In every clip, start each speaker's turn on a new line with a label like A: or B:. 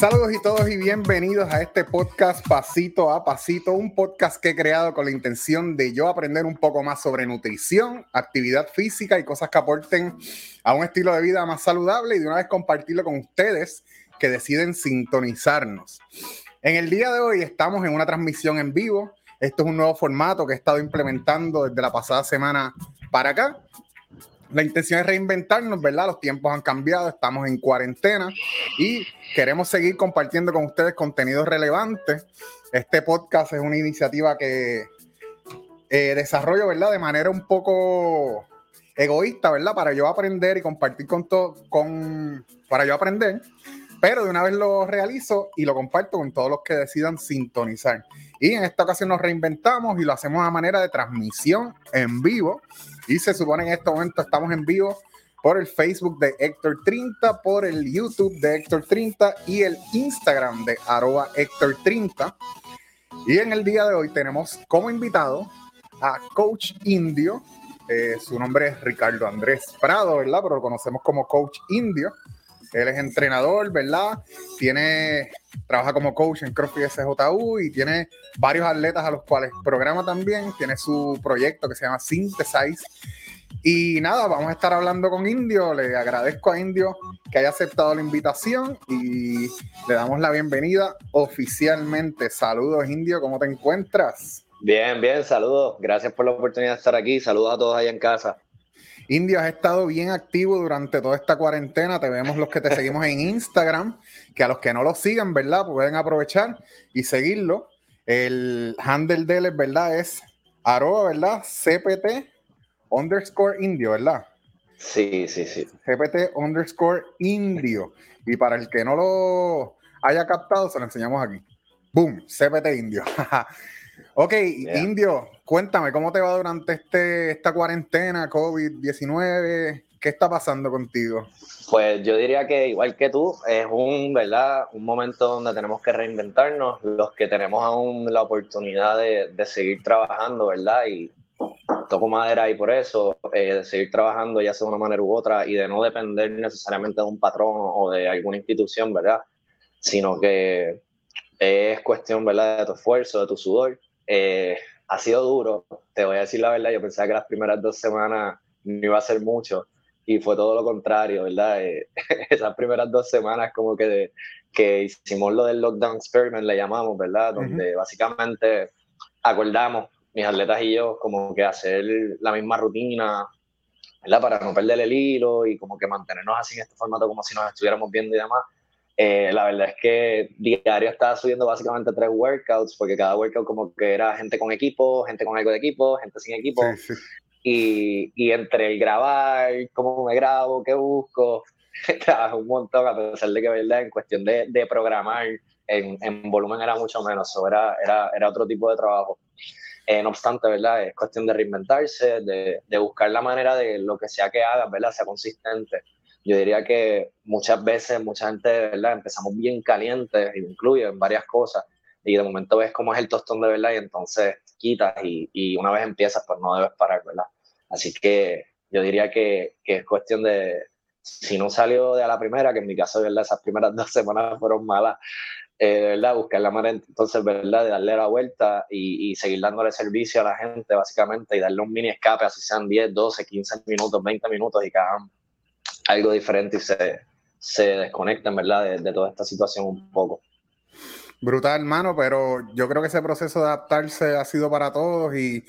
A: Saludos y todos y bienvenidos a este podcast Pasito a Pasito, un podcast que he creado con la intención de yo aprender un poco más sobre nutrición, actividad física y cosas que aporten a un estilo de vida más saludable y de una vez compartirlo con ustedes que deciden sintonizarnos. En el día de hoy estamos en una transmisión en vivo. Esto es un nuevo formato que he estado implementando desde la pasada semana para acá la intención es reinventarnos, ¿verdad? Los tiempos han cambiado, estamos en cuarentena y queremos seguir compartiendo con ustedes contenidos relevantes. Este podcast es una iniciativa que eh, desarrollo, ¿verdad? De manera un poco egoísta, ¿verdad? Para yo aprender y compartir con todo, con, para yo aprender, pero de una vez lo realizo y lo comparto con todos los que decidan sintonizar. Y en esta ocasión nos reinventamos y lo hacemos a manera de transmisión en vivo y se supone en este momento estamos en vivo por el Facebook de Héctor 30, por el YouTube de Héctor 30 y el Instagram de arroba Héctor 30. Y en el día de hoy tenemos como invitado a Coach Indio. Eh, su nombre es Ricardo Andrés Prado, ¿verdad? Pero lo conocemos como Coach Indio. Él es entrenador, ¿verdad? Tiene, trabaja como coach en CrossFit SJU y tiene varios atletas a los cuales programa también. Tiene su proyecto que se llama Synthesize. Y nada, vamos a estar hablando con Indio. Le agradezco a Indio que haya aceptado la invitación y le damos la bienvenida oficialmente. Saludos, Indio, ¿cómo te encuentras?
B: Bien, bien, saludos. Gracias por la oportunidad de estar aquí. Saludos a todos allá en casa.
A: Indio, has estado bien activo durante toda esta cuarentena. Te vemos los que te seguimos en Instagram, que a los que no lo sigan, ¿verdad? Pueden aprovechar y seguirlo. El handle de él, ¿verdad? Es arroba, ¿verdad? CPT underscore indio, ¿verdad?
B: Sí, sí, sí.
A: CPT underscore indio. Y para el que no lo haya captado, se lo enseñamos aquí. Boom, CPT indio. ok, indio, Cuéntame, ¿cómo te va durante este, esta cuarentena COVID-19? ¿Qué está pasando contigo?
B: Pues yo diría que igual que tú, es un, ¿verdad? un momento donde tenemos que reinventarnos, los que tenemos aún la oportunidad de, de seguir trabajando, ¿verdad? Y toco madera y por eso, eh, de seguir trabajando ya sea de una manera u otra y de no depender necesariamente de un patrón o de alguna institución, ¿verdad? Sino que es cuestión, ¿verdad? De tu esfuerzo, de tu sudor. Eh, ha sido duro, te voy a decir la verdad, yo pensaba que las primeras dos semanas no iba a ser mucho y fue todo lo contrario, ¿verdad? Eh, esas primeras dos semanas como que, que hicimos lo del lockdown experiment, le llamamos, ¿verdad? Donde básicamente acordamos, mis atletas y yo, como que hacer la misma rutina, ¿verdad? Para no perder el hilo y como que mantenernos así en este formato como si nos estuviéramos viendo y demás. Eh, la verdad es que diario estaba subiendo básicamente tres workouts, porque cada workout como que era gente con equipo, gente con algo de equipo, gente sin equipo. Y, y, entre el grabar, cómo me grabo, qué busco, trabajo un montón, a pesar de que, ¿verdad? En cuestión de, de programar, en, en, volumen era mucho menos, o era, era, era, otro tipo de trabajo. Eh, no obstante, ¿verdad? Es cuestión de reinventarse, de, de buscar la manera de lo que sea que hagas, ¿verdad? Sea consistente yo diría que muchas veces, mucha gente, ¿verdad? Empezamos bien calientes, y en varias cosas, y de momento ves cómo es el tostón de verdad y entonces quitas y, y una vez empiezas, pues no debes parar, ¿verdad? Así que yo diría que, que, es cuestión de, si no salió de a la primera, que en mi caso, ¿verdad? Esas primeras dos semanas fueron malas, eh, ¿verdad? Buscar la manera entonces, ¿verdad? De darle la vuelta y, y, seguir dándole servicio a la gente, básicamente, y darle un mini escape, así sean 10, 12, 15 minutos, 20 minutos y cada algo diferente y se, se desconectan, ¿verdad? De, toda esta situación un poco.
A: Brutal, hermano, pero yo creo que ese proceso de adaptarse ha sido para todos y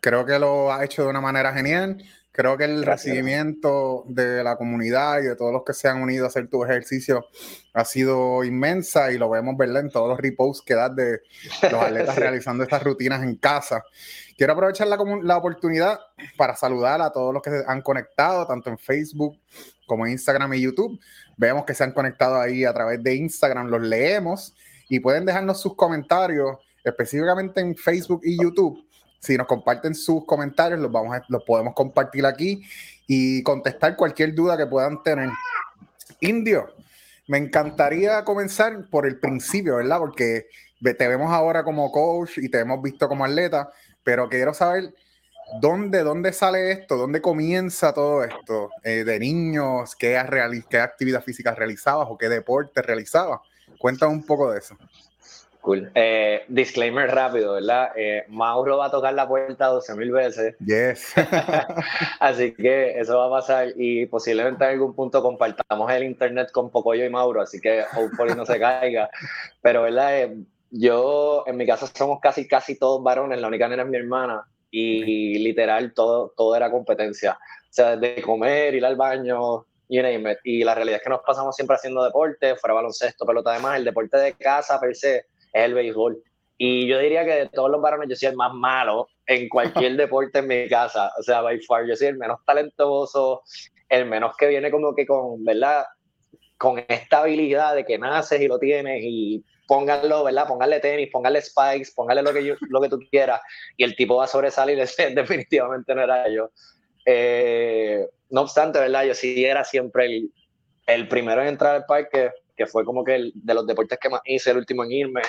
A: creo que lo ha hecho de una manera genial. Creo que el recibimiento de la comunidad y de todos los que se han unido a hacer tu ejercicio ha sido inmensa y lo vemos, ¿verdad? En todos los reposts que das de los atletas realizando estas rutinas en casa. Quiero aprovechar la, la, oportunidad para saludar a todos los que se han conectado, tanto en Facebook como Instagram y YouTube. Vemos que se han conectado ahí a través de Instagram, los leemos y pueden dejarnos sus comentarios, específicamente en Facebook y YouTube. Si nos comparten sus comentarios, los, vamos a, los podemos compartir aquí y contestar cualquier duda que puedan tener. Indio, me encantaría comenzar por el principio, ¿verdad? Porque te vemos ahora como coach y te hemos visto como atleta, pero quiero saber dónde, dónde sale esto, dónde comienza todo esto, eh, de niños, qué, qué actividad física realizabas o qué deporte realizabas. Cuéntame un poco de eso.
B: Cool. Eh, disclaimer rápido, ¿verdad? Eh, Mauro va a tocar la puerta 12 mil veces.
A: Yes.
B: así que eso va a pasar y posiblemente en algún punto compartamos el internet con Pocoyo y Mauro, así que hopefully no se caiga. Pero, ¿verdad? Eh, yo, en mi casa somos casi, casi todos varones, la única nena es mi hermana y literal todo, todo era competencia. O sea, de comer, ir al baño, you name it. Y la realidad es que nos pasamos siempre haciendo deporte, fuera baloncesto, pelota además, el deporte de casa per se es el béisbol. Y yo diría que de todos los varones yo soy el más malo en cualquier deporte en mi casa. O sea, by far, yo soy el menos talentoso, el menos que viene como que con, ¿verdad? Con esta habilidad de que naces y lo tienes y pónganlo, ¿verdad? Pónganle tenis, pónganle spikes, pónganle lo que, lo que tú quieras y el tipo va a sobresalir, definitivamente no era yo. Eh, no obstante, ¿verdad? Yo sí era siempre el, el primero en entrar al parque, que fue como que el, de los deportes que más hice, el último en irme.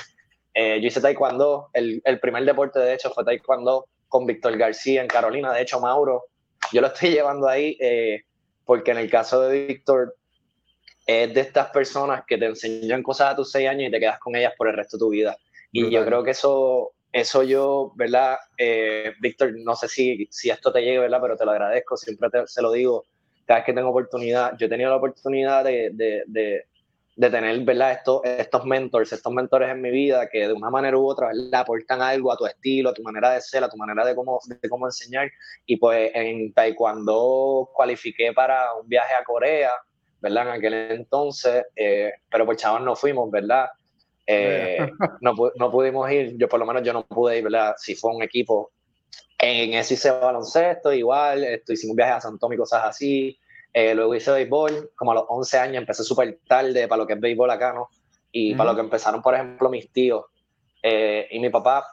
B: Eh, yo hice taekwondo, el, el, primer deporte de hecho fue taekwondo con Víctor García en Carolina, de hecho Mauro, yo lo estoy llevando ahí eh, porque en el caso de Víctor es de estas personas que te enseñan cosas a tus seis años y te quedas con ellas por el resto de tu vida. Y yo creo que eso, eso yo, ¿verdad? Eh, Víctor, no sé si, si esto te llega, ¿verdad? Pero te lo agradezco, siempre se lo digo, cada vez que tengo oportunidad, yo he tenido la oportunidad de, de de tener, ¿verdad? Estos, estos mentors, estos mentores en mi vida que de una manera u otra, ¿verdad? Aportan algo a tu estilo, a tu manera de ser, a tu manera de cómo, de cómo enseñar. Y pues en Taekwondo cualifiqué para un viaje a Corea, ¿verdad? En aquel entonces, eh, pero pues chavos no fuimos, ¿verdad? Eh, no, no pudimos ir, yo por lo menos yo no pude ir, ¿verdad? Si fue un equipo. En ese hice baloncesto, igual, esto, hicimos viajes a San Tomé y cosas así. Eh, luego hice béisbol, como a los 11 años, empecé súper tarde para lo que es béisbol acá, ¿no? Y para lo que empezaron, por ejemplo, mis tíos eh, y mi papá.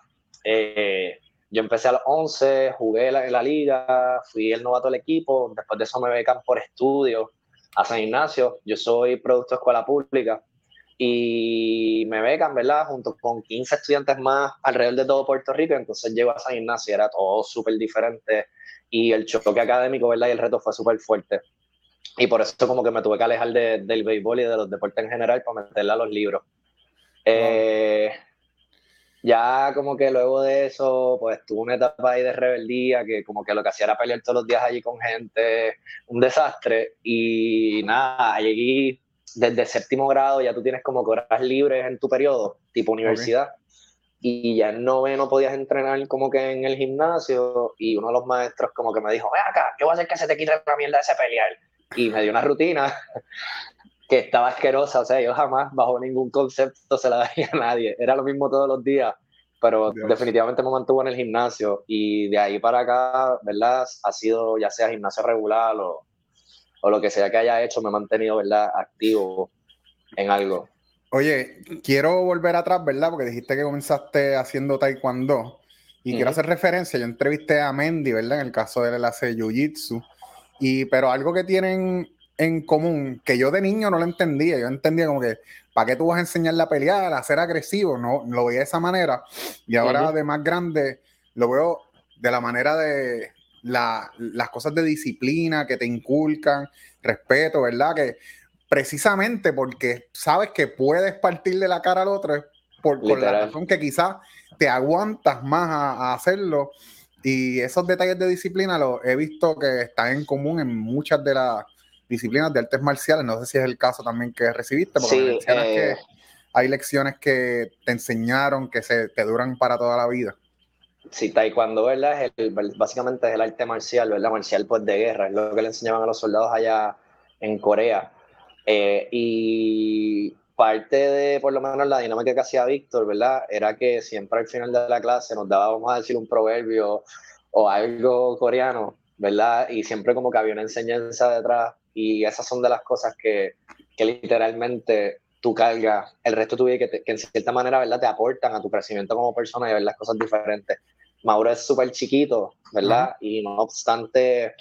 B: Eh, yo empecé a los 11, jugué en la liga, fui el novato del equipo, después de eso me becan por estudio a San Ignacio. Yo soy producto de escuela pública y me becan, ¿verdad? Junto con 15 estudiantes más alrededor de todo Puerto Rico. Entonces llego a San Ignacio, era todo súper diferente y el choque académico, ¿verdad? Y el reto fue súper fuerte. Y por eso como que me tuve que alejar del béisbol y de los deportes en general para meterle a los libros. Eh, ya como que luego de eso, pues tuve una etapa ahí de rebeldía, que como que lo que hacía era pelear todos los días allí con gente, un desastre. Y nada, llegué desde séptimo grado, ya tú tienes como que horas libres en tu periodo, tipo universidad. Y ya en noveno podías entrenar como que en el gimnasio y uno de los maestros como que me dijo, ve acá, ¿qué voy a hacer que se te quite la mierda de ese pelear? y me dio una rutina que estaba asquerosa, o sea, yo jamás bajo ningún concepto se la daría a nadie, era lo mismo todos los días, pero definitivamente me mantuvo en el gimnasio y de ahí para acá, ¿verdad? Ha sido ya sea gimnasio regular o, o lo que sea que haya hecho, me he mantenido, ¿verdad? Activo en algo.
A: Oye, quiero volver atrás, ¿verdad? Porque dijiste que comenzaste haciendo taekwondo. Y quiero hacer referencia, yo entrevisté a Mendy, ¿verdad? En el caso de él hace jiu-jitsu. Y, pero algo que tienen en común, que yo de niño no lo entendía, yo entendía como que, ¿para qué tú vas a enseñarle a pelear, a ser agresivo? No, lo veía de esa manera. Y ahora de más grande, lo veo de la manera de la, las cosas de disciplina que te inculcan, respeto, ¿verdad? Que precisamente porque sabes que puedes partirle la cara al otro, es por, la razón que quizás te aguantas más a hacerlo y esos detalles de disciplina los he visto que están en común en muchas de las disciplinas de artes marciales. No sé si es el caso también que recibiste, porque que eh, hay lecciones que te enseñaron que se te duran para toda la vida.
B: Sí, taekwondo, ¿verdad? Es el, básicamente es el arte marcial, ¿verdad? Marcial pues de guerra, es lo que le enseñaban a los soldados allá en Corea. Eh, y parte de, por lo menos, la dinámica que hacía Víctor, ¿verdad? Era que siempre al final de la clase nos daba, vamos a decir, un proverbio o algo coreano, ¿verdad? Y siempre como que había una enseñanza detrás y esas son de las cosas que, que literalmente tú cargas el resto de tu vida que, que, en cierta manera, ¿verdad? Te aportan a tu crecimiento como persona y ver las cosas diferentes. Mauro es súper chiquito, ¿verdad? Y no obstante,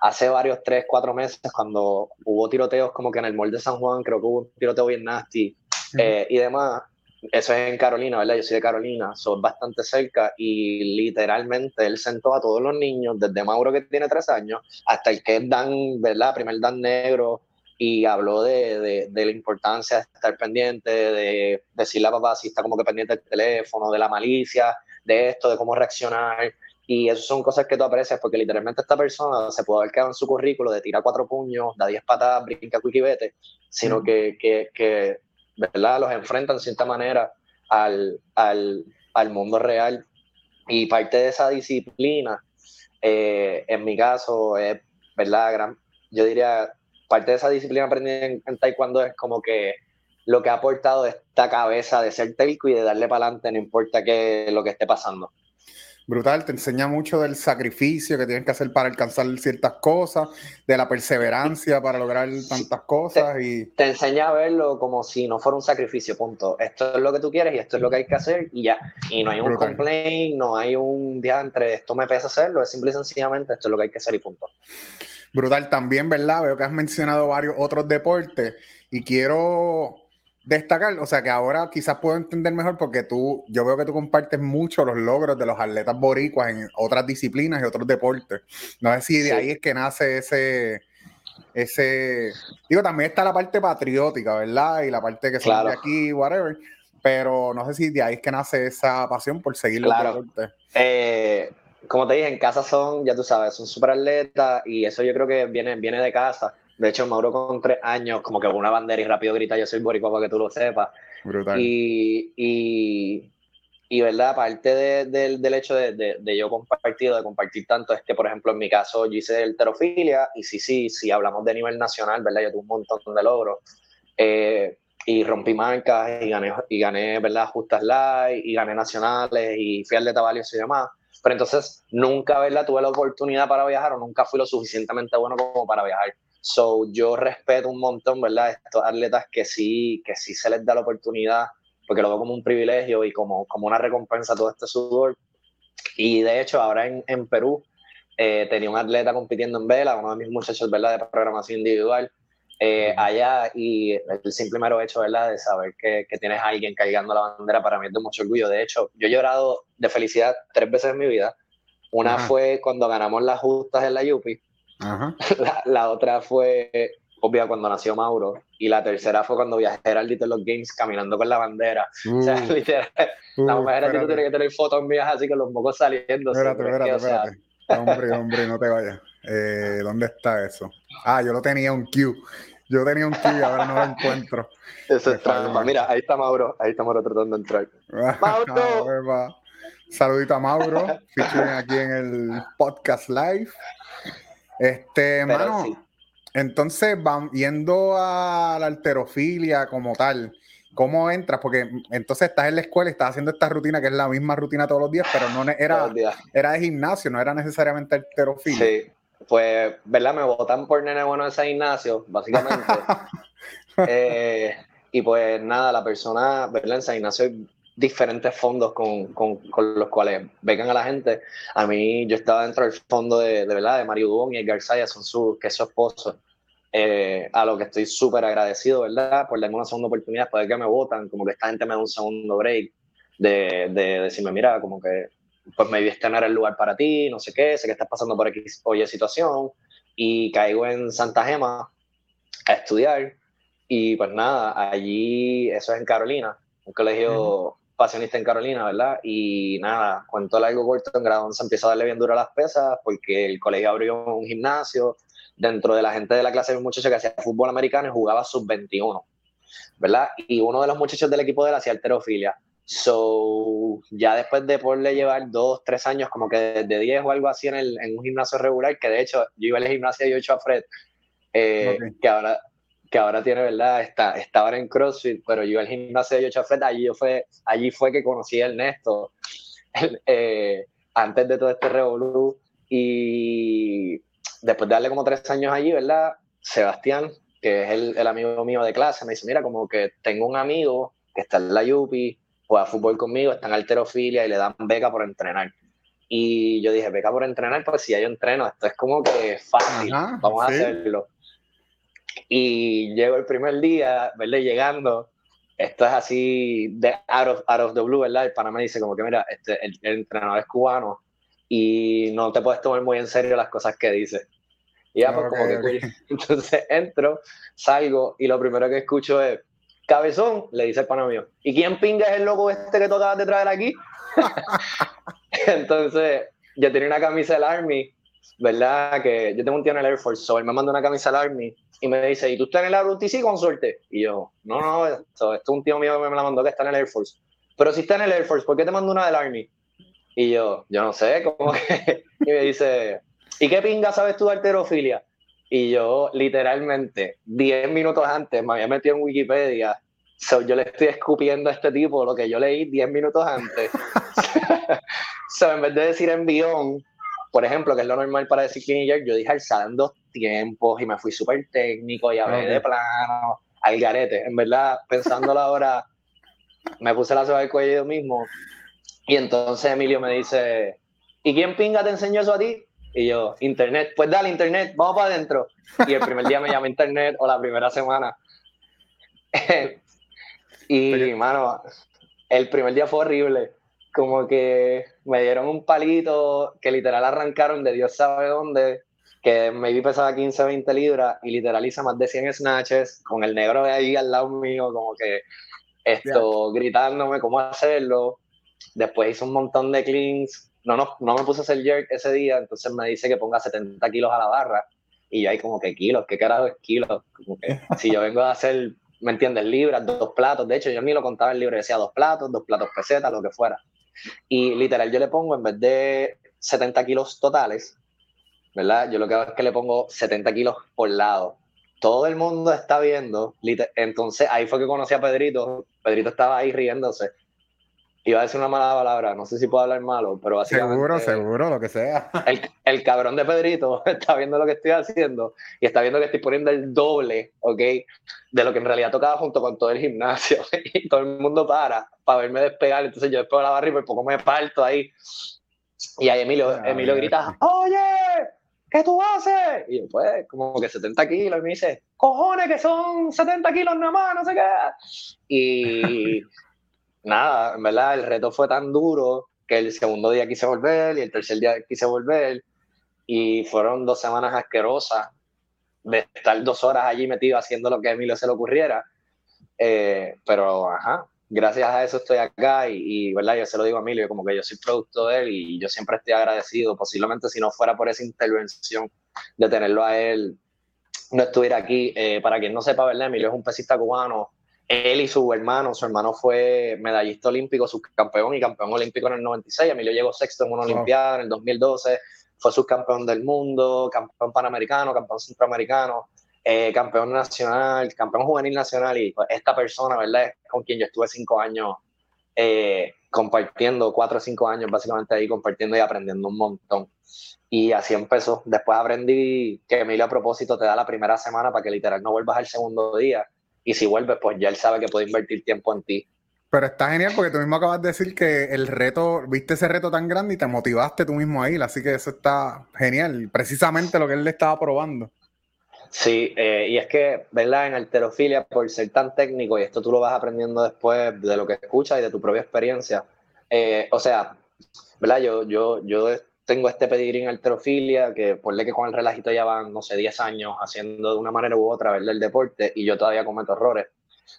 B: hace varios, tres, cuatro meses, cuando hubo tiroteos como que en el mall de San Juan, creo que hubo un tiroteo bien nasty eh, y demás, eso es en Carolina, ¿verdad? Yo soy de Carolina, soy bastante cerca y literalmente él sentó a todos los niños, desde Mauro que tiene tres años, hasta el que es Dan, ¿verdad? Primer Dan negro, y habló de, de, la importancia de estar pendiente, de decirle a papá si está como que pendiente del teléfono, de la malicia, de esto, de cómo reaccionar. Y eso son cosas que tú aprecias porque literalmente esta persona se puede haber quedado en su currículo de tirar cuatro puños, da diez patadas, brinca, quick y vete, sino que, que, que, ¿verdad? Los enfrentan de cierta manera al, al, al mundo real. Y parte de esa disciplina, eh, en mi caso, es, ¿verdad? Gran, yo diría, parte de esa disciplina aprendida en, taekwondo es como que lo que ha aportado esta cabeza de ser telco y de darle para adelante, no importa qué lo que esté pasando.
A: Brutal, te enseña mucho del sacrificio que tienes que hacer para alcanzar ciertas cosas, de la perseverancia para lograr tantas cosas.
B: Te,
A: y
B: te enseña a verlo como si no fuera un sacrificio, punto. Esto es lo que tú quieres y esto es lo que hay que hacer y ya. Y no hay un complaint, no hay un día entre esto me pesa hacerlo, es simple y sencillamente esto es lo que hay que hacer y punto.
A: Brutal, también, ¿verdad? Veo que has mencionado varios otros deportes y quiero destacar, o sea, que ahora quizás puedo entender mejor porque tú, yo veo que tú compartes mucho los logros de los atletas boricuas en otras disciplinas y otros deportes. No sé si de ahí es que nace ese, ese, digo, también está la parte patriótica, ¿verdad? Y la parte que son de aquí, whatever. Pero no sé si de ahí es que nace esa pasión por seguir los deportes.
B: Eh, como te dije, en casa son, ya tú sabes, son súper atletas y eso yo creo que viene, viene de casa. De hecho, Mauro con tres años, como que con una bandera y rápido grita, yo soy boricua para que tú lo sepas. Brutal. Y, y, y verdad, aparte del hecho de, de, yo compartir, de compartir tanto, es que, por ejemplo, en mi caso, yo hice alterofilia y sí, sí, sí, hablamos de nivel nacional, ¿verdad? Yo tuve un montón de logros. Eh, y rompí marcas y gané, y gané ¿verdad? Justas Live y gané nacionales y fui al de Tabalios y demás. Pero entonces nunca, ¿verdad? Tuve la oportunidad para viajar o nunca fui lo suficientemente bueno como para viajar. So, yo respeto un montón, ¿verdad? Estos atletas que sí, que sí se les da la oportunidad, porque lo veo como un privilegio y como, como una recompensa todo este sudor. Y de hecho, ahora en, en Perú eh, tenía un atleta compitiendo en vela, uno de mis muchachos, ¿verdad? De programación individual, eh, allá y el simple mero hecho, ¿verdad? De saber que, que, tienes a alguien cargando la bandera para mí es de mucho orgullo. De hecho, yo he llorado de felicidad tres veces en mi vida. Una fue cuando ganamos las justas en la Yupi. La, la, otra fue, obvia, cuando nació Mauro. Y la tercera fue cuando viajé al Little Los Games caminando con la bandera. o sea, uh. literal, la uh, mujer aquí tú tienes que tener fotos mías así con los mocos saliendo.
A: Espérate, espérate, espérate. Hombre, hombre, no te vayas. Eh, ¿Dónde está eso? Ah, yo lo tenía un Q. Yo tenía un Q y ahora no lo encuentro.
B: Eso es trampa. Mira, ahí está Mauro. Ahí está Mauro tratando de entrar.
A: ¡Mauro! Saludito a Mauro, featuring aquí en el podcast live. Este, mano, entonces van yendo a la alterofilia como tal. ¿Cómo entras? Porque entonces estás en la escuela y estás haciendo esta rutina que es la misma rutina todos los días, pero no era, era de gimnasio, no era necesariamente alterofilia.
B: Sí, pues, ¿verdad? Me votan por nene bueno de ese gimnasio, básicamente. Eh, y pues nada, la persona, ¿verdad? En San Ignacio hay diferentes fondos con, con, con, los cuales becan a la gente. A mí, yo estaba dentro del fondo de, de verdad, de Mario Dubón y Edgar Saya, son su, que es su esposo. Eh, a lo que estoy súper agradecido, ¿verdad? Por darme una segunda oportunidad, de que me votan, como que esta gente me da un segundo break, de, de decirme, mira, como que pues me no era el lugar para ti, no sé qué, sé que estás pasando por aquí, oye, situación, y caigo en Santa Gema a estudiar, y pues nada, allí, eso es en Carolina, un colegio pasionista en Carolina, ¿verdad? Y nada, cuento largo corto, en grado se empieza a darle bien duro a las pesas, porque el colegio abrió un gimnasio, dentro de la gente de la clase de un muchacho que hacía fútbol americano y jugaba sub-21, ¿verdad? Y uno de los muchachos del equipo de él hacía alterofilia. So, ya después de poderle llevar dos, tres años, como que de 10 o algo así en, el, en un gimnasio regular, que de hecho yo iba al gimnasio y yo he hecho a Fred, eh, que, ahora, que ahora tiene, ¿verdad? Está, está ahora en CrossFit, pero yo al gimnasio a Fred, allí, yo fue, allí fue que conocí a Ernesto, eh, antes de todo este revolú. Y después de darle como tres años allí, ¿verdad? Sebastián, que es el, el amigo mío de clase, me dice, mira, como que tengo un amigo que está en la Yupi, juega fútbol conmigo, está en alterofilia y le dan beca por entrenar. Y yo dije, beca por entrenar, pues si ya yo entreno, esto es como que fácil, vamos a hacerlo. Y llego el primer día, ¿verdad? Llegando, esto es así de out of, out of the blue, ¿verdad? El Panamá dice como que, mira, este, el, entrenador es cubano y no te puedes tomar muy en serio las cosas que dice. Y ya, pues, como que. Entonces entro, salgo y lo primero que escucho es. Cabezón, le dice el pana mío. ¿Y quién pinga es el loco este que tú acabas de traer aquí? Entonces, yo tenía una camisa del Army, ¿verdad? Que yo tengo un tío en el Air Force, so él me manda una camisa del Army y me dice, ¿y tú estás en el ROTC con suerte? Y yo, no, no, esto, es un tío mío que me la mandó que está en el Air Force. Pero si está en el Air Force, ¿por qué te mando una del Army? Y yo, yo no sé, como que... y me dice, ¿y qué pinga sabes tú de alterofilia? Y yo, literalmente, 10 minutos antes me había metido en Wikipedia. So, yo le estoy escupiendo a este tipo lo que yo leí 10 minutos antes. so, en vez de decir envión, por ejemplo, que es lo normal para decir King yo dije alzando tiempos y me fui súper técnico y hablé de plano, al garete. En verdad, pensándolo ahora, me puse la soga del cuello yo mismo. Y entonces Emilio me dice, ¿y quién pinga te enseñó eso a ti? Y yo, internet, pues dale internet, vamos para adentro. Y el primer día me llamé internet o la primera semana. y, mano, el primer día fue horrible. Como que me dieron un palito que literal arrancaron de Dios sabe dónde, que maybe pesaba 15, 20 libras y literal hice más de 100 snatches con el negro de ahí al lado mío, como que esto, gritándome cómo hacerlo. Después hice un montón de cleans. No, no, no me puse a hacer jerk ese día, entonces me dice que ponga 70 kilos a la barra. Y yo ahí como que kilos, ¿qué carajo es kilos? Como que si yo vengo a hacer, ¿me entiendes? Libras, dos platos. De hecho, yo ni lo contaba en libro, decía dos platos, dos platos pesetas, lo que fuera. Y literal yo le pongo, en vez de 70 kilos totales, ¿verdad? Yo lo que hago es que le pongo 70 kilos por lado. Todo el mundo está viendo. Entonces ahí fue que conocí a Pedrito. Pedrito estaba ahí riéndose iba a decir una mala palabra, no sé si puedo hablar malo, pero básicamente...
A: Seguro, seguro, lo que sea.
B: El, el, cabrón de Pedrito está viendo lo que estoy haciendo y está viendo que estoy poniendo el doble, ¿ok? De lo que en realidad tocaba junto con todo el gimnasio. Y todo el mundo para, para verme despegar. Entonces yo despego la barra y por poco me parto ahí. Y ahí Emilio, ah, Emilio grita, ¡Oye! ¿Qué tú haces? Y yo, pues, como que 70 kilos. Y me dice, cojones, que son 70 kilos nada más, no sé qué. Y nada, en verdad el reto fue tan duro que el segundo día quise volver y el tercer día quise volver y fueron dos semanas asquerosas de estar dos horas allí metido haciendo lo que a Emilio se le ocurriera. Eh, pero, ajá, gracias a eso estoy acá y, y, ¿verdad? Yo se lo digo a Emilio, como que yo soy producto de él y yo siempre estoy agradecido. Posiblemente si no fuera por esa intervención de tenerlo a él, no estuviera aquí. Eh, para quien no sepa, ¿verdad? Emilio es un pesista cubano él y su hermano, su hermano fue medallista olímpico, subcampeón y campeón olímpico en el 96. Emilio llegó sexto en una Olimpiada en el 2012, fue subcampeón del mundo, campeón panamericano, campeón centroamericano, eh, campeón nacional, campeón juvenil nacional. Y pues, esta persona, ¿verdad? Es con quien yo estuve cinco años eh, compartiendo, cuatro o cinco años básicamente ahí compartiendo y aprendiendo un montón. Y así empezó. Después aprendí que Emilio a propósito te da la primera semana para que literal no vuelvas al segundo día y si vuelves, pues ya él sabe que puede invertir tiempo en ti.
A: Pero está genial porque tú mismo acabas de decir que el reto, viste ese reto tan grande y te motivaste tú mismo a ir, así que eso está genial, precisamente lo que él le estaba probando.
B: Sí, eh, y es que, ¿verdad? En alterofilia, por ser tan técnico, y esto tú lo vas aprendiendo después de lo que escuchas y de tu propia experiencia, eh, o sea, ¿verdad? Yo, yo, yo tengo este pedigrí en que por que con el relajito ya van, no sé, 10 años haciendo de una manera u otra, ¿verdad? El deporte, y yo todavía cometo errores.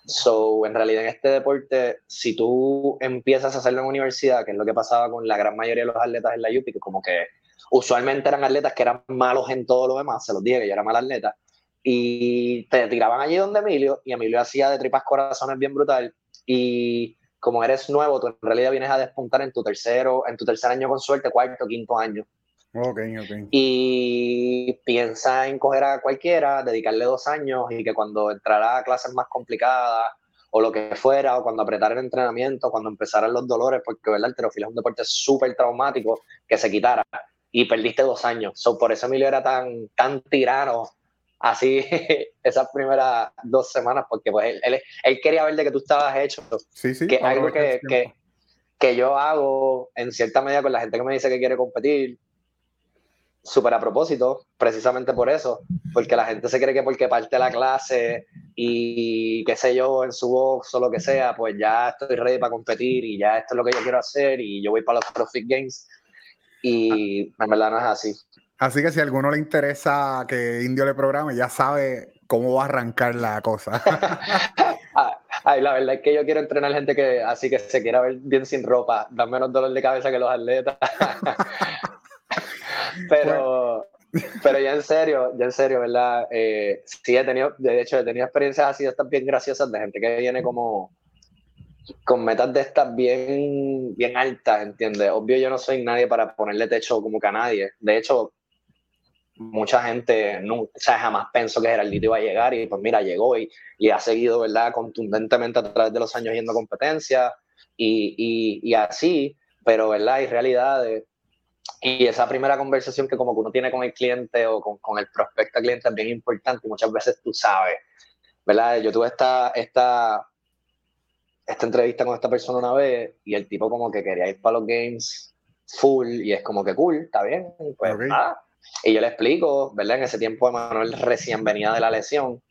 B: So, en realidad, en este deporte, si tú empiezas a hacerlo en universidad, que es lo que pasaba con la gran mayoría de los atletas en la UPI, que como que usualmente eran atletas que eran malos en todo lo demás, se los dije que yo era mal atleta, y te tiraban allí donde Emilio, y Emilio hacía de tripas corazones bien brutal, y como eres nuevo, tú en realidad vienes a despuntar en tu tercero, en tu tercer año con suerte, cuarto, quinto año.
A: Ok, ok.
B: Y piensa en coger a cualquiera, dedicarle dos años y que cuando entrara a clases más complicadas o lo que fuera, o cuando apretara el entrenamiento, cuando empezaran los dolores, porque ¿verdad? el terofilia es un deporte súper traumático, que se quitara. Y perdiste dos años. So, por eso Emilio era tan, tan tirano así esas primeras dos semanas, porque pues él, él, quería ver de que tú estabas hecho.
A: Sí, sí.
B: Que es algo que, que, que, yo hago en cierta medida con la gente que me dice que quiere competir, súper a propósito, precisamente por eso, porque la gente se cree que porque parte la clase y qué sé yo, en su box o lo que sea, pues ya estoy ready para competir y ya esto es lo que yo quiero hacer y yo voy para los CrossFit Games y en verdad no es así.
A: Así que si a alguno le interesa que Indio le programe, ya sabe cómo va a arrancar la cosa.
B: Ay, la verdad es que yo quiero entrenar gente que así que se quiera ver bien sin ropa, da menos dolor de cabeza que los atletas. pero, pero ya en serio, ya en serio, ¿verdad? Eh, sí he tenido, de hecho, he tenido experiencias así, estas bien graciosas de gente que viene como con metas de estas bien, bien altas, ¿entiendes? Obvio yo no soy nadie para ponerle techo como que a nadie. De hecho, mucha gente no, o sea, jamás pensó que Geraldito iba a llegar y pues mira, llegó y, y ha seguido, ¿verdad? Contundentemente a través de los años yendo a competencia y, y, y, así, pero, ¿verdad? Hay realidades. Y esa primera conversación que como que uno tiene con el cliente o con, con el prospecto cliente es bien importante y muchas veces tú sabes, ¿verdad? Yo tuve esta, esta, esta entrevista con esta persona una vez y el tipo como que quería ir para los games full y es como que cool, está bien, pues nada y yo le explico, ¿verdad? En ese tiempo Emanuel recién venía de la lesión.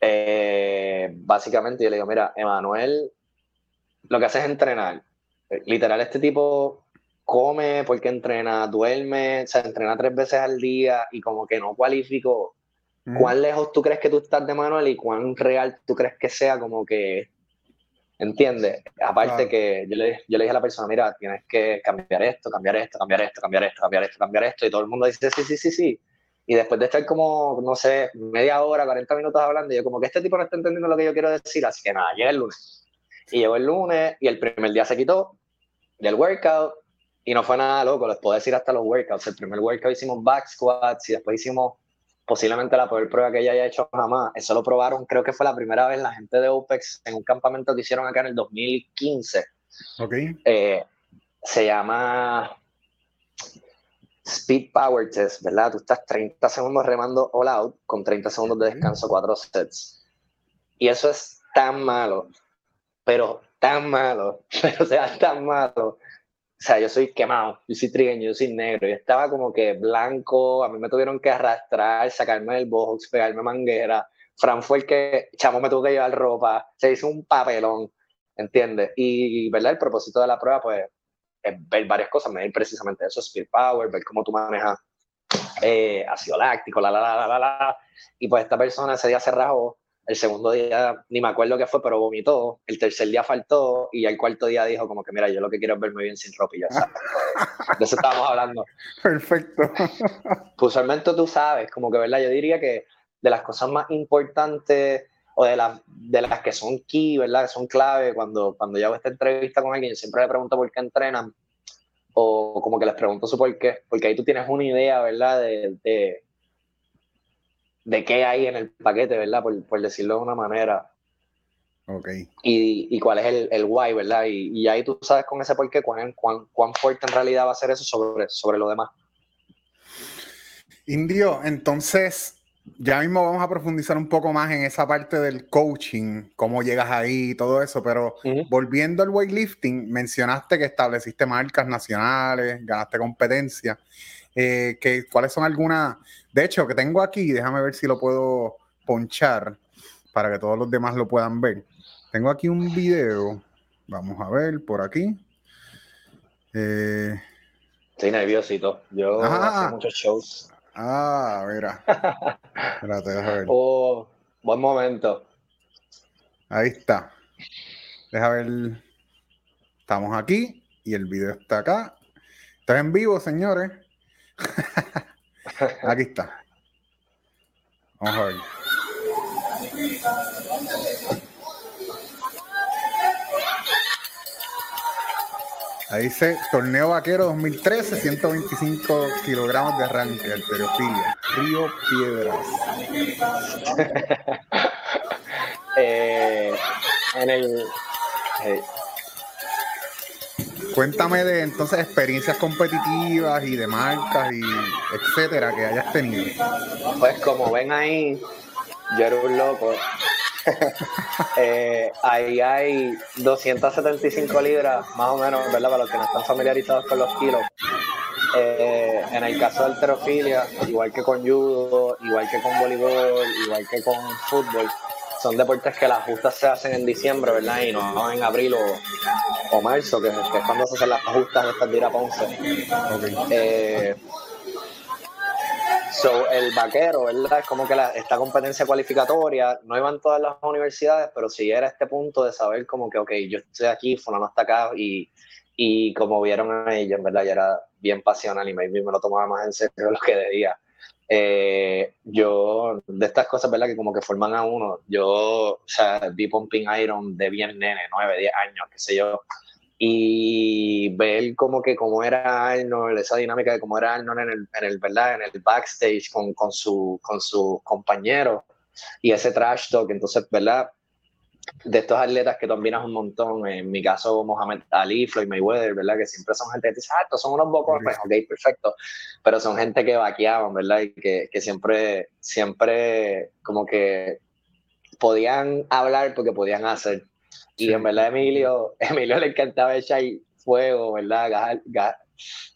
B: Eh, básicamente yo le digo, mira, Emanuel lo que hace es entrenar. Literal, este tipo come porque entrena, duerme, se entrena tres veces al día y como que no cualificó. ¿Cuán lejos tú crees que tú estás de Manuel y cuán real tú crees que sea como que ¿Entiendes? Aparte que yo le, yo le dije a la persona, mira, tienes que cambiar esto, cambiar esto, cambiar esto, cambiar esto, cambiar esto, cambiar esto, y todo el mundo dice, sí, sí, sí, sí. Y después de estar como, no sé, media hora, 40 minutos hablando, yo como que este tipo no está entendiendo lo que yo quiero decir, así que nada, llega el lunes. Y llegó el lunes y el primer día se quitó del workout y no fue nada loco, les puedo decir hasta los workouts. El primer workout hicimos back squats y después hicimos posiblemente la peor prueba que ella haya hecho jamás. Eso lo probaron, creo que fue la primera vez la gente de OPEX en un campamento que hicieron acá en el 2015.
A: Ok.
B: Eh, se llama Speed Power Test, ¿verdad? Tú estás 30 segundos remando all out con 30 segundos de descanso, cuatro sets. Y eso es tan malo, pero tan malo, pero o sea, tan malo, o sea, yo soy quemado, yo soy trigueño, yo soy negro, yo estaba como que blanco, a mí me tuvieron que arrastrar, sacarme del box, pegarme manguera, Fran fue el que, chamo, me tuvo que llevar ropa, se hizo un papelón, ¿entiendes? Y, ¿verdad? El propósito de la prueba, pues, es ver varias cosas, medir precisamente eso, speed power, ver cómo tú manejas eh, ácido láctico, la, la, la, la, la, la, y pues esta persona ese día se rajó, el segundo día, ni me acuerdo qué fue, pero vomitó. El tercer día faltó y el cuarto día dijo como que, mira, yo lo que quiero es verme bien sin ropa y ya sabes. De eso estábamos hablando.
A: Perfecto.
B: Pues usualmente tú sabes, como que, ¿verdad? Yo diría que de las cosas más importantes o de, las de las que son key, ¿verdad? Que son clave cuando, cuando yo hago esta entrevista con alguien, siempre le pregunto por qué entrenan o como que les pregunto su por qué, porque ahí tú tienes una idea, ¿verdad? de de qué hay en el paquete, ¿verdad? Por, decirlo de una manera.
A: Ok.
B: Y, y cuál es el, el why, ¿verdad? Y, y, ahí tú sabes con ese por qué cuán, cuán, cuán, fuerte en realidad va a ser eso sobre, sobre lo demás.
A: Indio, entonces, ya mismo vamos a profundizar un poco más en esa parte del coaching, cómo llegas ahí y todo eso, pero volviendo al weightlifting, mencionaste que estableciste marcas nacionales, ganaste competencia. Eh, que, ¿Cuáles son algunas? De hecho, que tengo aquí, déjame ver si lo puedo ponchar para que todos los demás lo puedan ver. Tengo aquí un video, vamos a ver por aquí.
B: Eh, Estoy nerviosito. Yo hago muchos shows.
A: Ah, mira. Espérate, déjame ver.
B: Oh, buen momento.
A: Ahí está. Deja ver. Estamos aquí y el video está acá. Está en vivo, señores. Aquí está. Vamos a ver. Ahí dice Torneo Vaquero 2013, 125 kilogramos de arranque, alterofilia, Río Piedras.
B: eh, en el. Eh,
A: Cuéntame de entonces experiencias competitivas y de marcas y etcétera que hayas tenido.
B: Pues como ven ahí, yo era un loco. eh, ahí hay 275 libras, más o menos, ¿verdad? Para los que no están familiarizados con los kilos. Eh, en el caso de alterofilia, igual que con judo, igual que con voleibol, igual que con fútbol, son deportes que las justas se hacen en diciembre, ¿verdad? Y no en abril o, marzo, que, es cuando se hacen las justas de estas de Ponce. Eh, So, el vaquero, ¿verdad? Es como que la, esta competencia cualificatoria, no iban todas las universidades, pero sí era este punto de saber como que, ok, yo estoy aquí, fulano está acá, y, y como vieron a ellos, ¿verdad? Ya era bien pasional y me, me lo tomaba más en serio de lo que debía. Eh, yo, de estas cosas, ¿verdad? Que como que forman a uno, yo, o sea, vi Pumping Iron de bien nene, 9, 10 años, qué sé yo, y ver como que cómo era Arnold, esa dinámica de cómo era Arnold en el, en el ¿verdad? En el backstage con, con, su, con sus compañeros y ese trash talk, entonces, ¿verdad? De estos atletas que tú un montón, en mi caso Mohamed Ali, Floyd Mayweather, ¿verdad? Que siempre son gente que dice, ah, estos son unos bocos, pues, ok, perfecto, pero son gente que vaqueaban, ¿verdad? Y que, que siempre, siempre como que podían hablar porque podían hacer. Y en verdad, Emilio, Emilio le encantaba echar fuego, ¿verdad? Gajar,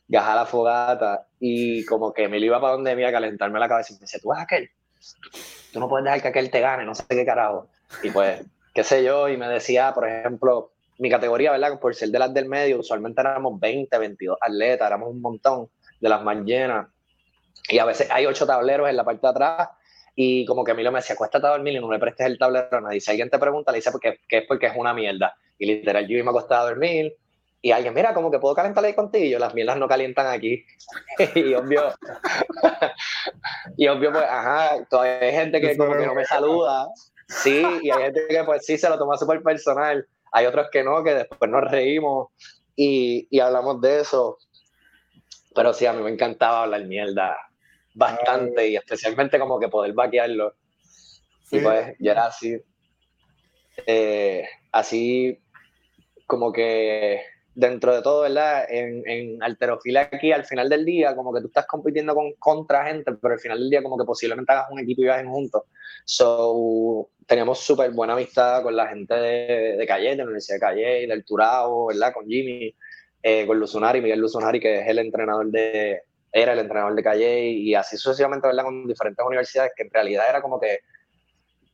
B: la fogata. Y como que Emilio iba para donde mí a calentarme la cabeza y me decía, tú eres aquel. Tú no puedes dejar que aquel te gane, no sé qué carajo. Y pues, qué sé yo, y me decía, por ejemplo, mi categoría, ¿verdad? Por ser de las del medio, usualmente éramos 20, 22 atletas, éramos un montón de las más llenas. Y a veces hay ocho tableros en la parte de atrás y como que Emilio me decía, acuéstate a dormir y no le prestes el tablero a nadie. Si alguien te pregunta, le dice porque, que es porque es una mierda. Y literal, yo me acostaba a dormir y alguien, mira, como que puedo calentar ahí contigo. Y yo, las mierdas no calientan aquí. y obvio, y obvio, pues, ajá, todavía hay gente que como que no me saluda. Sí, y hay gente que pues sí se lo toma súper personal. Hay otros que no, que después nos reímos y, y hablamos de eso. Pero sí, a mí me encantaba hablar mierda bastante y especialmente como que poder vaquearlo. Y pues ya era así, eh, así como que dentro de todo, ¿verdad? En, en aquí al final del día, como que tú estás compitiendo con, contra gente, pero al final del día como que posiblemente hagas un equipo y vayan juntos. So, teníamos súper buena amistad con la gente de, de Calle, de la Universidad de Calle, del Turao, ¿verdad? Con Jimmy, eh, con Luzunari, Miguel Luzunari, que es el entrenador de, era el entrenador de Calle y así sucesivamente, ¿verdad? Con diferentes universidades que en realidad era como que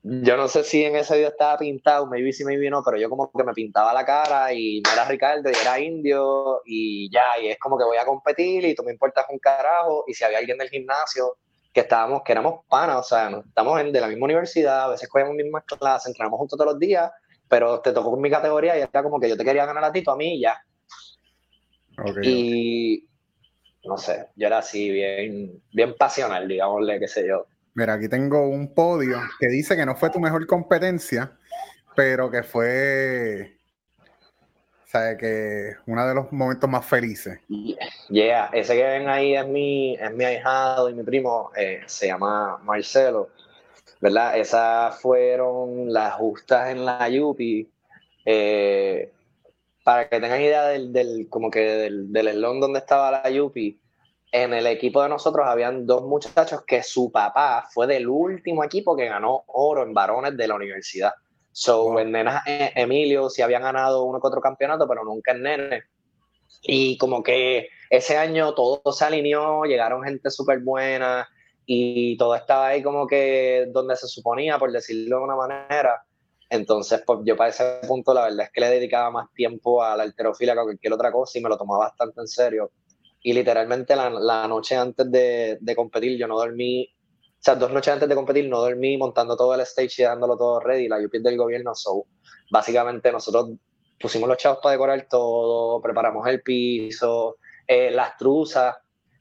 B: yo no sé si en ese video estaba pintado, maybe sí, maybe no, pero yo como que me pintaba la cara y no era Ricardo y era indio y ya, y es como que voy a competir y tú me importas un carajo y si había alguien del gimnasio que estábamos, que éramos panas, o sea, estamos en, de la misma universidad, a veces cogemos mismas clases, entrenamos juntos todos los días, pero te tocó con mi categoría y era como que yo te quería ganar a ti, tú a mí y ya. y, no sé, yo era así bien, bien pasional, digámosle, qué sé yo.
A: Mira, aquí tengo un podio que dice que no fue tu mejor competencia, pero que fue, sea, que uno de los momentos más felices.
B: Yeah, ese que ven ahí es mi, es mi ahijado y mi primo, eh, se llama Marcelo, ¿verdad? Esas fueron las justas en la Yupi. Eh, para que tengan idea del, del como que del, del donde estaba la Yupi, en el equipo de nosotros habían dos muchachos que su papá fue del último equipo que ganó oro en varones de la universidad. So, en nenas, eh, Emilio sí habían ganado uno que otro campeonato, pero nunca en nene. Y como que ese año todo se alineó, llegaron gente súper buena y todo estaba ahí como que donde se suponía, por decirlo de una manera. Entonces, pues yo para ese punto la verdad es que le dedicaba más tiempo a la alterofilia que a cualquier otra cosa y me lo tomaba bastante en serio. Y literalmente la, la noche antes de, de, competir yo no dormí, o sea, dos noches antes de competir no dormí montando todo el stage y dándolo todo ready, la UP del gobierno. So, básicamente nosotros pusimos los chavos para decorar todo, preparamos el piso, eh, las truzas,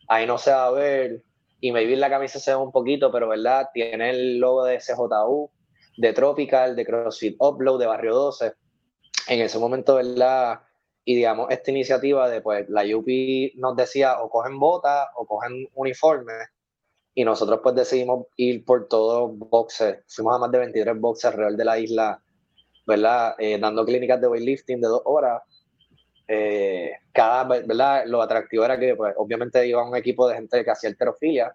B: ahí no se va a ver, y vi la camisa se ve un poquito, pero verdad, tiene el logo de CJU, de Tropical, de CrossFit Upload, de Barrio 12. En ese momento, ¿verdad? Y digamos, esta iniciativa de, pues, la UP nos decía o cogen botas o cogen uniformes. Y nosotros, pues, decidimos ir por todos boxes. Fuimos a más de 23 boxes alrededor de la isla, ¿verdad? Eh, dando clínicas de weightlifting de dos horas. Eh, cada, ¿verdad? Lo atractivo era que, pues, obviamente iba un equipo de gente que hacía alterofilia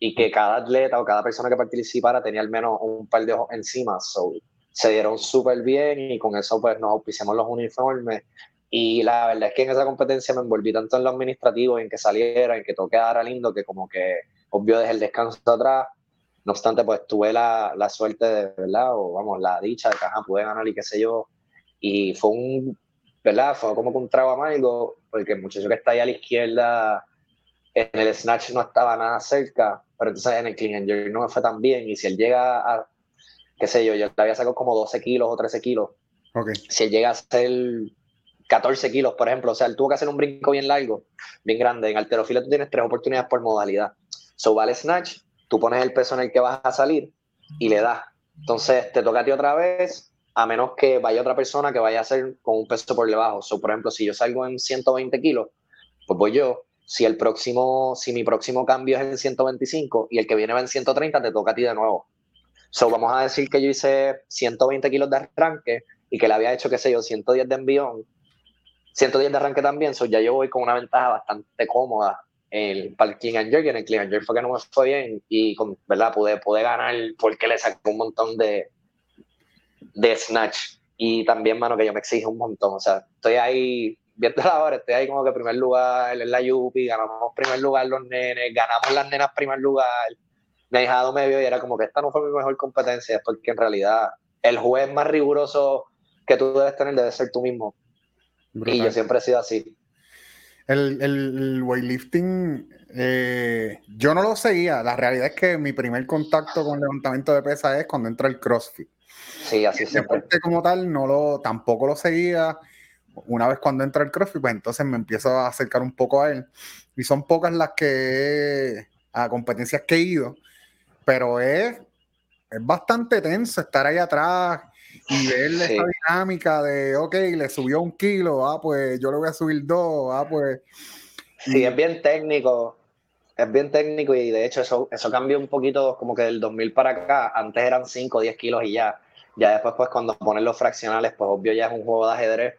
B: y que cada atleta o cada persona que participara tenía al menos un par de ojos encima. So, se dieron súper bien y con eso pues nos auspiciamos los uniformes. Y la verdad es que en esa competencia me envolví tanto en lo administrativo, en que saliera, en que todo quedara lindo, que como que obvio desde el descanso atrás. No obstante, pues tuve la, la suerte de, ¿verdad? O vamos, la dicha de que ajá, pude ganar y qué sé yo. Y fue un, ¿verdad? Fue como que un trago amargo, porque el muchacho que está ahí a la izquierda en el snatch no estaba nada cerca, pero entonces en el clean and jerk no me fue tan bien. Y si él llega a, qué sé yo, yo le había sacado como 12 kilos o 13 kilos.
A: Okay.
B: Si él llega a hacer 14 kilos, por ejemplo, o sea, él tuvo que hacer un brinco bien largo, bien grande. En alterofilia tú tienes tres oportunidades por modalidad. So, vale snatch, tú pones el peso en el que vas a salir y le das. Entonces, te toca a ti otra vez, a menos que vaya otra persona que vaya a hacer con un peso por debajo. So, por ejemplo, si yo salgo en 120 kilos, pues voy yo. Si el próximo, si mi próximo cambio es en 125 y el que viene va en 130, te toca a ti de nuevo. So, vamos a decir que yo hice 120 kilos de arranque y que le había hecho, qué sé yo, 110 de envión, 110 de arranque también, so ya yo voy con una ventaja bastante cómoda para el King and Jerk, en el King and Jerk fue que no me fue bien y ¿verdad? Pude, pude ganar porque le saqué un montón de, de snatch y también, mano, que yo me exijo un montón, o sea, estoy ahí viendo la hora, estoy ahí como que primer lugar en la Yupi, ganamos primer lugar los nenes, ganamos las nenas primer lugar, mi hijado me vio y era como que esta no fue mi mejor competencia, porque en realidad el juez más riguroso que tú debes tener debe ser tú mismo. Y yo siempre he sido así.
A: El, el weightlifting, eh, yo no lo seguía. La realidad es que mi primer contacto con levantamiento de pesas es cuando entra el CrossFit.
B: Sí, así es.
A: Como tal, no lo, tampoco lo seguía. Una vez cuando entra el CrossFit, pues entonces me empiezo a acercar un poco a él. Y son pocas las que a competencias que he ido, pero es, es bastante tenso estar ahí atrás y ver esa dinámica de, ok, le subió un kilo, ah, pues yo le voy a subir dos, ah, pues.
B: Sí, es bien técnico, es bien técnico y de hecho eso, eso cambió un poquito como que del 2000 para acá, antes eran 5 o 10 kilos y ya, ya después pues cuando ponen los fraccionales, pues obvio ya es un juego de ajedrez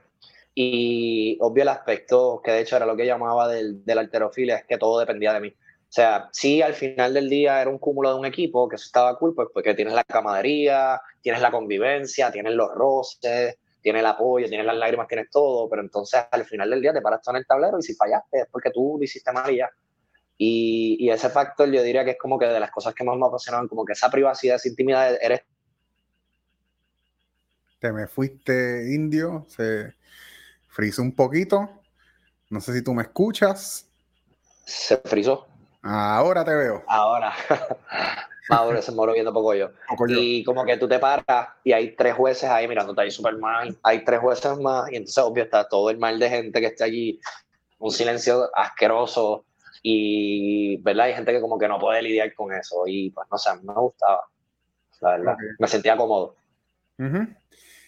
B: y obvio el aspecto que de hecho era lo que llamaba del, del alterofilia, es que todo dependía de mí. O sea, sí, al final del día era un cúmulo de un equipo, que eso estaba cool, pues porque tienes la camaradería, tienes la convivencia, tienes los roces, tienes el apoyo, tienes las lágrimas, tienes todo, pero entonces al final del día te paras en el tablero y si fallaste es porque tú lo hiciste mal y ya. Y, ese factor yo diría que es como que de las cosas que más me apasionan, como que esa privacidad, esa intimidad, eres...
A: Te me fuiste indio, se frizó un poquito, no sé si tú me escuchas.
B: Se frizó.
A: Ahora te veo.
B: Ahora. Ahora se me viendo poco yo. Y como que tú te paras y hay tres jueces ahí mirándote ahí súper mal. Hay tres jueces más y entonces obvio está todo el mal de gente que está allí. Un silencio asqueroso y, ¿verdad? Hay gente que como que no puede lidiar con eso y pues no sé, me gustaba. La verdad. Me sentía cómodo.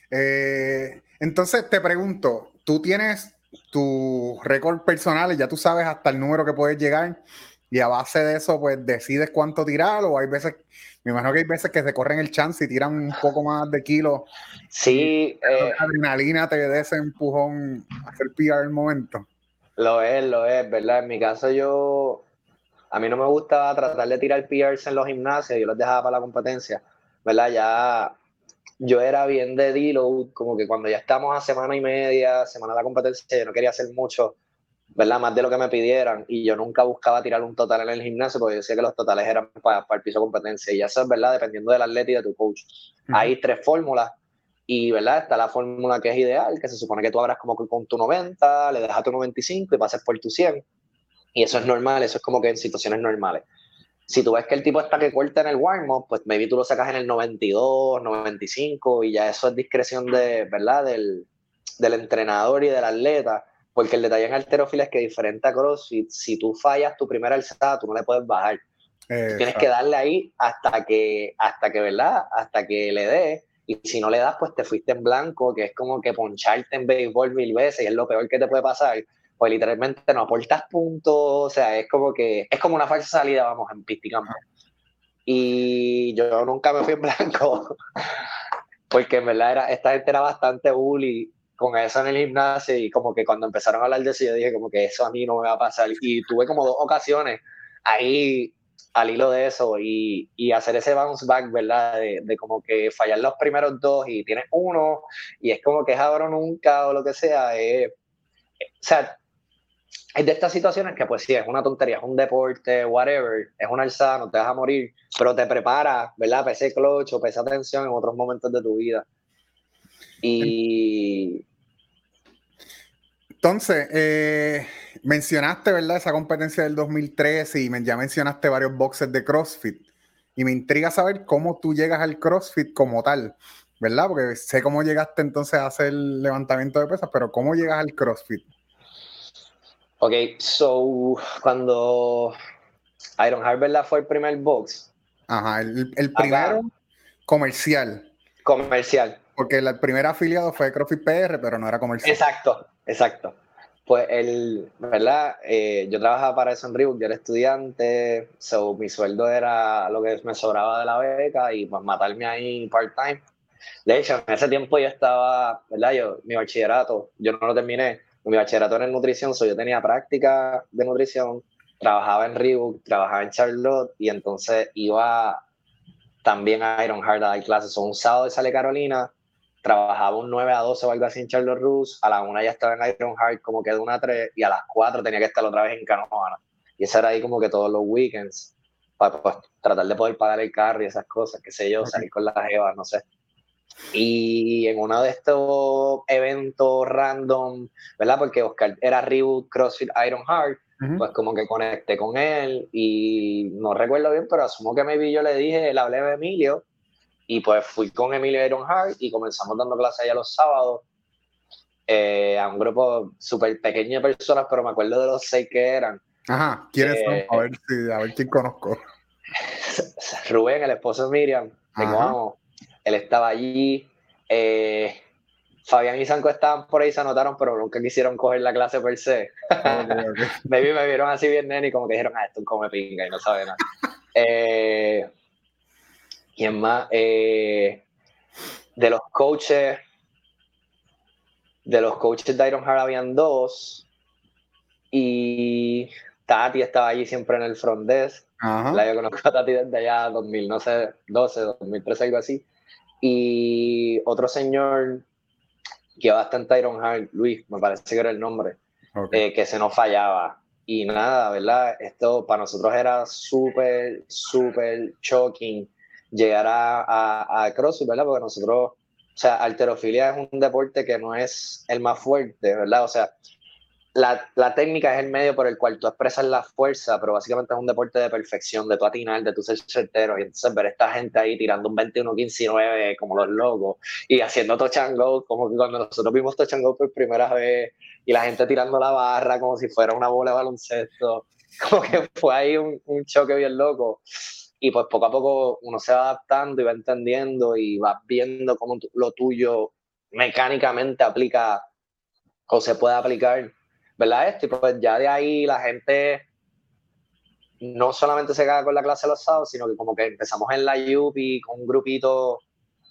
A: Eh, entonces te pregunto, tú tienes tu récord personal y ya tú sabes hasta el número que puedes llegar y a base de eso, pues decides cuánto tirar, o hay veces, me imagino que hay veces que se corren el chance y tiran un poco más de kilos.
B: Sí.
A: Eh, adrenalina te da ese empujón a hacer PR en el momento.
B: Lo es, lo es, ¿verdad? En mi caso yo, a mí no me gusta tratar de tirar PRs en los gimnasios, yo los dejaba para la competencia, ¿verdad? Ya yo era bien de deload, como que cuando ya estamos a semana y media, semana de la competencia, yo no quería hacer mucho ¿verdad? Más de lo que me pidieran y yo nunca buscaba tirar un total en el gimnasio porque yo decía que los totales eran para, el piso de competencia y eso es verdad, dependiendo del atleta y de tu coach. Hay tres fórmulas y, ¿verdad? Está la fórmula que es ideal, que se supone que tú abras como con tu 90, le dejas tu 95 y pases por tu 100 y eso es normal, eso es como que en situaciones normales. Si tú ves que el tipo está que corta en el warm-up, pues maybe tú lo sacas en el 92, 95 y ya eso es discreción de, ¿verdad? Del, del entrenador y del atleta porque el detalle en alterofilia es que diferente a CrossFit, si tú fallas tu primera alzada, tú no le puedes bajar. tienes que darle ahí hasta que, hasta que, ¿verdad? Hasta que le dé. Y si no le das, pues te fuiste en blanco, que es como que poncharte en béisbol mil veces y es lo peor que te puede pasar. Pues literalmente no aportas puntos, o sea, es como que, es como una falsa salida, vamos, en pisticampo. Y yo nunca me fui en blanco, porque en verdad era, esta gente era bastante bully con eso en el gimnasio y como que cuando empezaron a hablar de eso yo dije como que eso a mí no me va a pasar y tuve como dos ocasiones ahí al hilo de eso y, y hacer ese bounce back, ¿verdad? De, como que fallar los primeros dos y tienes uno y es como que es ahora nunca o lo que sea. Eh, o sea, es de estas situaciones que pues sí, es una tontería, es un deporte, whatever, es una alzada, no te vas a morir, pero te prepara, ¿verdad? Para ese clutch o para esa tensión en otros momentos de tu vida. Y...
A: Entonces, eh, mencionaste, ¿verdad? Esa competencia del 2013 y ya mencionaste varios boxes de CrossFit. Y me intriga saber cómo tú llegas al CrossFit como tal, ¿verdad? Porque sé cómo llegaste entonces a hacer el levantamiento de pesas, pero ¿cómo llegas al CrossFit?
B: Ok, so cuando Iron Heart, ¿verdad? Fue el primer box.
A: Ajá, el, el primero comercial.
B: Comercial.
A: Porque el primer afiliado fue CrossFit PR, pero no era comercial.
B: Exacto, exacto. Pues el, ¿verdad? Eh, yo trabajaba para eso en Reebok, yo era estudiante, so mi sueldo era lo que me sobraba de la beca y pues matarme ahí part-time. De hecho, en ese tiempo yo estaba, ¿verdad? Yo, mi bachillerato, yo no lo terminé, mi bachillerato era en nutrición, so yo tenía práctica de nutrición, trabajaba en Reebok, trabajaba en Charlotte y entonces iba también a Ironheart a dar clases. So, un sábado sale Carolina, trabajaba un 9 a 12 o algo así en Charlotte Russe, a la 1 ya estaba en Ironheart como que de 1 a 3 y a las 4 tenía que estar otra vez en Canoana. Y eso era ahí como que todos los weekends, para pues, tratar de poder pagar el carro y esas cosas, qué sé yo, salir con las Eva, no sé. Y en uno de estos eventos random, ¿verdad? Porque Oscar era Reboot CrossFit Ironheart, pues como que conecté con él y no recuerdo bien, pero asumo que me vi, yo le dije, le hablé a Emilio y pues fui con Emilio Ironheart y comenzamos dando clases allá los sábados eh, a un grupo súper pequeño de personas, pero me acuerdo de los seis que eran.
A: Ajá, ¿quiénes son? Eh, a ver, si, a ver quién conozco.
B: Rubén, el esposo de Miriam, de él estaba allí. Eh, Fabián y Sanco estaban por ahí, se anotaron, pero nunca quisieron coger la clase per se. me vieron así bien nene y como que dijeron, ah, esto es come pinga y no sabe nada. eh, ¿Quién más? Eh, de los coaches, de los coaches de Ironheart habían dos y Tati estaba allí siempre en el front desk. La yo conozco a Tati desde allá 2000, no sé, 12, 2013, algo así. Y otro señor que bastante Ironheart, Luis, me parece que era el nombre, eh, que se nos fallaba. Y nada, ¿verdad? Esto para nosotros era súper, súper shocking llegar a, a, CrossFit, ¿verdad? Porque nosotros, o sea, alterofilia es un deporte que no es el más fuerte, ¿verdad? O sea, la, la, técnica es el medio por el cual tú expresas la fuerza, pero básicamente es un deporte de perfección, de tu atinar, de tu ser certero. Y entonces ver a esta gente ahí tirando un 21, 15 9 como los locos y haciendo touch and go, como que cuando nosotros vimos touch and go por primera vez y la gente tirando la barra como si fuera una bola de baloncesto, como que fue ahí un, un choque bien loco y pues poco a poco uno se va adaptando y va entendiendo y va viendo cómo lo tuyo mecánicamente aplica o se puede aplicar, ¿verdad? Esto y pues ya de ahí la gente no solamente se queda con la clase los sábados, sino que como que empezamos en la UPI con un grupito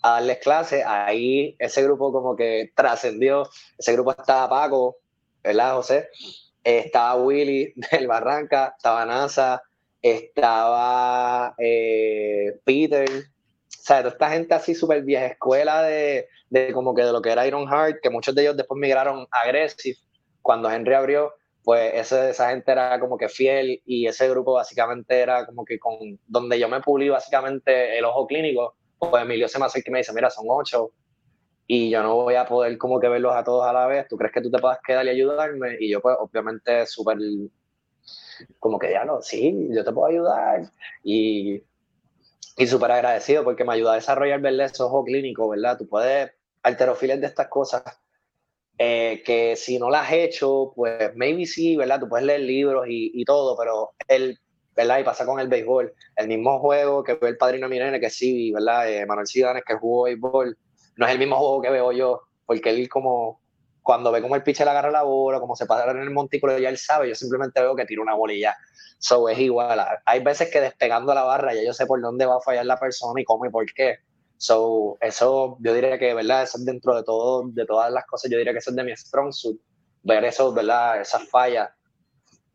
B: a darles clases, ahí ese grupo como que trascendió, ese grupo estaba Paco, ¿verdad, José? Estaba Willy del Barranca, estaba NASA, estaba eh, Peter, o sea, toda esta gente así súper vieja escuela de, de, como que de lo que era Iron Heart, que muchos de ellos después migraron a Aggressive, cuando Henry abrió, pues ese, esa gente era como que fiel y ese grupo básicamente era como que con donde yo me pulí básicamente el ojo clínico, pues Emilio se me acerca me dice, mira, son ocho y yo no voy a poder como que verlos a todos a la vez, ¿tú crees que tú te puedas quedar y ayudarme? Y yo pues obviamente súper como que ya no, sí, yo te puedo ayudar. Y, y súper agradecido porque me ayuda a desarrollar, ¿verdad? Ese ojo clínico, ¿verdad? Tú puedes alterofiles de estas cosas eh, que si no las has hecho, pues maybe sí, ¿verdad? Tú puedes leer libros y, y todo, pero el, ¿verdad? Y pasa con el béisbol. El mismo juego que ve el padrino Mirene, que sí, ¿verdad? Eh, Manuel Cidanes, que jugó béisbol, no es el mismo juego que veo yo, porque él como cuando ve como el pitcher agarra la bola, como se pasa en el montículo, ya él sabe, yo simplemente veo que tira una bolilla. So es igual. Hay veces que despegando la barra ya yo sé por dónde va a fallar la persona y cómo y por qué. So, eso yo diría que, ¿verdad? Eso es dentro de todo, de todas las cosas, yo diría que eso es de mi strong suit. Ver eso, ¿verdad? Esas fallas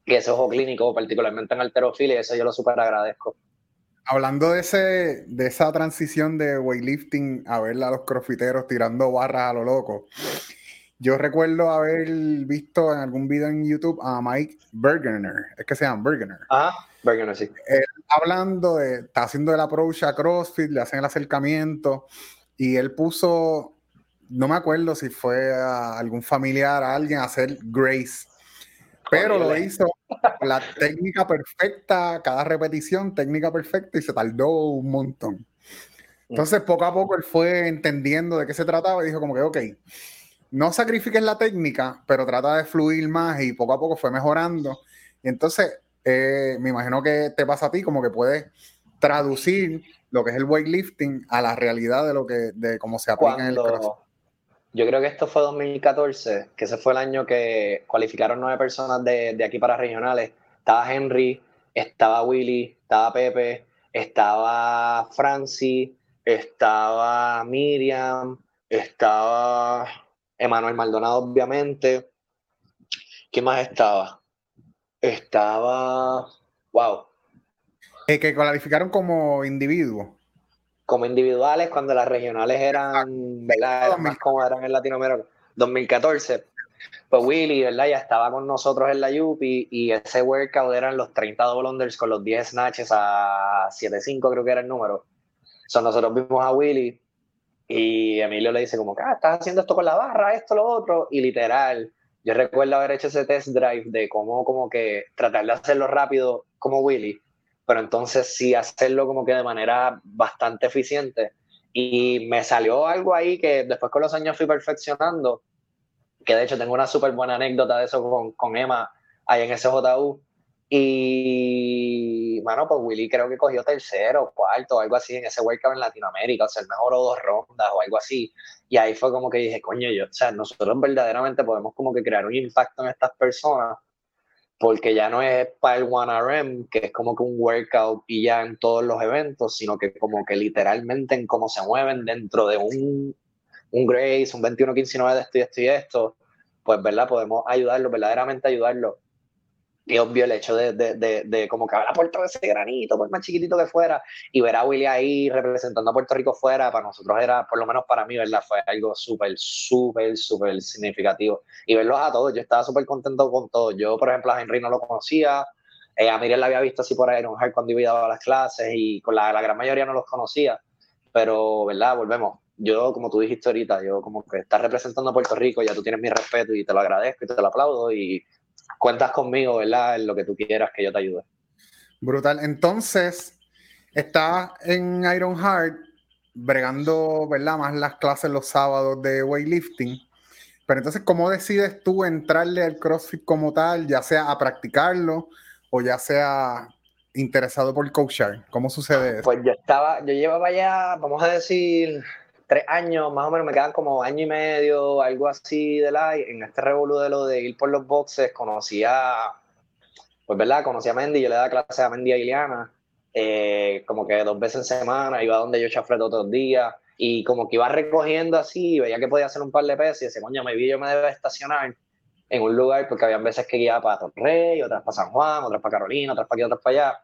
B: y ese ojo clínico, particularmente en alterofilia, eso yo lo súper agradezco.
A: Hablando de, ese, de esa transición de weightlifting a ver a los crofiteros tirando barras a lo loco, yo recuerdo haber visto en algún video en YouTube a Mike Bergener, es que se llama Bergener.
B: Ah, Bergener, sí.
A: Él hablando de, está haciendo el approach a CrossFit, le hacen el acercamiento y él puso, no me acuerdo si fue a algún familiar, a alguien a hacer Grace. pero lo hizo la técnica perfecta, cada repetición, técnica perfecta, y se tardó un montón. Entonces, poco a poco él fue entendiendo de qué se trataba y dijo como que, ok, no sacrifiques la técnica, pero trata de fluir más y poco a poco fue mejorando. Y entonces, eh, me imagino que te pasa a ti como que puedes traducir lo que es el weightlifting a la realidad de lo que, de cómo se aplica en el crossfit.
B: Yo creo que esto fue 2014, que ese fue el año que cualificaron nueve personas de, de aquí para regionales. Estaba Henry, estaba Willy, estaba Pepe, estaba Francis, estaba Miriam, estaba Emanuel Maldonado, obviamente. ¿Qué más estaba? Estaba. ¡Wow!
A: Eh, que cualificaron como individuos.
B: Como individuales, cuando las regionales eran, ¿verdad? más como eran en Latinoamérica. 2014. Pues Willy, ¿verdad? Ya estaba con nosotros en la Yupi y ese workout eran los 30 double unders con los 10 snatches a 7.5, creo que era el número. So, nosotros vimos a Willy y Emilio le dice como ah, estás haciendo esto con la barra, esto, lo otro, y literal, yo recuerdo haber hecho ese test drive de cómo como que tratar de hacerlo rápido como Willy, pero entonces sí hacerlo como que de manera bastante eficiente. Y me salió algo ahí que después con los años fui perfeccionando, que de hecho tengo una súper buena anécdota de eso con, con Emma ahí en SJU, y, bueno, pues Willy creo que cogió tercero, cuarto, algo así en ese workout en Latinoamérica, o sea, el mejor o dos rondas o algo así. Y ahí fue como que dije, coño, yo, o sea, nosotros verdaderamente podemos como que crear un impacto en estas personas, porque ya no es para el 1RM, que es como que un workout y ya en todos los eventos, sino que como que literalmente en cómo se mueven dentro de un, un Grace, un 21-15-9 de esto y esto y esto, pues, ¿verdad? Podemos ayudarlo, verdaderamente ayudarlo y obvio el hecho de, de, de, como que haber aportado ese granito, por más chiquitito que fuera, y ver a Willy ahí representando a Puerto Rico fuera, para nosotros era, por lo menos para mí, ¿verdad? Fue algo súper, súper, súper significativo. Y verlos a todos, yo estaba súper contento con todos. Yo, por ejemplo, a Henry no lo conocía, eh, a Miriam la había visto así por en un cuando iba a las clases, y con la, la gran mayoría no los conocía, pero, ¿verdad? Volvemos. Yo, como tú dijiste ahorita, yo como que estás representando a Puerto Rico, ya tú tienes mi respeto y te lo agradezco y te lo aplaudo y cuentas conmigo, ¿verdad? En lo que tú quieras que yo te ayude.
A: Brutal. Entonces, estás en Iron Heart bregando, ¿verdad? Más las clases los sábados de weightlifting. Pero entonces, ¿cómo decides tú entrarle al CrossFit como tal, ya sea a practicarlo o ya sea interesado por coachar? ¿Cómo sucede eso?
B: Pues yo estaba, yo llevaba ya, vamos a decir, tres años, más o menos, me quedan como año y medio, algo así de la, en este revolú de lo de ir por los boxes, conocí a, pues verdad, conocí a Mendy, yo le daba clase a Mendy a Iliana, eh, como que dos veces en semana, iba donde yo chafreto los días, y como que iba recogiendo así, veía que podía hacer un par de pesos, y decía, coño, me vi, yo me debe estacionar en un lugar, porque había veces que guiaba para Torrey, otras para San Juan, otras para Carolina, otras para aquí, otras para allá,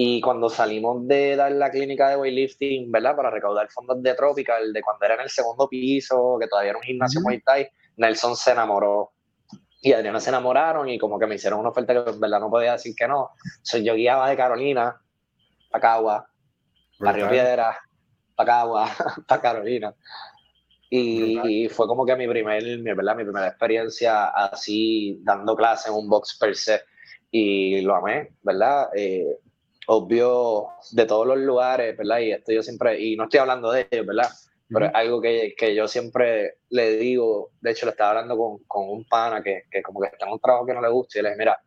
B: y cuando salimos de dar la clínica de weightlifting, ¿verdad? Para recaudar fondos de Tropical, de cuando era en el segundo piso, que todavía era un gimnasio Muay Thai, Nelson se enamoró. Y Adriana se enamoraron y como que me hicieron una oferta que en verdad no podía decir que no. So, yo guiaba de Carolina para Cagua, para Río Piedra, para Cagua, para Carolina. Y, fue como que mi, primer, mi, ¿verdad? mi primera experiencia así dando clase en un box per se. Y lo amé, ¿verdad? Eh, obvio de todos los lugares, ¿verdad? Y esto yo siempre, y no estoy hablando de ellos, ¿verdad? Pero es algo que, que, yo siempre le digo, de hecho le estaba hablando con, con un pana que, que, como que está en un trabajo que no le gusta y le dije, mira,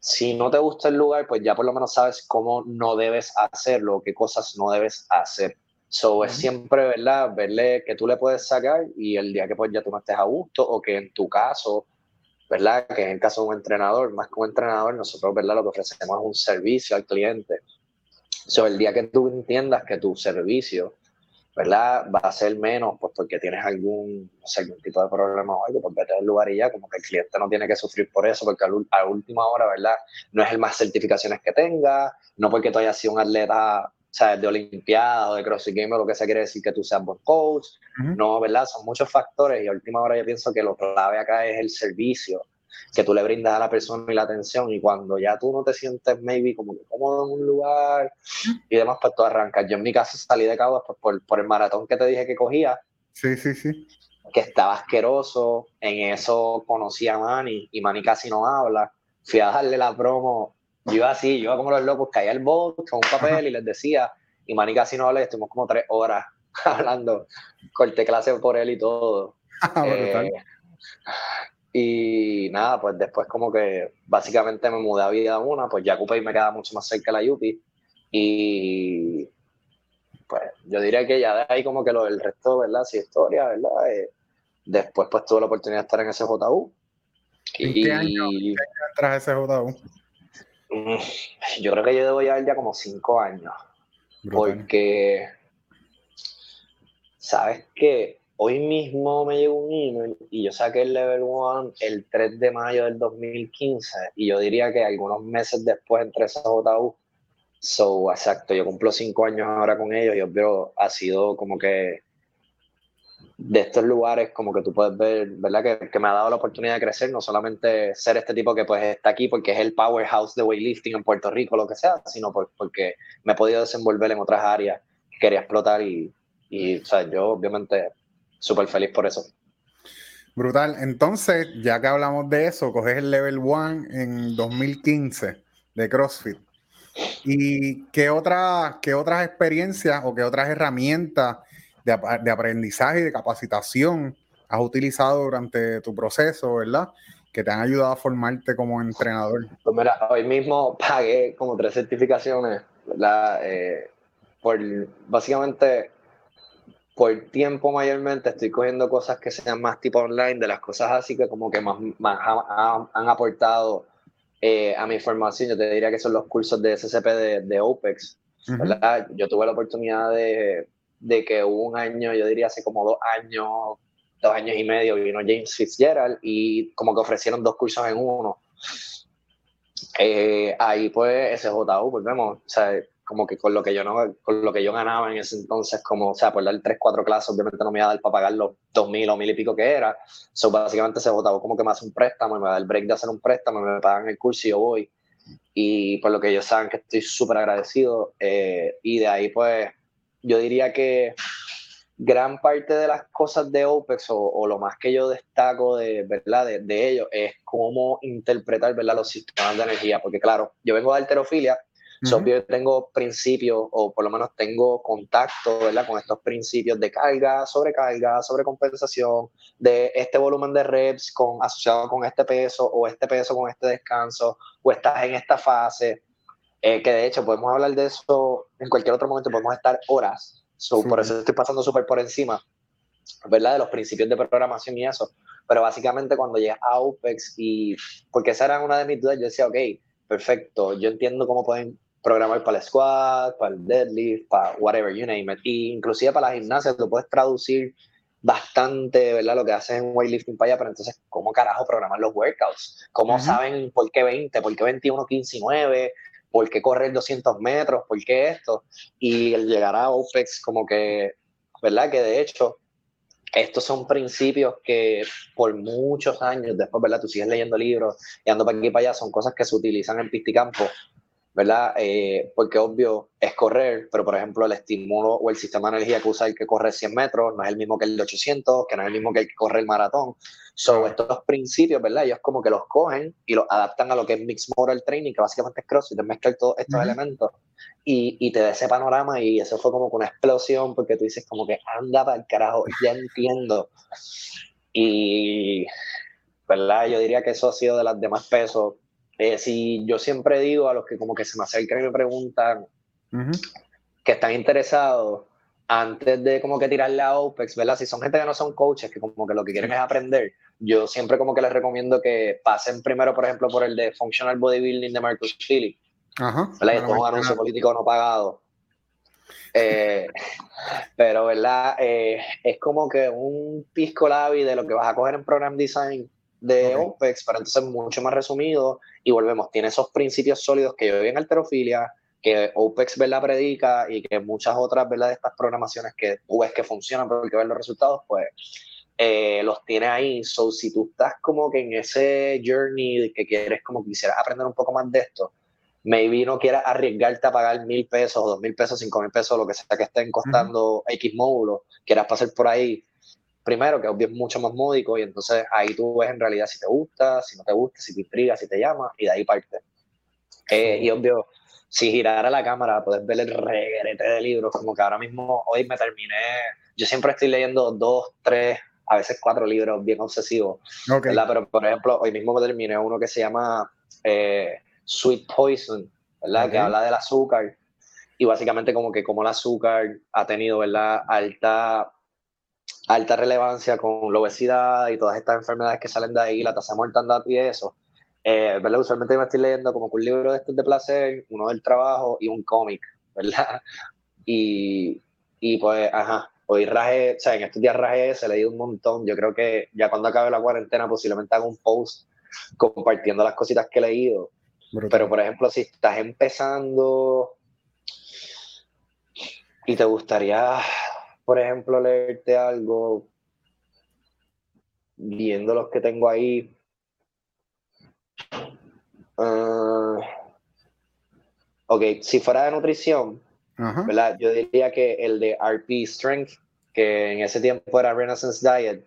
B: si no te gusta el lugar, pues ya por lo menos sabes cómo no debes hacerlo, qué cosas no debes hacer. So, es siempre, ¿verdad? Verle que tú le puedes sacar y el día que pues ya tú no estés a gusto o que en tu caso ¿verdad? Que en el caso de un entrenador, más que un entrenador, nosotros, ¿verdad? Lo que ofrecemos es un servicio al cliente. So, el día que tú entiendas que tu servicio, ¿verdad? Va a ser menos, pues porque tienes algún, no sé, algún tipo de problema o algo, pues vete al lugar y ya, como que el cliente no tiene que sufrir por eso, porque a última hora, ¿verdad? No es el más certificaciones que tenga, no porque tú hayas sido un atleta sea, de Olimpiada o de CrossFit Gamer, lo que se quiere decir que tú seas buen coach. No, ¿verdad? Son muchos factores y a última hora yo pienso que lo clave acá es el servicio que tú le brindas a la persona y la atención y cuando ya tú no te sientes maybe como que cómodo en un lugar y demás, pues tú arrancas. Yo en mi caso salí de Caguas pues, por, por el maratón que te dije que cogía.
A: Sí, sí, sí.
B: que estaba asqueroso. En eso conocí a Manny y Manny casi no habla. Fui a darle la promo. Yo iba así, yo iba como los locos, caía el bot con un papel y les decía. Y Manny casi no habla y estuvimos como tres horas hablando. Corté clase por él y todo. Ah, eh, y nada, pues después como que básicamente me mudé a Vida Una, pues ya y me queda mucho más cerca de la Yupi. Y pues yo diría que ya de ahí como que lo del resto, ¿verdad? Sí, historia, ¿verdad? Eh, después pues tuve la oportunidad de estar en SJU.
A: ¿En y, qué año, ¿en qué año SJU?
B: Mm, yo creo que yo debo llevar ya como cinco años. Porque, ¿sabes qué? Hoy mismo me llegó un email y yo saqué el Level 1 el 3 de mayo del 2015 y yo diría que algunos meses después entré a SJU So, exacto, yo cumplo cinco años ahora con ellos y obvio ha sido como que de estos lugares como que tú puedes ver, ¿verdad? Que, que, me ha dado la oportunidad de crecer, no solamente ser este tipo que pues está aquí porque es el powerhouse de weightlifting en Puerto Rico, lo que sea, sino porque me he podido desenvolver en otras áreas que quería explotar y, y o sea, yo obviamente súper feliz por eso.
A: Brutal. Entonces, ya que hablamos de eso, coges el level 1 en 2015 de CrossFit. ¿Y qué, otra, qué otras experiencias o qué otras herramientas de, de, aprendizaje y de capacitación has utilizado durante tu proceso, verdad? Que te han ayudado a formarte como entrenador.
B: Pues mira, hoy mismo pagué como tres certificaciones, ¿verdad? Eh, por básicamente por tiempo mayormente estoy cogiendo cosas que sean más tipo online, de las cosas así que como que más, más han aportado eh, a mi formación, yo te diría que son los cursos de SCP de, de OPEX. Yo tuve la oportunidad de, de, que hubo un año, yo diría hace como dos años, dos años y medio, vino James Fitzgerald y como que ofrecieron dos cursos en uno. Eh, ahí pues SJU, volvemos, o sea, como que con lo que yo no con lo que yo ganaba en ese entonces como o sea por dar tres cuatro clases obviamente no me iba a dar para pagar los dos mil o mil y pico que era so básicamente votaba como que me hace un préstamo me da el break de hacer un préstamo me pagan el curso y yo voy y por lo que ellos saben que estoy súper agradecido eh, y de ahí pues yo diría que gran parte de las cosas de OPEX o, lo más que yo destaco de, ¿verdad? De, de ellos es cómo interpretar ¿verdad? los sistemas de energía porque claro yo vengo de alterofilia yo tengo principios, o por lo menos tengo contacto ¿verdad? con estos principios de carga, sobrecarga, sobrecompensación, de este volumen de reps con, asociado con este peso, o este peso con este descanso, o estás en esta fase. Eh, que de hecho podemos hablar de eso en cualquier otro momento, podemos estar horas. Por eso estoy pasando súper por encima, ¿verdad? De los principios de programación y eso. Pero básicamente cuando llegas a OPEX y, porque esa era una de mis dudas, yo decía, ok, perfecto, yo entiendo cómo pueden programar para el squat, para el deadlift, para whatever, you name it. Y inclusive para la gimnasia lo puedes traducir bastante, ¿verdad? Lo que haces en weightlifting para allá, pero entonces, ¿cómo carajo programar los workouts? ¿Cómo saben por qué 20, por qué 21, 15 y 9? ¿Por qué correr 200 metros? ¿Por qué esto? Y el llegar a OPEX como que, ¿verdad? Que de hecho, estos son principios que por muchos años después, ¿verdad? Tú sigues leyendo libros y ando para aquí y para allá, son cosas que se utilizan en pisticampo ¿verdad? Eh, porque obvio es correr, pero por ejemplo el estímulo o el sistema de energía que usa el que corre 100 metros no es el mismo que el de 800, que no es el mismo que el que corre el maratón. Son estos principios, ¿verdad? Ellos como que los cogen y los adaptan a lo que es Mixed Model Training, que básicamente es CrossFit, te mezclan todos estos elementos y, y, te da ese panorama y eso fue como una explosión porque tú dices como que anda para el carajo, ya entiendo. Y, ¿verdad? Yo diría que eso ha sido de las demás pesos eh, si yo siempre digo a los que como que se me acercan y me preguntan que están interesados, antes de como que tirarle a OPEX, ¿verdad? Si son gente que no son coaches, que como que lo que quieren es aprender, yo siempre como que les recomiendo que pasen primero, por ejemplo, por el de Functional Bodybuilding de Marcus Phillips. Ajá. ¿verdad? Esto es un anuncio político no pagado. Eh, pero, ¿verdad? Eh, es como que un pisco labi de lo que vas a coger en Program Design de OPEX, para entonces mucho más resumido y volvemos, tiene esos principios sólidos que yo veo en alterofilia, que OPEX ¿verdad? predica y que muchas otras ¿verdad? de estas programaciones que tú ves que funcionan porque ves los resultados, pues eh, los tiene ahí. So, si tú estás como que en ese journey que quieres, como quisieras aprender un poco más de esto, maybe no quieras arriesgarte a pagar mil pesos, dos mil pesos, cinco mil pesos, lo que sea que estén costando X módulos, quieras pasar por ahí, primero, que obvio es mucho más módico y entonces ahí tú ves en realidad si te gusta, si no te gusta, si te intriga, si te llama y de ahí parte. Eh, y obvio, si girara la cámara, puedes ver el regrete de libros, como que ahora mismo, hoy me terminé, yo siempre estoy leyendo dos, tres, a veces cuatro libros bien obsesivos, Pero, por ejemplo, hoy mismo me terminé uno que se llama eh, Sweet Poison, ¿verdad? Que habla del azúcar y básicamente como que como el azúcar ha tenido, ¿verdad? Alta, alta relevancia con la obesidad y todas estas enfermedades que salen de ahí, la tasa de mortandad y eso. Eh, ¿verdad? Usualmente me estoy leyendo como un libro de estos de placer, uno del trabajo y un cómic, ¿verdad? Y, y pues, ajá, hoy raje, o sea, en estos días raje se he leído un montón. Yo creo que ya cuando acabe la cuarentena posiblemente haga un post compartiendo las cositas que he leído. Pero, por ejemplo, si estás empezando y te gustaría, por ejemplo, leerte algo, viendo los que tengo ahí. Uh, ok, si fuera de nutrición, ¿verdad? Yo diría que el de RP Strength, que en ese tiempo era Renaissance Diet,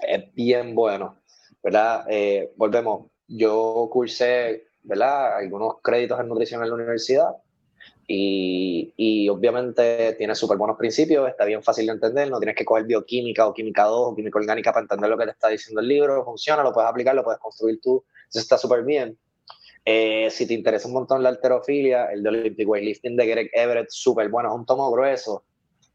B: es bien bueno, ¿verdad? Eh, volvemos, yo cursé, ¿verdad? Algunos créditos en nutrición en la universidad y, y obviamente tiene súper buenos principios, está bien fácil de entender, no tienes que coger bioquímica o química 2 o química orgánica para entender lo que te está diciendo el libro, funciona, lo puedes aplicar, lo puedes construir tú, eso está súper bien. Eh, si te interesa un montón la alterofilia, el de Olympic Weightlifting de Greg Everett, súper bueno, es un tomo grueso,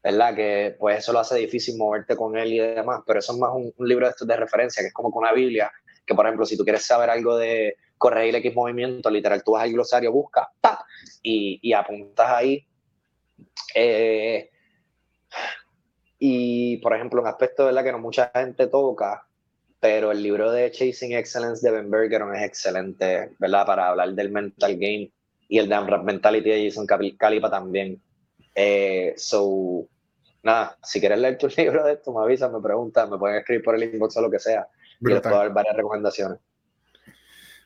B: ¿verdad? Que pues eso lo hace difícil moverte con él y demás, pero eso es más un, un libro de estos de referencia, que es como con una Biblia, que por ejemplo, si tú quieres saber algo de corregir X movimiento, literal, tú vas al glosario, buscas, Y, y apuntas ahí. Eh, y, por ejemplo, un aspecto ¿verdad? que no mucha gente toca, pero el libro de Chasing Excellence de Ben Bergeron es excelente, ¿verdad? Para hablar del mental game y el de Mentality de Jason Calipa también. Eh, so, nada, si quieres leer tu libro de esto, me avisas, me preguntas, me pueden escribir por el inbox o lo que sea. Y les puedo dar varias recomendaciones.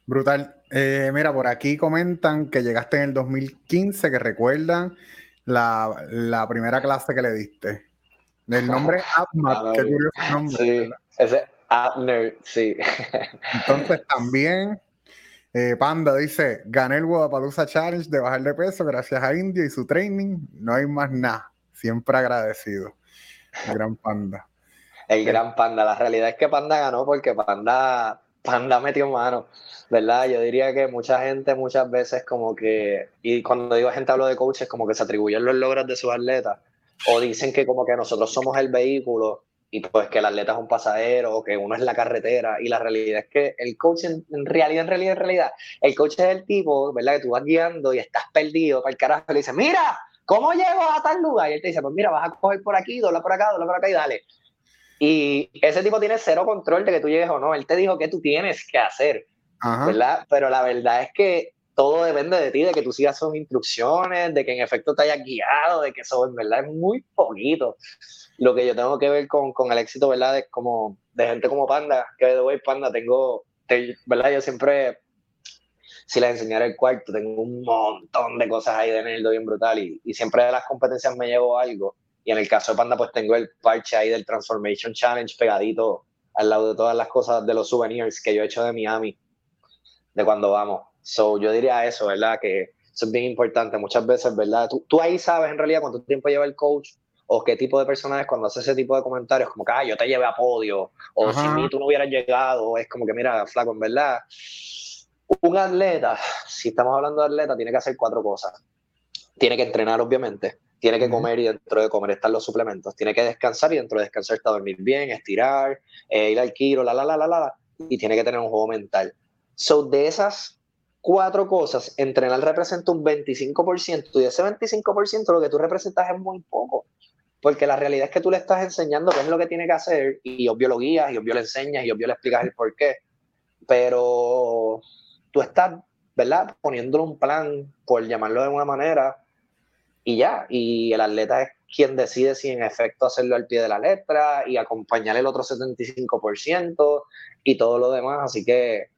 A: Brutal. Eh, mira, por aquí comentan que llegaste en el 2015, que recuerdan la, primera clase que le diste. El nombre Abner, qué curioso nombre.
B: Sí, ese Abner, sí.
A: Entonces también eh, Panda dice, gané el Guadalajara Challenge de bajar de peso gracias a India y su training. No hay más nada. Siempre agradecido. gran Panda.
B: El gran Panda. La realidad es que Panda ganó porque Panda Panda metió mano, ¿verdad? Yo diría que mucha gente muchas veces como que, y cuando digo gente hablo de coaches, como que se atribuyen los logros de sus atletas, o dicen que como que nosotros somos el vehículo y pues que el atleta es un pasajero o que uno es la carretera y la realidad es que el coach en, realidad, en realidad, en realidad, el coach es el tipo, ¿verdad? Que tú vas guiando y estás perdido para el carajo y le dices, mira, ¿cómo llego a tal lugar? Y él te dice, pues mira, vas a coger por aquí, dobla por acá, dobla por acá y dale. Y ese tipo tiene cero control de que tú llegues o no. Él te dijo que tú tienes que hacer, ¿verdad? Pero la verdad es que todo depende de ti, de que tú sigas sus instrucciones, de que en efecto te hayas guiado, de que eso en verdad es muy poquito. Lo que yo tengo que ver con, con el éxito, ¿verdad? Es como de gente como Panda, que de way Panda tengo, ¿verdad? Yo siempre, si les enseñara el cuarto, tengo un montón de cosas ahí de nerdo bien brutal y, y siempre de las competencias me llevo algo y en el caso de Panda, pues tengo el parche ahí del Transformation Challenge pegadito al lado de todas las cosas de los souvenirs que yo he hecho de Miami, de cuando vamos. So, yo diría eso, ¿verdad? Que eso es bien importante. Muchas veces, ¿verdad? Tú, tú ahí sabes en realidad cuánto tiempo lleva el coach o qué tipo de personas cuando hace ese tipo de comentarios, como que, ah, yo te llevé a podio, o si mí tú no hubieras llegado, es como que, mira, flaco, en verdad, un atleta, si estamos hablando de atleta, tiene que hacer cuatro cosas. Tiene que entrenar, obviamente tiene que comer y dentro de comer están los suplementos. Tiene que descansar y dentro de descansar está dormir bien, estirar, eh, ir al kilo, la, la, la, la, la, y tiene que tener un juego mental. So, de esas cuatro cosas, entrenar representa un 25% y ese 25% lo que tú representas es muy poco. Porque la realidad es que tú le estás enseñando qué es lo que tiene que hacer y obvio lo guías y obvio le enseñas y obvio le explicas el por qué. Pero tú estás, ¿verdad? Poniéndole un plan, por llamarlo de una manera, y ya, y el atleta es quien decide si en efecto hacerlo al pie de la letra y acompañar el otro 75% y todo lo demás, así que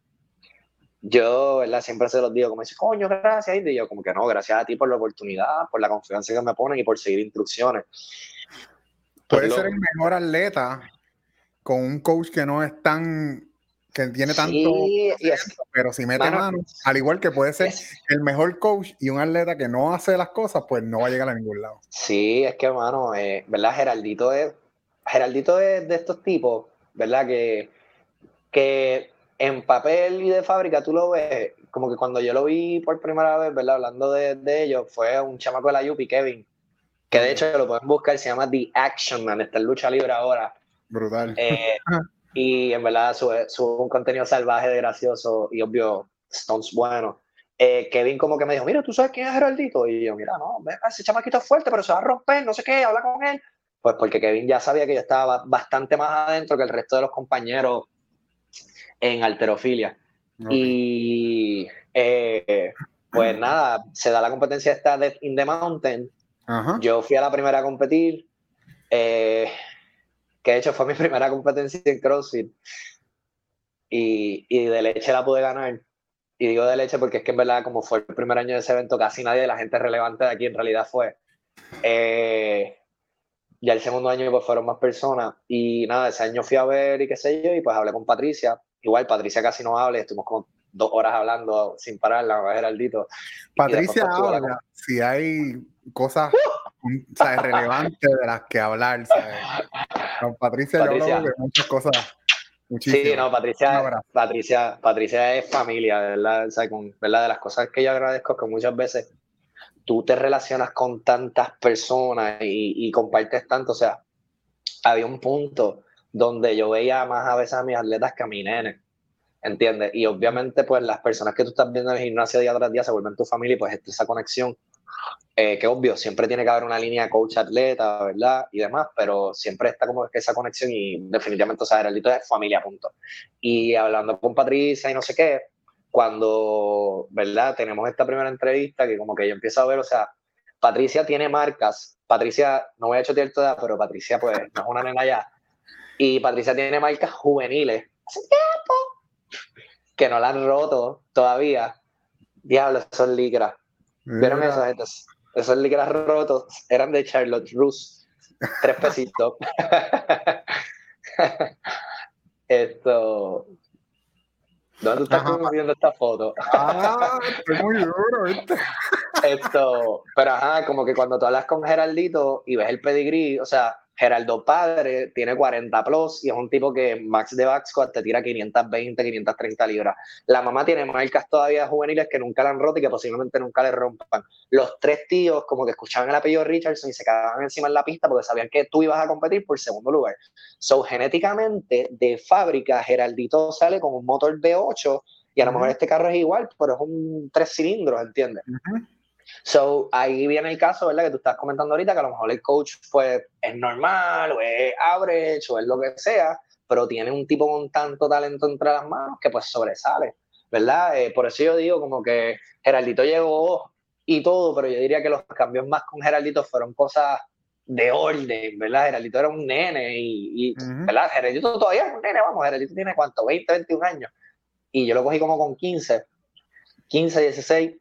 B: yo, ¿verdad? Siempre se los digo, como dice, coño, gracias, y yo como que no, gracias a ti por la oportunidad, por la confianza que me ponen y por seguir instrucciones.
A: puede ser el mejor atleta con un coach que no es tan que tiene tanto pero si mete mano, al igual que puede ser el mejor coach y un atleta que no hace las cosas, pues no va a llegar a ningún lado.
B: Sí, es que, mano, eh, ¿verdad? Geraldito es, Geraldito es de estos tipos, ¿verdad? Que, que en papel y de fábrica tú lo ves, como que cuando yo lo vi por primera vez, ¿verdad? Hablando de, de ellos, fue un chamaco de la Yupi, Kevin, que de hecho lo pueden buscar, se llama The Action Man, está en lucha libre ahora.
A: Brutal.
B: Eh, y en verdad sube, un contenido salvaje, de gracioso y obvio, stones bueno. Eh, Kevin como que me dijo, mira, ¿tú sabes quién es Geraldito? Y yo, mira, no, ese chamaquito es fuerte, pero se va a romper, no sé qué, habla con él. Pues porque Kevin ya sabía que yo estaba bastante más adentro que el resto de los compañeros en alterofilia. Y eh, pues nada, se da la competencia esta de In the Mountain. Yo fui a la primera a competir. Eh, que de hecho fue mi primera competencia en CrossFit. Y, y, de leche la pude ganar. Y digo de leche porque es que en verdad, como fue el primer año de ese evento, casi nadie de la gente relevante de aquí en realidad fue. Eh, ya el segundo año pues fueron más personas. Y nada, ese año fui a ver y qué sé yo, y pues hablé con Patricia. Igual Patricia casi no habla, estuvimos como dos horas hablando sin parar, la Geraldito.
A: Patricia habla, si hay cosas relevantes de las que hablar, ¿sabes? Patricia, yo hablo de muchas cosas.
B: Sí, no, Patricia, Patricia, Patricia es familia, ¿verdad? con, ¿verdad? De las cosas que yo agradezco que muchas veces tú te relacionas con tantas personas y, compartes tanto, o sea, había un punto donde yo veía más a veces a mis atletas que a mi nene, ¿entiendes? Y obviamente, pues las personas que tú estás viendo en el gimnasio día tras día se vuelven tu familia y pues esa conexión eh, que obvio, siempre tiene que haber una línea coach-atleta, ¿verdad? Y demás, pero siempre está como esa conexión y definitivamente, o sea, el es familia, punto. Y hablando con Patricia y no sé qué, cuando, ¿verdad? Tenemos esta primera entrevista que como que yo empiezo a ver, o sea, Patricia tiene marcas, Patricia, no voy a hecho cierto edad, pero Patricia pues no es una nena ya, y Patricia tiene marcas juveniles, que no la han roto todavía, diablo, son licras, ¿vieron eso, gente? Esos licras rotos eran de Charlotte Russe. Tres pesitos. Esto. ¿Dónde estás viendo esta foto?
A: Ah, estoy muy duro, ¿viste?
B: Esto, pero ajá, como que cuando tú hablas con Geraldito y ves el pedigrí, o sea, Geraldo Padre tiene 40 plus y es un tipo que Max de Backsquad te tira 520, 530 libras. La mamá tiene marcas todavía juveniles que nunca la han roto y que posiblemente nunca le rompan. Los tres tíos como que escuchaban el apellido Richardson y se quedaban encima en la pista porque sabían que tú ibas a competir por segundo lugar. So, genéticamente, de fábrica, Geraldito sale con un motor V8 y a lo mejor este carro es igual, pero es un tres cilindros, ¿entiendes? So, ahí viene el caso, ¿verdad? Que tú estás comentando ahorita, que a lo mejor el coach, pues, es normal, o es average, o es lo que sea, pero tiene un tipo con tanto talento entre las manos que, pues, sobresale, ¿verdad? Eh, por eso yo digo como que Geraldito llegó y todo, pero yo diría que los cambios más con Geraldito fueron cosas de orden, ¿verdad? Geraldito era un nene y, ¿verdad? Geraldito todavía es un nene, vamos, Geraldito tiene cuánto, 20, 21 años. Y yo lo cogí como con 15, 15, 16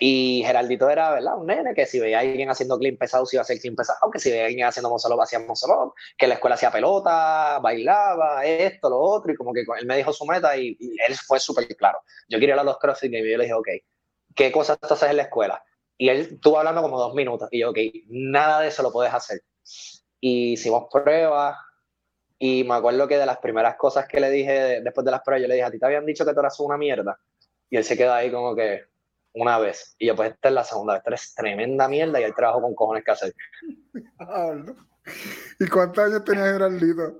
B: y Geraldito era, ¿verdad? Un nene que si veía a alguien haciendo clean pesado, se iba a hacer clean pesado, que si veía a alguien haciendo monsolop, hacía monsolop, que la escuela hacía pelota, bailaba, esto, lo otro, y como que él me dijo su meta y, él fue súper claro. Yo quería ir a los CrossFit y yo le dije, ok, ¿qué cosas tú haces en la escuela? Y él estuvo hablando como dos minutos, y yo, ok, nada de eso lo puedes hacer. Y hicimos pruebas, y me acuerdo que de las primeras cosas que le dije después de las pruebas, yo le dije, a ti te habían dicho que tú eras una mierda. Y él se queda ahí como que, una vez. Y yo, pues esta es la segunda vez. Esta es tremenda mierda y hay trabajo con cojones que hacer.
A: ¿Y cuántos años tenía Geraldito?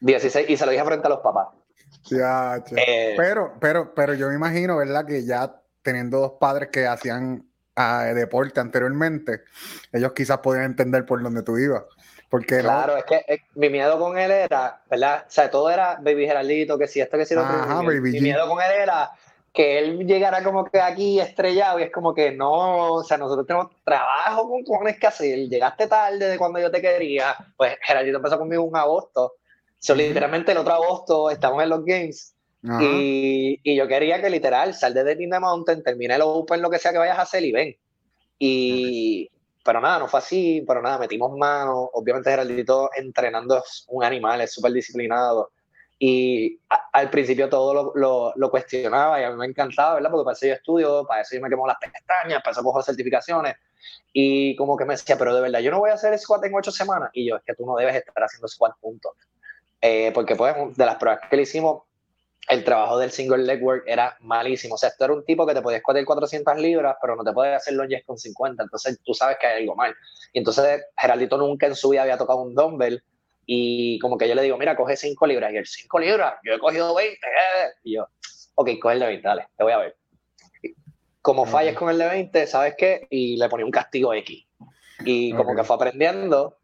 B: 16, y se lo dije frente a los papás.
A: Ya, eh, pero, pero, pero yo me imagino, ¿verdad? Que ya teniendo dos padres que hacían ah, deporte anteriormente, ellos quizás podían entender por dónde tú ibas. Porque
B: claro, es que eh, mi miedo con él era, ¿verdad? O sea, todo era Baby Geraldito, que si esto, que si lo otro. mi miedo con él era que él llegara como que aquí estrellado y es como que no, o sea, nosotros tenemos trabajo con cojones que hacer, llegaste tarde de cuando yo te quería, pues Geraldito empezó conmigo en agosto, so, literalmente el otro agosto estamos en los games y, y, yo quería que literal sal de The Mountain, termine el Open, lo que sea que vayas a hacer y ven. Y, pero nada, no fue así, pero nada, metimos manos. Obviamente Geraldito entrenando es un animal, es súper disciplinado. Y al principio todo lo, lo, lo, cuestionaba y a mí me encantaba, ¿verdad? Porque para eso yo estudio, para eso yo me quemo las pestañas, para eso cojo certificaciones. Y como que me decía, pero de verdad, yo no voy a hacer squat en ocho semanas. Y yo, es que tú no debes estar haciendo squat, punto. Eh, porque pues de las pruebas que le hicimos, el trabajo del single leg work era malísimo. O sea, esto era un tipo que te podía escoger 400 libras, pero no te puede hacer lunges con 50. Entonces tú sabes que hay algo mal. Y entonces Geraldito nunca en su vida había tocado un dumbbell. Y como que yo le digo, mira, coge 5 libras. Y él, 5 libras, yo he cogido 20. Eh". Y yo, ok, coge el de 20, dale, te voy a ver. Como falles con el de 20, ¿sabes qué? Y le ponía un castigo X. Y como que fue aprendiendo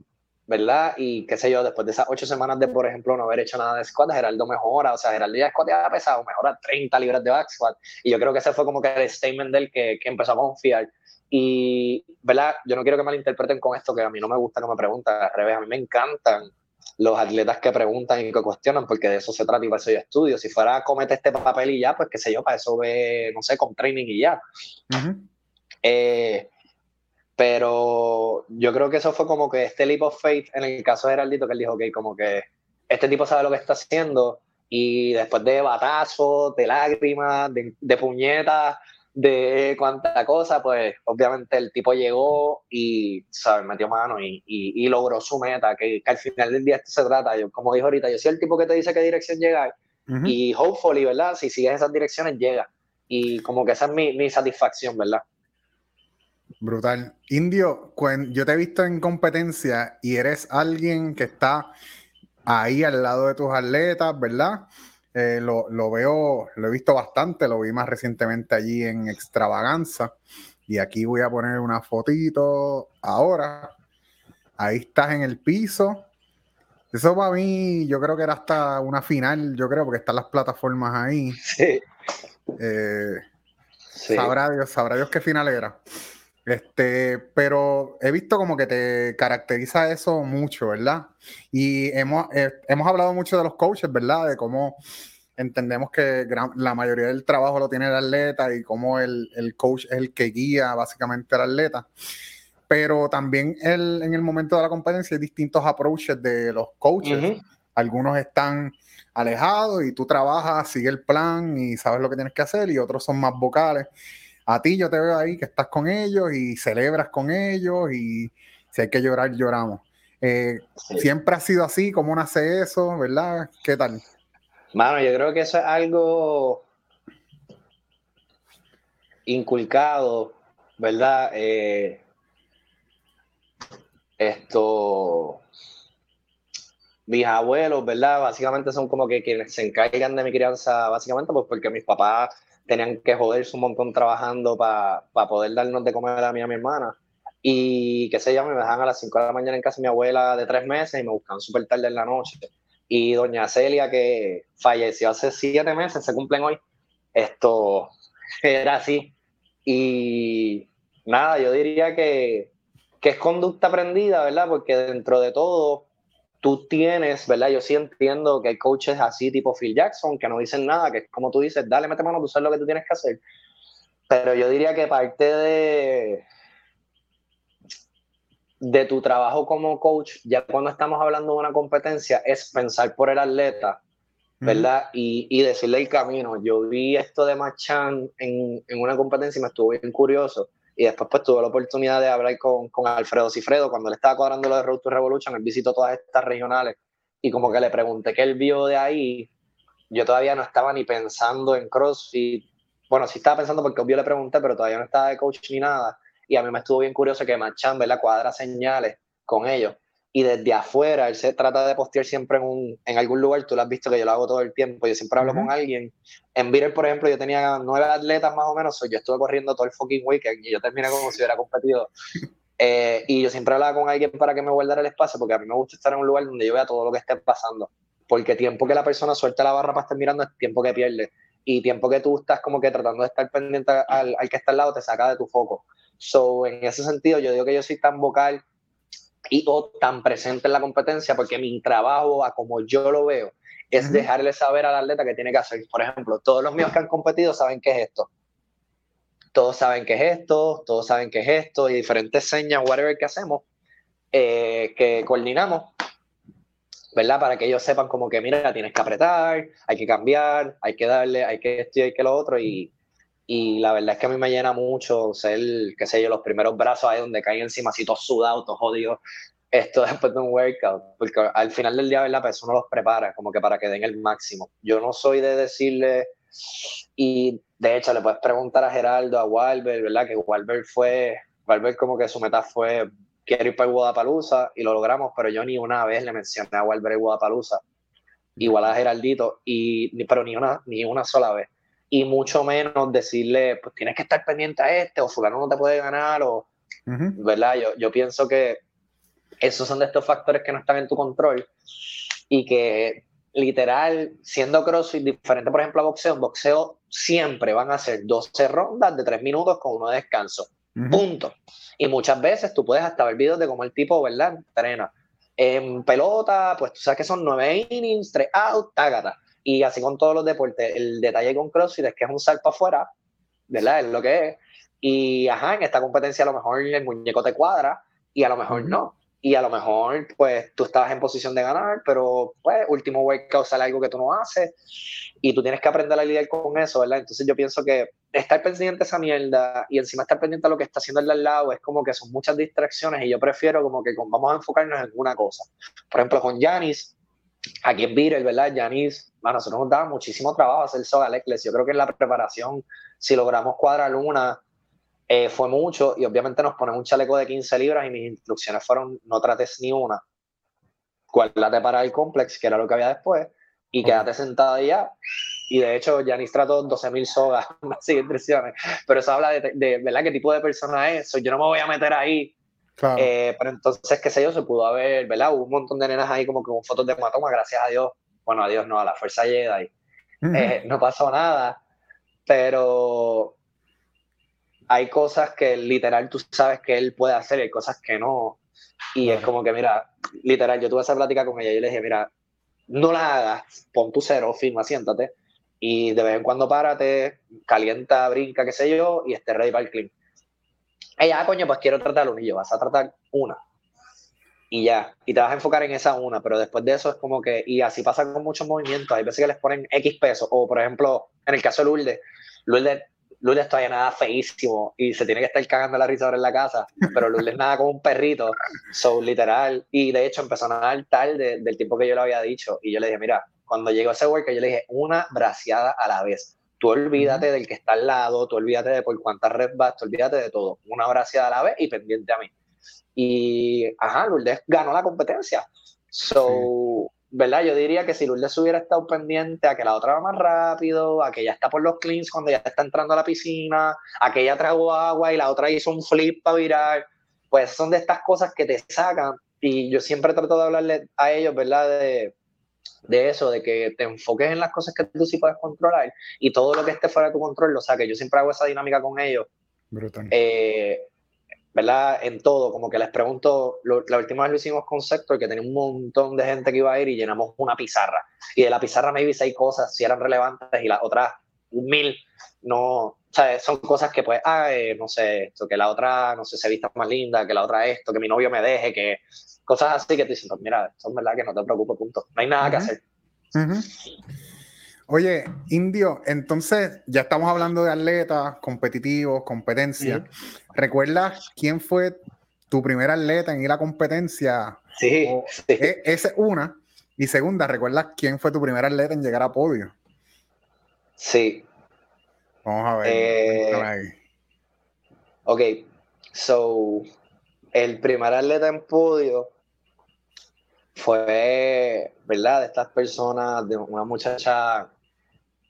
B: ¿verdad? Y qué sé yo, después de esas ocho semanas de, por ejemplo, no haber hecho nada de squat, Geraldo mejora, o sea, Geraldo ya squat ya pesado, mejora 30 libras de back squat, y yo creo que ese fue como que el statement del que, que empezó a confiar. Y, ¿verdad? Yo no quiero que malinterpreten con esto, que a mí no me gusta que me pregunten, al revés, a mí me encantan los atletas que preguntan y que cuestionan, porque de eso se trata y para eso yo estudio. Si fuera comete este papel y ya, pues qué sé yo, para eso ve, no sé, con training y ya. eh, pero yo creo que eso fue como que este leap of faith en el caso de Geraldito, que él dijo, ok, como que este tipo sabe lo que está haciendo y después de batazos, de lágrimas, de, de puñetas, de cuánta cosa, pues obviamente el tipo llegó y, ¿sabes? Metió mano y, y, logró su meta, que, al final del día esto se trata. Yo, como dijo ahorita, yo soy el tipo que te dice qué dirección llegar y hopefully, ¿verdad? Si sigues esas direcciones, llega. Y como que esa es mi, mi satisfacción, ¿verdad?
A: Brutal. Indio, yo te he visto en competencia y eres alguien que está ahí al lado de tus atletas, ¿verdad? Eh, lo, veo, lo he visto bastante, lo vi más recientemente allí en Extravaganza. Y aquí voy a poner una fotito ahora. Ahí estás en el piso. Eso para mí, yo creo que era hasta una final, yo creo, porque están las plataformas ahí. Sí. Eh, sí. Sabrá Dios, sabrá Dios qué final era. Este, pero he visto como que te caracteriza eso mucho, ¿verdad? Y hemos, eh, hemos hablado mucho de los coaches, ¿verdad? De cómo entendemos que la mayoría del trabajo lo tiene el atleta y cómo el, el coach es el que guía básicamente al atleta. Pero también el, en el momento de la competencia hay distintos approaches de los coaches. Algunos están alejados y tú trabajas, sigue el plan y sabes lo que tienes que hacer, y otros son más vocales. A ti yo te veo ahí que estás con ellos y celebras con ellos y si hay que llorar, lloramos. Eh, siempre ha sido así, ¿cómo nace eso, verdad? ¿Qué tal?
B: Mano, yo creo que eso es algo inculcado, ¿verdad? Eh, esto, mis abuelos, ¿verdad? Básicamente son como que quienes se encargan de mi crianza, básicamente, pues porque mis papás tenían que joderse un montón trabajando para poder darnos de comer a mí y a mi hermana. Y qué sé yo, me dejaban a las 5 de la mañana en casa de mi abuela de tres meses y me buscaban súper tarde en la noche. Y doña Celia, que falleció hace siete meses, se cumplen hoy, esto era así. Y nada, yo diría que, que es conducta aprendida, ¿verdad? Porque dentro de todo, tú tienes, ¿verdad? Yo sí entiendo que hay coaches así tipo Phil Jackson que no dicen nada, que como tú dices, dale, mete mano, tú sabes lo que tú tienes que hacer. Pero yo diría que parte de, de tu trabajo como coach, ya cuando estamos hablando de una competencia, es pensar por el atleta, ¿verdad? y, y, decirle el camino. Yo vi esto de Machan en, en una competencia y me estuvo bien curioso y después pues tuve la oportunidad de hablar con, con Alfredo Cifredo cuando él estaba cuadrando lo de Road to Revolution, él visitó todas estas regionales y como que le pregunté qué él vio de ahí, yo todavía no estaba ni pensando en CrossFit, bueno, sí estaba pensando porque obvio le pregunté, pero todavía no estaba de coach ni nada, y a mí me estuvo bien curioso que Machan, la cuadra señales con ellos, y desde afuera él se trata de postear siempre en, un, en algún lugar, tú lo has visto que yo lo hago todo el tiempo, yo siempre hablo con alguien. En Viral, por ejemplo, yo tenía nueve atletas más o menos, yo estuve corriendo todo el fucking weekend y yo terminé como si hubiera competido. Eh, y yo siempre hablaba con alguien para que me guardara el espacio, porque a mí me gusta estar en un lugar donde yo vea todo lo que esté pasando. Porque tiempo que la persona suelta la barra para estar mirando es tiempo que pierde. Y tiempo que tú estás como que tratando de estar pendiente al, al que está al lado te saca de tu foco. So, en ese sentido, yo digo que yo soy tan vocal y o tan presente en la competencia porque mi trabajo, a como yo lo veo, es dejarle saber al atleta que tiene que hacer. Por ejemplo, todos los míos que han competido saben qué es esto. todos saben qué es esto, todos saben qué es esto, y diferentes señas, whatever que hacemos, eh, que coordinamos, ¿verdad? Para que ellos sepan como que, mira, tienes que apretar, hay que cambiar, hay que darle, hay que esto y hay que lo otro, y, y la verdad es que a mí me llena mucho ser, qué sé yo, los primeros brazos ahí donde caen encima así todos sudados, todos jodidos, esto después de un workout, porque al final del día, ¿verdad? Pues uno los prepara como que para que den el máximo. Yo no soy de decirle, y de hecho le puedes preguntar a Geraldo, a Walber, ¿verdad? Que Walber fue, Walber como que su meta fue, quiero ir para el Guadalajara y lo logramos, pero yo ni una vez le mencioné a Walber el Guadalajara, igual a Geraldito, y, pero ni una, ni una sola vez. Y mucho menos decirle, pues tienes que estar pendiente a este, o fulano no te puede ganar, o, ¿verdad? Yo, yo pienso que esos son de estos factores que no están en tu control y que literal, siendo CrossFit diferente, por ejemplo, a boxeo, en boxeo siempre van a ser 12 rondas de 3 minutos con uno de descanso. Punto. Y muchas veces tú puedes hasta ver videos de cómo el tipo, ¿verdad? Entrena. En pelota, pues tú sabes que son 9 innings, 3 out, tágata. Y así con todos los deportes. El detalle con CrossFit es que es un salto afuera, ¿verdad? Es lo que es. Y ajá, en esta competencia a lo mejor el muñeco te cuadra y a lo mejor no y a lo mejor pues tú estabas en posición de ganar, pero pues último workout sale algo que tú no haces y tú tienes que aprender a lidiar con eso, ¿verdad? Entonces yo pienso que estar pendiente de esa mierda y encima estar pendiente de lo que está haciendo el al lado es como que son muchas distracciones y yo prefiero como que vamos a enfocarnos en una cosa. Por ejemplo, con Yanis, aquí en Beatle, ¿verdad? Yanis, bueno, nosotros nos daba muchísimo trabajo hacer soga Yo creo que en la preparación, si logramos cuadrar una eh, fue mucho y obviamente nos ponen un chaleco de 15 libras y mis instrucciones fueron no trates ni una. Cuélate para el complex, que era lo que había después, y quédate sentado ya. Y de hecho, Janis trató 12.000 sogas, así instrucciones. Pero eso habla de, ¿verdad? ¿Qué tipo de persona es? yo no me voy a meter ahí. Eh, pero entonces, qué sé yo, se pudo haber, ¿verdad? Hubo un montón de nenas ahí como con fotos de hematoma, gracias a Dios. Bueno, a Dios no, a la fuerza Jedi. Eh, no pasó nada. Pero hay cosas que literal tú sabes que él puede hacer y hay cosas que no. Y es como que, mira, literal, yo tuve esa plática con ella y le dije, mira, no la hagas, pon tu cero, firma, siéntate y de vez en cuando párate, calienta, brinca, qué sé yo, y esté ready para el clean. Ella, ah, coño, pues quiero tratar un y yo, vas a tratar una. Y ya, y te vas a enfocar en esa una, pero después de eso es como que, y así pasa con muchos movimientos, hay veces que les ponen X pesos, o por ejemplo, en el caso de Lourdes, Lourdes Lourdes todavía nada feísimo y se tiene que estar cagando la risa ahora en la casa, pero Lourdes nada como un perrito, so literal, y de hecho empezó a nadar tal del tiempo que yo le había dicho, y yo le dije, mira, cuando llegó ese workout yo le dije, una braciada a la vez, tú olvídate del que está al lado, tú olvídate de por cuántas reps vas, tú olvídate de todo, una braciada a la vez y pendiente a mí. Y, ajá, Lourdes ganó la competencia. So, ¿verdad? Yo diría que si Lourdes hubiera estado pendiente a que la otra va más rápido, a que ya está por los cleans cuando ya está entrando a la piscina, a que ella tragó agua y la otra hizo un flip para virar, pues son de estas cosas que te sacan. Y yo siempre trato de hablarle a ellos, ¿verdad? De, de eso, de que te enfoques en las cosas que tú sí puedes controlar y todo lo que esté fuera de tu control lo saques. Yo siempre hago esa dinámica con ellos. Brutal. Eh, ¿verdad? En todo, como que les pregunto, la última vez lo hicimos con Sector, que tenía un montón de gente que iba a ir y llenamos una pizarra. Y de la pizarra maybe seis cosas si eran relevantes y las otras mil no, sea, son cosas que pues, ah, no sé, esto, que la otra, no sé, se vista más linda, que la otra esto, que mi novio me deje, que cosas así que te dicen, pues, mira, son verdad que no te preocupes, punto. No hay nada que hacer.
A: Oye, Indio, entonces ya estamos hablando de atletas, competitivos, competencia. ¿Recuerdas quién fue tu primer atleta en ir a competencia?
B: Sí,
A: e, Esa es una. Y segunda, ¿recuerdas quién fue tu primer atleta en llegar a podio?
B: Sí.
A: Vamos a ver. Eh,
B: ok, so el primer atleta en podio fue, ¿verdad? De estas personas, de una muchacha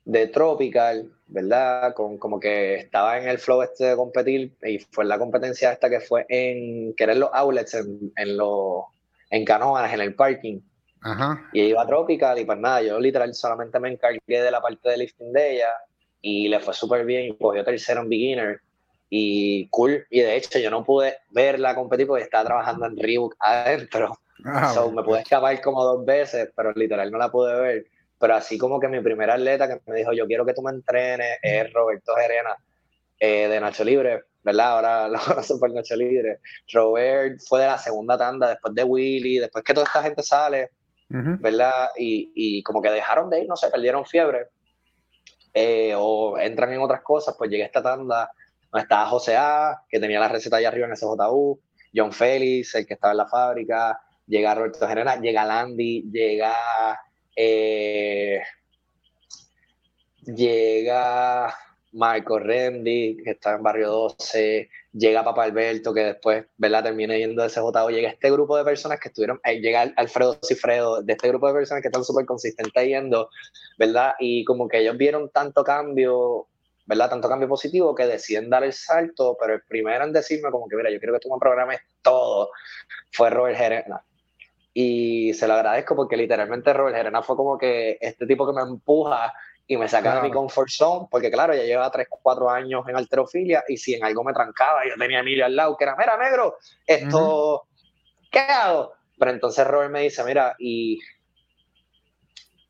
B: de Tropical, ¿verdad? Con, como que estaba en el flow este de competir y fue la competencia esta que fue en, que eran los outlets en, en, los, en canoas, en el parking. Ajá. Y iba a Tropical y pues nada, yo literal solamente me encargué de la parte de lifting de ella y le fue súper bien y cogió tercero en beginner y cool. Y de hecho yo no pude verla competir porque estaba trabajando en Reebok adentro. Ah, so, me pude escapar como dos veces, pero literal no la pude ver pero así como que mi primer atleta que me dijo, yo quiero que tú me entrenes, es Roberto Gerena. eh, de Nacho Libre, ¿verdad? Ahora lo conocen por Nacho Libre. Robert fue de la segunda tanda, después de Willy, después que toda esta gente sale, ¿verdad? Y, y, como que dejaron de ir, no sé, perdieron fiebre. Eh, o entran en otras cosas, pues llega esta tanda donde estaba José A, que tenía la receta allá arriba en SJU, John Félix, el que estaba en la fábrica, llega Roberto General, llega Landy, llega eh, llega Marco Rendi, que está en Barrio 12, llega Papa Alberto, que después, ¿verdad? Termina yendo de CJO, llega este grupo de personas que estuvieron, eh, llega Alfredo Cifredo, de este grupo de personas que están súper consistentes yendo, ¿verdad? Y como que ellos vieron tanto cambio, ¿verdad? Tanto cambio positivo que deciden dar el salto, pero el primero en decirme como que, mira, yo quiero que tú me programes todo, fue Robert Gerena. Y se lo agradezco porque literalmente Robert Gerena fue como que este tipo que me empuja y me sacaba de mi comfort zone, porque claro, ya llevaba 3, 4 años en alterofilia y si en algo me trancaba, yo tenía a Emilio al lado, que era, mira, negro, esto, ¿qué hago? Pero entonces Robert me dice, mira, y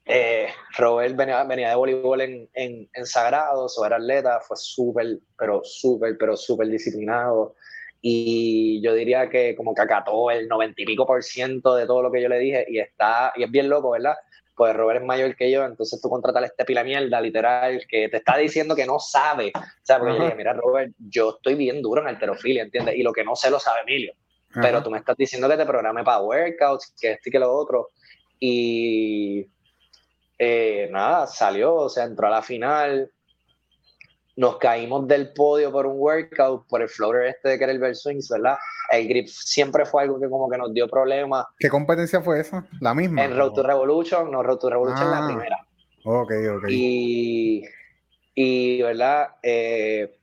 B: eh, Robert venía, venía, de voleibol en, en, en Sagrado, era atleta, fue súper, pero súper, pero súper disciplinado. Y yo diría que como que acató el noventa y pico por ciento de todo lo que yo le dije y está, y es bien loco, ¿verdad? Pues Robert es mayor que yo, entonces tú contratas a este pila mierda, literal, que te está diciendo que no sabe. O sea, porque yo le dije, mira, Robert, yo estoy bien duro en alterofilia, ¿entiendes? Y lo que no sé lo sabe Emilio. Pero tú me estás diciendo que te programe para workouts, que esto y que lo otro. Y eh, nada, salió, o sea, entró a la final, nos caímos del podio por un workout, por el floater este de Kettlebell Swings, ¿verdad? El grip siempre fue algo que como que nos dio problemas.
A: ¿Qué competencia fue esa? ¿La misma?
B: En Road to Revolution, no, Road to Revolution la ah, primera.
A: Ok, ok.
B: Y, y ¿verdad? Eh,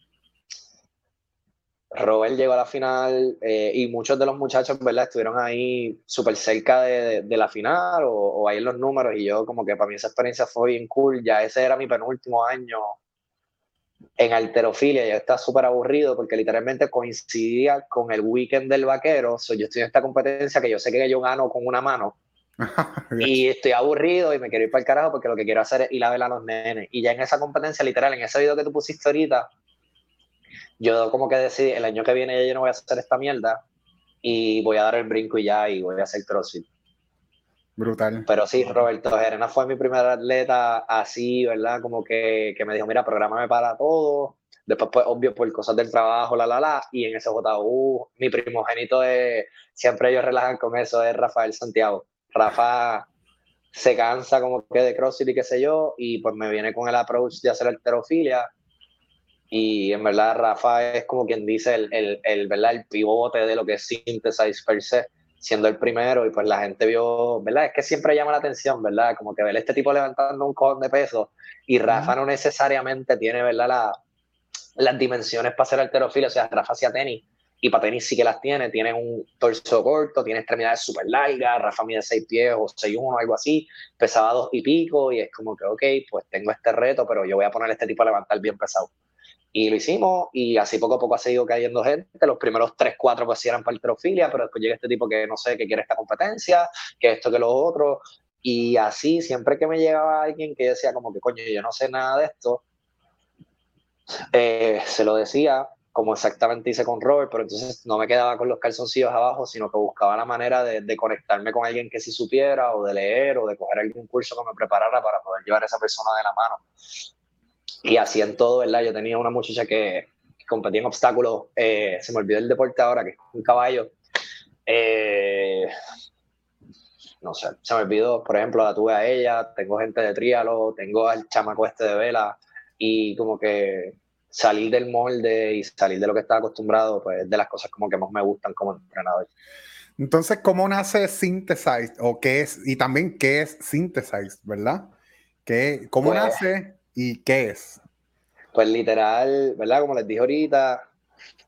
B: Robert llegó a la final eh, y muchos de los muchachos, ¿verdad? Estuvieron ahí súper cerca de, de, la final o, o, ahí en los números y yo como que para mí esa experiencia fue bien cool. Ya ese era mi penúltimo año en alterofilia yo estaba súper aburrido porque literalmente coincidía con el weekend del vaquero. yo estoy en esta competencia que yo sé que yo gano con una mano. y estoy aburrido y me quiero ir para el carajo porque lo que quiero hacer es ir a ver a los nenes. Y ya en esa competencia, literal, en ese video que tú pusiste ahorita, yo como que decidí, el año que viene yo no voy a hacer esta mierda y voy a dar el brinco y ya y voy a hacer crossfit.
A: Brutal.
B: Pero sí, Roberto Gerena fue mi primer atleta así, ¿verdad? Como que, que me dijo, mira, prográmame para todo. Después, pues, obvio, por cosas del trabajo, la, la, la. Y en ese JU, mi primogénito es, siempre ellos relajan con eso, es Rafael Santiago. Rafa se cansa como que de CrossFit y qué sé yo, y pues me viene con el approach de hacer alterofilia. Y en verdad, Rafa es como quien dice el, el, el, ¿verdad? el pivote de lo que es Synthesize per se siendo el primero y pues la gente vio, ¿verdad? Es que siempre llama la atención, ¿verdad? Como que ver este tipo levantando un cojón de peso y Rafa no necesariamente tiene, ¿verdad? La, las dimensiones para ser alterofilo, o sea, Rafa hacía tenis y para tenis sí que las tiene, tiene un torso corto, tiene extremidades súper largas, Rafa mide 6 pies o 6'1 o algo así, pesaba dos y pico y es como que, ok, pues tengo este reto, pero yo voy a poner a este tipo a levantar bien pesado. Y lo hicimos y así poco a poco ha seguido cayendo gente. Los primeros tres, cuatro pues eran para alterofilia, pero después llega este tipo que no sé, que quiere esta competencia, que esto, que lo otro. Y así, siempre que me llegaba alguien que decía como que, coño, yo no sé nada de esto, eh, se lo decía como exactamente hice con Robert, pero entonces no me quedaba con los calzoncillos abajo, sino que buscaba la manera de, de, conectarme con alguien que sí supiera, o de leer, o de coger algún curso que me preparara para poder llevar a esa persona de la mano. Y así en todo, ¿verdad? Yo tenía una muchacha que, competía en obstáculos, eh, se me olvidó el deporte ahora, que es un caballo. Eh, no sé, se me olvidó, por ejemplo, la tuve a ella, tengo gente de tríalo, tengo al chamaco este de vela, y como que salir del molde y salir de lo que estaba acostumbrado, pues de las cosas como que más me gustan como entrenador.
A: Entonces, ¿cómo nace Synthesize? ¿O qué es? Y también, ¿qué es Synthesize, verdad? ¿Qué, ¿Cómo pues, nace? ¿Y qué es?
B: Pues literal, ¿verdad? Como les dije ahorita,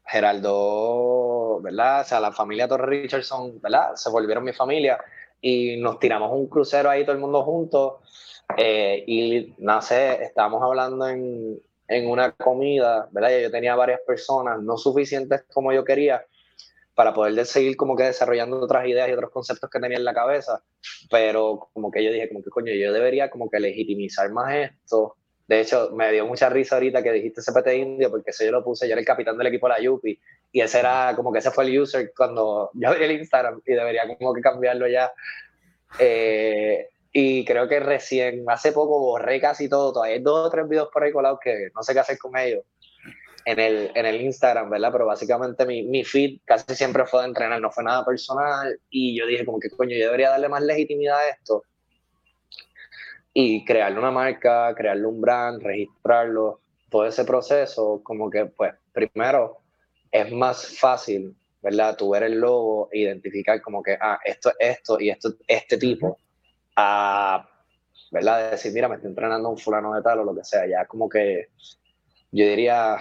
B: Geraldo, ¿verdad? O sea, la familia Torre Richardson, ¿verdad? Se volvieron mi familia y nos tiramos un crucero ahí todo el mundo juntos. Eh, y no sé, estábamos hablando en, en una comida, ¿verdad? Yo tenía varias personas, no suficientes como yo quería, para poder seguir como que desarrollando otras ideas y otros conceptos que tenía en la cabeza, pero como que yo dije, como que coño, yo debería como que legitimizar más esto De hecho, me dio mucha risa ahorita que dijiste CPT indio, porque eso yo lo puse, yo era el capitán del equipo de la Yupi, y ese era como que ese fue el user cuando yo abrí el Instagram y debería como que cambiarlo ya. Eh, y creo que recién, hace poco, borré casi todo. Todavía hay dos o tres videos por ahí colados que no sé qué hacer con ellos en el, en el Instagram, ¿verdad? Pero básicamente mi, mi feed casi siempre fue de entrenar, no fue nada personal. Y yo dije, como que coño, yo debería darle más legitimidad a esto y crearle una marca, crearle un brand, registrarlo, todo ese proceso, como que, pues, primero es más fácil, ¿verdad? Tu ver el logo identificar como que, ah, esto es esto y esto este tipo, a, ¿verdad? Decir, mira, me estoy entrenando un fulano de tal o lo que sea, ya como que yo diría,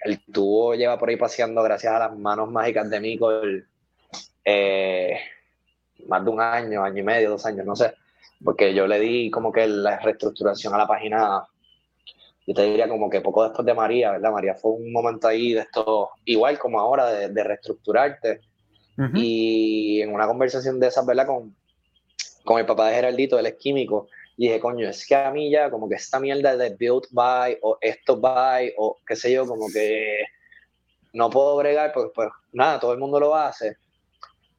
B: el tubo lleva por ahí paseando gracias a las manos mágicas de Michael eh, más de un año, año y medio, dos años, no sé porque yo le di como que la reestructuración a la página, yo te diría como que poco después de María, ¿verdad? María fue un momento ahí de esto, igual como ahora, de, reestructurarte. Y en una conversación de esas, ¿verdad? Con, con el papá de Geraldito, él es químico, y dije, coño, es que a mí ya como que esta mierda de build by o esto by o qué sé yo, como que no puedo bregar porque pues nada, todo el mundo lo hace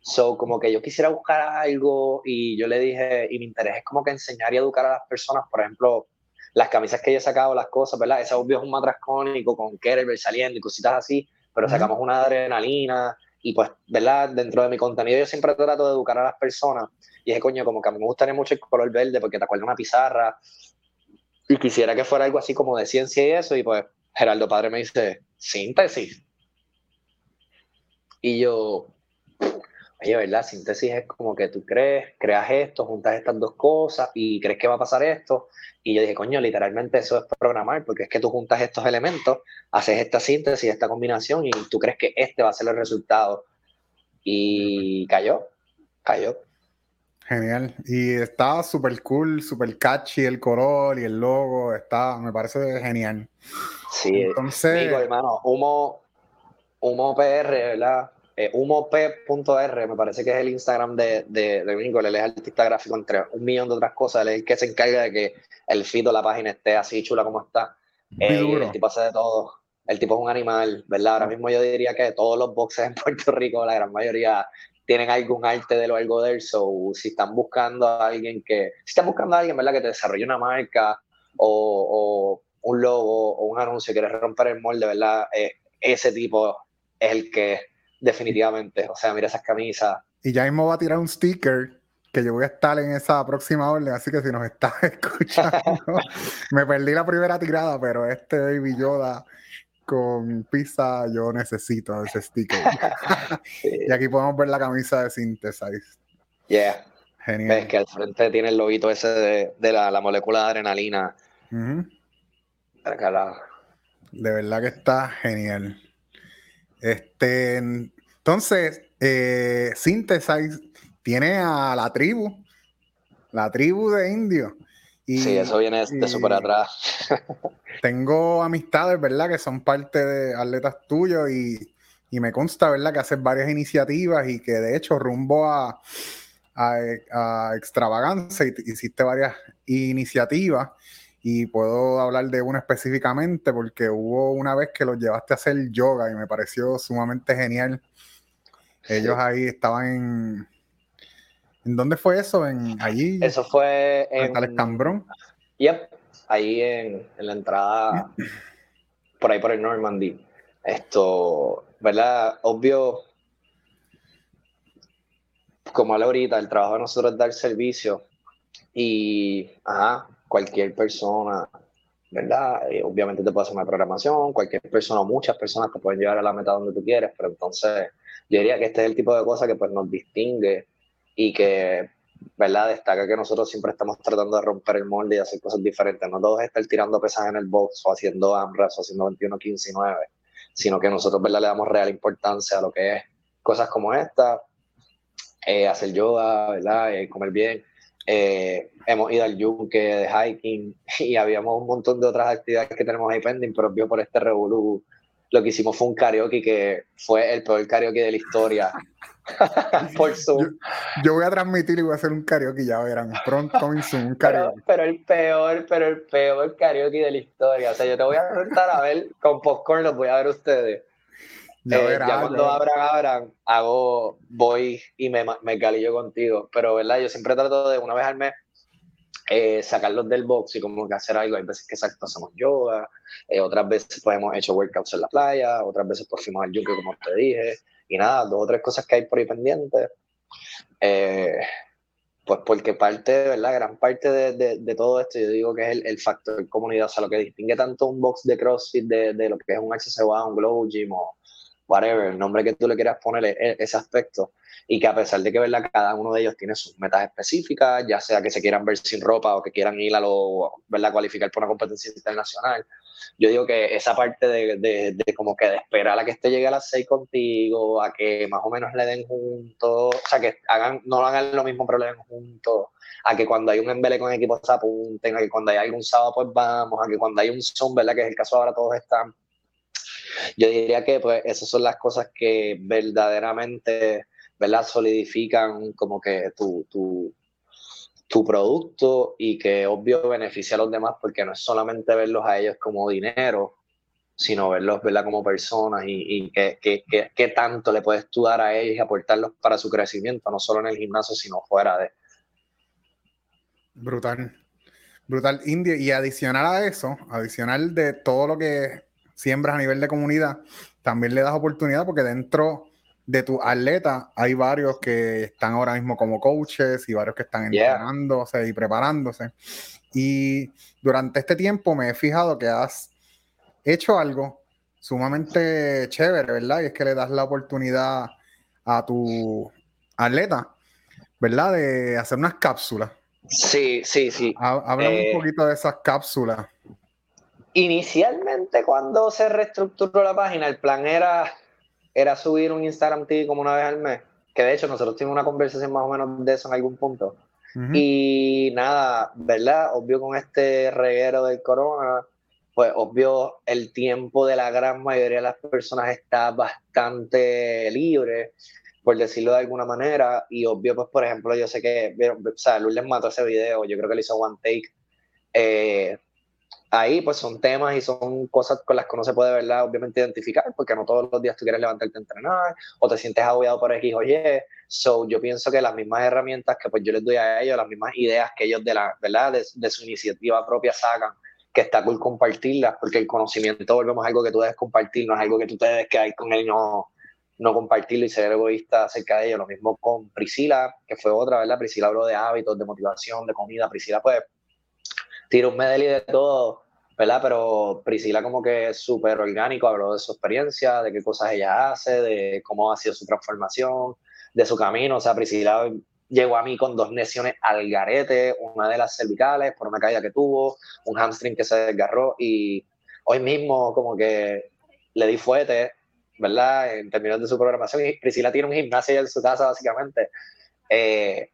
B: So, como que yo quisiera buscar algo y yo le dije, y mi interés es como que enseñar y educar a las personas, por ejemplo, las camisas que yo he sacado, las cosas, ¿verdad? Ese obvio es un matraz cónico con Kerber saliendo y cositas así, pero sacamos una adrenalina y pues, ¿verdad? Dentro de mi contenido yo siempre trato de educar a las personas y dije, coño, como que a mí me gustaría mucho el color verde porque te acuerdas una pizarra y quisiera que fuera algo así como de ciencia y eso y pues Geraldo Padre me dice, síntesis. Y yo, oye, ¿verdad? Síntesis es como que tú crees, creas esto, juntas estas dos cosas y crees que va a pasar esto. Y yo dije, coño, literalmente eso es programar, porque es que tú juntas estos elementos, haces esta síntesis, esta combinación y tú crees que este va a ser el resultado. Y cayó, cayó.
A: Genial. Y está súper cool, súper catchy el color y el logo. Está, me parece genial.
B: Sí, entonces. Digo, hermano, humo, humo PR, ¿verdad? Eh, humop.r, me parece que es el Instagram de, de, de Él es artista gráfico entre un millón de otras cosas. Él es el que se encarga de que el feed de la página esté así chula como está. Eh, el tipo hace de todo. El tipo es un animal, ¿verdad? Ahora mismo yo diría que todos los boxes en Puerto Rico, la gran mayoría, tienen algún arte de lo algo de él. So, si están buscando a alguien que. Si están buscando a alguien, ¿verdad? Que te desarrolle una marca o, un logo o un anuncio, quieres romper el molde, ¿verdad? Eh, ese tipo es el que definitivamente. O sea, mira esas camisas.
A: Y ya mismo va a tirar un sticker que yo voy a estar en esa próxima orden, así que si nos estás escuchando, me perdí la primera tirada, pero este Baby Yoda con pizza yo necesito ese sticker. y aquí podemos ver la camisa de Synthesize.
B: Yeah. Genial. Ves que al frente tiene el lobito ese de, la, molécula de adrenalina. De
A: verdad que está genial. Este, entonces, eh, Synthesize tiene a la tribu, la tribu de indios.
B: Y, sí, eso viene de súper atrás.
A: tengo amistades, ¿verdad? Que son parte de atletas tuyos y, me consta, ¿verdad? Que haces varias iniciativas y que de hecho rumbo a, a, a Extravaganza hiciste varias iniciativas y puedo hablar de uno específicamente porque hubo una vez que los llevaste a hacer yoga y me pareció sumamente genial. Ellos ahí estaban en... ¿En dónde fue eso? ¿En allí?
B: Eso fue en...
A: el Cambrón.
B: Yep, ahí en, la entrada, por ahí por el Normandy. Esto, ¿verdad? Obvio, como a la ahorita, el trabajo de nosotros es dar servicio y, ajá, cualquier persona, ¿verdad? Eh, obviamente te puede hacer una programación, cualquier persona, muchas personas te pueden llevar a la meta donde tú quieres, pero entonces yo diría que este es el tipo de cosas que pues nos distingue y que, ¿verdad? Destaca que nosotros siempre estamos tratando de romper el molde y hacer cosas diferentes, no todos estar tirando pesas en el box o haciendo AMRAS o haciendo 21, 15 y 9, sino que nosotros, ¿verdad? Le damos real importancia a lo que es cosas como esta, eh, hacer yoga, ¿verdad? Eh, comer bien, eh, hemos ido al yunque de hiking y habíamos un montón de otras actividades que tenemos ahí pending, pero vio por este revolú lo que hicimos fue un karaoke que fue el peor karaoke de la historia. Por Zoom.
A: Yo, voy a transmitir y voy a hacer un karaoke, ya verán. Pronto un Zoom, karaoke.
B: Pero, el peor, pero el peor karaoke de la historia. O sea, yo te voy a sentar a ver con popcorn, los voy a ver ustedes. Ya, eh, cuando abran, abran, hago, voy y me, me galillo contigo. Pero, ¿verdad? Yo siempre trato de una vez al mes eh, sacarlos del box y como que hacer algo. Hay veces que exacto hacemos yoga, eh, otras veces pues hemos hecho workouts en la playa, otras veces pues fuimos al yunque como te dije, y nada, dos o tres cosas que hay por ahí pendientes. Eh, pues porque parte, ¿verdad? Gran parte de, de, todo esto, yo digo que es el, el, factor comunidad, o sea, lo que distingue tanto un box de CrossFit de, de lo que es un HCWA, un Glow Gym o whatever, el nombre que tú le quieras poner, ese aspecto, y que a pesar de que ¿verdad? cada uno de ellos tiene sus metas específicas, ya sea que se quieran ver sin ropa o que quieran ir a lo, ¿verdad? cualificar por una competencia internacional, yo digo que esa parte de, de, como que de esperar a que este llegue a las seis contigo, a que más o menos le den juntos, o sea, que hagan, no hagan lo mismo pero le den juntos, a que cuando hay un embele con equipos se apunten, a que cuando hay algún sábado pues vamos, a que cuando hay un Zoom, ¿verdad? Que es el caso ahora todos están. Yo diría que pues esas son las cosas que verdaderamente ¿verdad? solidifican como que tu, tu, tu producto y que obvio beneficia a los demás porque no es solamente verlos a ellos como dinero, sino verlos ¿verdad? como personas y, y qué tanto le puedes tú dar a ellos y aportarlos para su crecimiento, no solo en el gimnasio, sino fuera de.
A: Brutal. Brutal. India. Y adicional a eso, adicional de todo lo que siembras a nivel de comunidad, también le das oportunidad porque dentro de tu atleta hay varios que están ahora mismo como coaches y varios que están entrenándose y preparándose. Y durante este tiempo me he fijado que has hecho algo sumamente chévere, ¿verdad? Y es que le das la oportunidad a tu atleta, ¿verdad? De hacer unas cápsulas.
B: Sí, sí, sí.
A: Háblame un eh, poquito de esas cápsulas.
B: Inicialmente, cuando se reestructuró la página, el plan era era subir un Instagram TV como una vez al mes, que de hecho nosotros tuvimos una conversación más o menos de eso en algún punto. Y nada, ¿verdad? Obvio con este reguero del corona, pues obvio el tiempo de la gran mayoría de las personas está bastante libre, por decirlo de alguna manera, y obvio pues por ejemplo yo sé que, o sea, les mató ese video, yo creo que le hizo one take, eh, ahí pues son temas y son cosas con las que uno se puede, ¿verdad? Obviamente identificar, porque no todos los días tú quieres levantarte a entrenar o te sientes agobiado por X o Y. So, yo pienso que las mismas herramientas que pues yo les doy a ellos, las mismas ideas que ellos de la, ¿verdad? De, su iniciativa propia sacan, que está cool compartirlas, porque el conocimiento, volvemos a algo que tú debes compartir, no es algo que tú te debes quedar con él, no, no compartirlo y ser egoísta acerca de ello. Lo mismo con Priscila, que fue otra, ¿verdad? Priscila habló de hábitos, de motivación, de comida. Priscila, pues, tira un medley de todo, ¿verdad? Pero Priscila como que es súper orgánico, habló de su experiencia, de qué cosas ella hace, de cómo ha sido su transformación, de su camino. O sea, Priscila llegó a mí con dos lesiones al garete, una de las cervicales por una caída que tuvo, un hamstring que se desgarró y hoy mismo como que le di fuerte, ¿verdad? En términos de su programación. Priscila tiene un gimnasio en su casa, básicamente. Eh,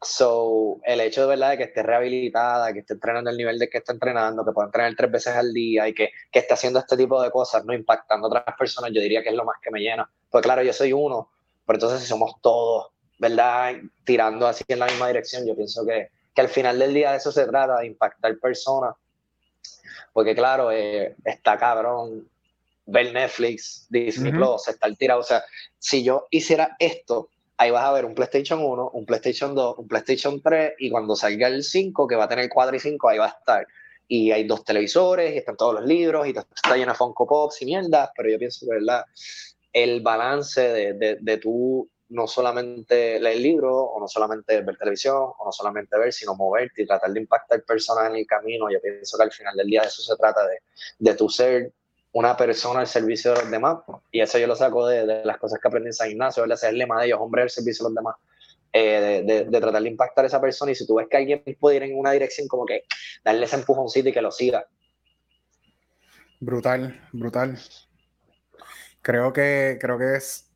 B: So, el hecho de verdad de que esté rehabilitada, que esté entrenando el nivel de que está entrenando, que pueda entrenar tres veces al día y que, que esté haciendo este tipo de cosas, no impactando a otras personas, yo diría que es lo más que me llena. Pues claro, yo soy uno, pero entonces si somos todos, ¿verdad? Tirando así en la misma dirección, yo pienso que, que al final del día de eso se trata, de impactar personas. Porque claro, eh, está cabrón ver Netflix, Disney Plus, estar tirado. O sea, si yo hiciera esto, ahí vas a ver un PlayStation 1, un PlayStation 2, un PlayStation 3 y cuando salga el 5, que va a tener 4 y 5, ahí va a estar. Y hay dos televisores y están todos los libros y está lleno de Funko Pops y mierdas, pero yo pienso que ¿verdad? el balance de, de, de tú no solamente leer libros o no solamente ver televisión o no solamente ver, sino moverte y tratar de impactar personas en el camino. Yo pienso que al final del día de eso se trata de, de tu ser una persona al servicio de los demás. Y eso yo lo saco de, de las cosas que aprendí en San Ignacio, ¿verdad? Ese es el lema de ellos, hombre al servicio de los demás. Eh, de, de, tratar de impactar a esa persona y si tú ves que alguien puede ir en una dirección como que darle ese empujoncito y que lo siga.
A: Brutal, brutal. Creo que, creo que es,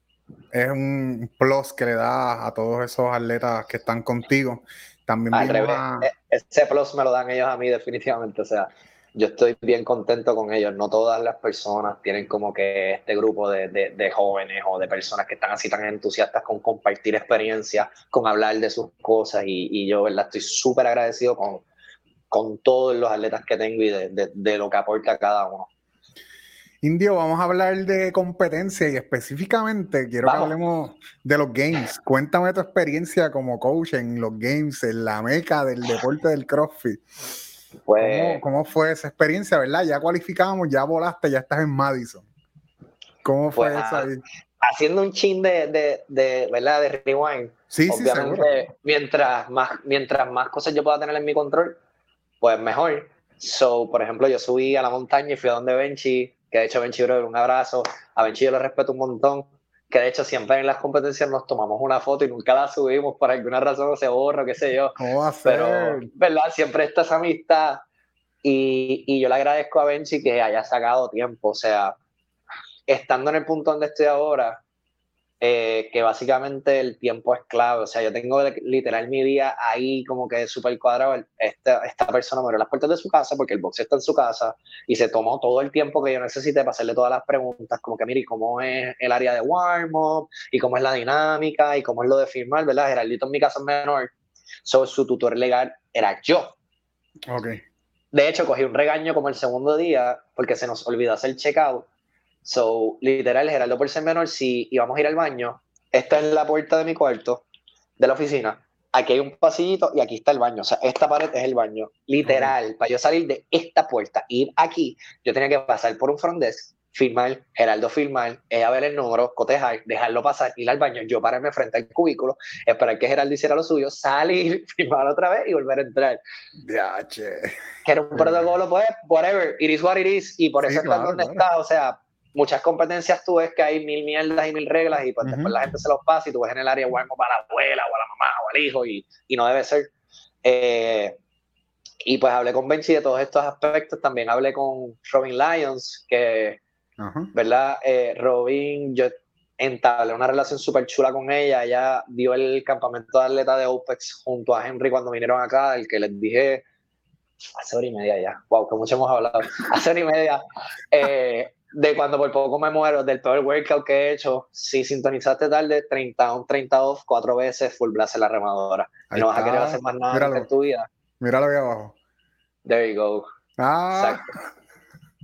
A: es un plus que le da a todos esos atletas que están contigo. También
B: Al revés, e, ese plus me lo dan ellos a mí definitivamente, o sea, yo estoy bien contento con ellos. No todas las personas tienen como que este grupo de, de, jóvenes o de personas que están así tan entusiastas con compartir experiencias, con hablar de sus cosas y, y yo, ¿verdad? Estoy súper agradecido con, con todos los atletas que tengo y de, de lo que aporta cada uno.
A: Indio, vamos a hablar de competencia y específicamente quiero que hablemos de los games. Cuéntame tu experiencia como coach en los games, en la meca del deporte del CrossFit. Pues, ¿Cómo, fue esa experiencia, verdad? Ya cualificamos, ya volaste, ya estás en Madison. ¿Cómo fue pues, eso ahí?
B: Haciendo un chin de, de, ¿verdad? De rewind.
A: Sí, Obviamente,
B: sí, Mientras más, mientras más cosas yo pueda tener en mi control, pues mejor. So, por ejemplo, yo subí a la montaña y fui a donde Benchi que de hecho Benchi Bro, un abrazo, a Benchi yo lo respeto un montón, que de hecho siempre en las competencias nos tomamos una foto y nunca la subimos, por alguna razón se borra, qué sé yo.
A: ¿Cómo va
B: Pero, ¿verdad? Siempre está esa amistad y, y yo le agradezco a Benchi que haya sacado tiempo, o sea, estando en el punto donde estoy ahora, eh, que básicamente el tiempo es clave. O sea, yo tengo literal mi día ahí como que súper cuadrado. Esta, esta persona abrió las puertas de su casa porque el box está en su casa y se tomó todo el tiempo que yo necesité para hacerle todas las preguntas, como que, mire, ¿cómo es el área de warm-up? ¿Y cómo es la dinámica? ¿Y cómo es lo de firmar? ¿Verdad? Geraldito en mi casa es menor. So, su tutor legal era yo.
A: Ok.
B: De hecho, cogí un regaño como el segundo día porque se nos olvidó hacer checkout So, literal, Geraldo, por ser menor, si íbamos a ir al baño, esta es la puerta de mi cuarto, de la oficina. Aquí hay un pasillito y aquí está el baño. O sea, esta pared es el baño. Literal, para yo salir de esta puerta, ir aquí, yo tenía que pasar por un front desk, firmar, Geraldo firmar, ella ver el número, cotejar, dejarlo pasar, ir al baño, yo pararme frente al cubículo, esperar que Geraldo hiciera lo suyo, salir, firmar otra vez y volver a entrar.
A: Ya, che.
B: Que era un protocolo, pues, whatever, it is what it is, y por eso está donde está, o sea, muchas competencias tú ves que hay mil mierdas y mil reglas y pues después la gente se los pasa y tú ves en el área bueno para la abuela o a la mamá o al hijo y, y no debe ser. Eh, y pues hablé con Benchi de todos estos aspectos, también hablé con Robin Lyons, que, ¿verdad? Eh, Robin, yo entablé una relación súper chula con ella, ella dio el campamento de atleta de OPEX junto a Henry cuando vinieron acá, el que les dije hace hora y media ya, wow, que mucho hemos hablado, hace hora y media. Eh, de cuando por poco me muero, del peor workout que he hecho, si sintonizaste tarde, 30 on, 30 off, cuatro veces, full blast en la remadora. y no vas a querer hacer más nada en tu vida.
A: Míralo ahí abajo.
B: There you go.
A: Ah.
B: Exacto.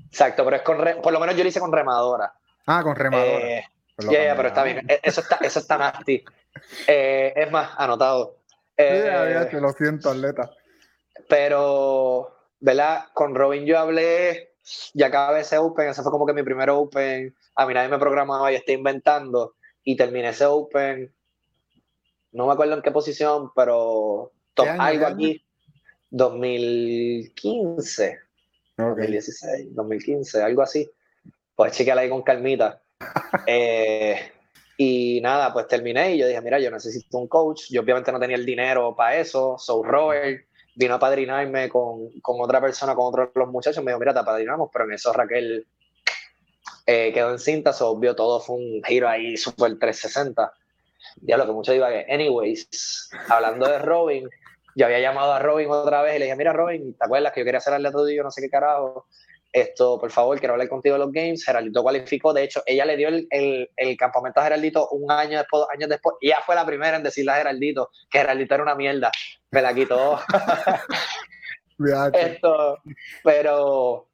B: Exacto, pero es con por lo menos yo lo hice con remadora.
A: Ah, con remadora.
B: Eh, yeah, pero está bien. E, eso está, eso está nasty. Eh, es más, anotado.
A: Eh, lo siento, atleta.
B: Pero, ¿verdad? Con Robin yo hablé ya acabé ese Open, ese fue como que mi primer Open, a mí nadie me programaba y estoy inventando, y terminé ese Open, no me acuerdo en qué posición, pero algo aquí, 2015, 2016, 2015, algo así, pues chequeala ahí con calmita. Eh, y nada, pues terminé y yo dije, mira, yo necesito un coach. Yo obviamente no tenía el dinero para eso. So Robert vino a padrinarme con, con, otra persona, con otros los muchachos, me dijo, mira, te padrinamos, pero en eso Raquel eh, quedó en cinta, se obvio, todo fue un giro ahí súper 360. Ya lo que mucho iba que, anyways, hablando de Robin, yo había llamado a Robin otra vez y le dije, mira Robin, ¿te acuerdas que yo quería hacer todo yo no sé qué carajo? Esto, por favor, quiero hablar contigo de los games. Geraldito cualificó. De hecho, ella le dio el, el, campamento a Geraldito un año después, dos años después. Y ella fue la primera en decirle a Geraldito que Geraldito era una mierda. Me la quitó. Esto, pero,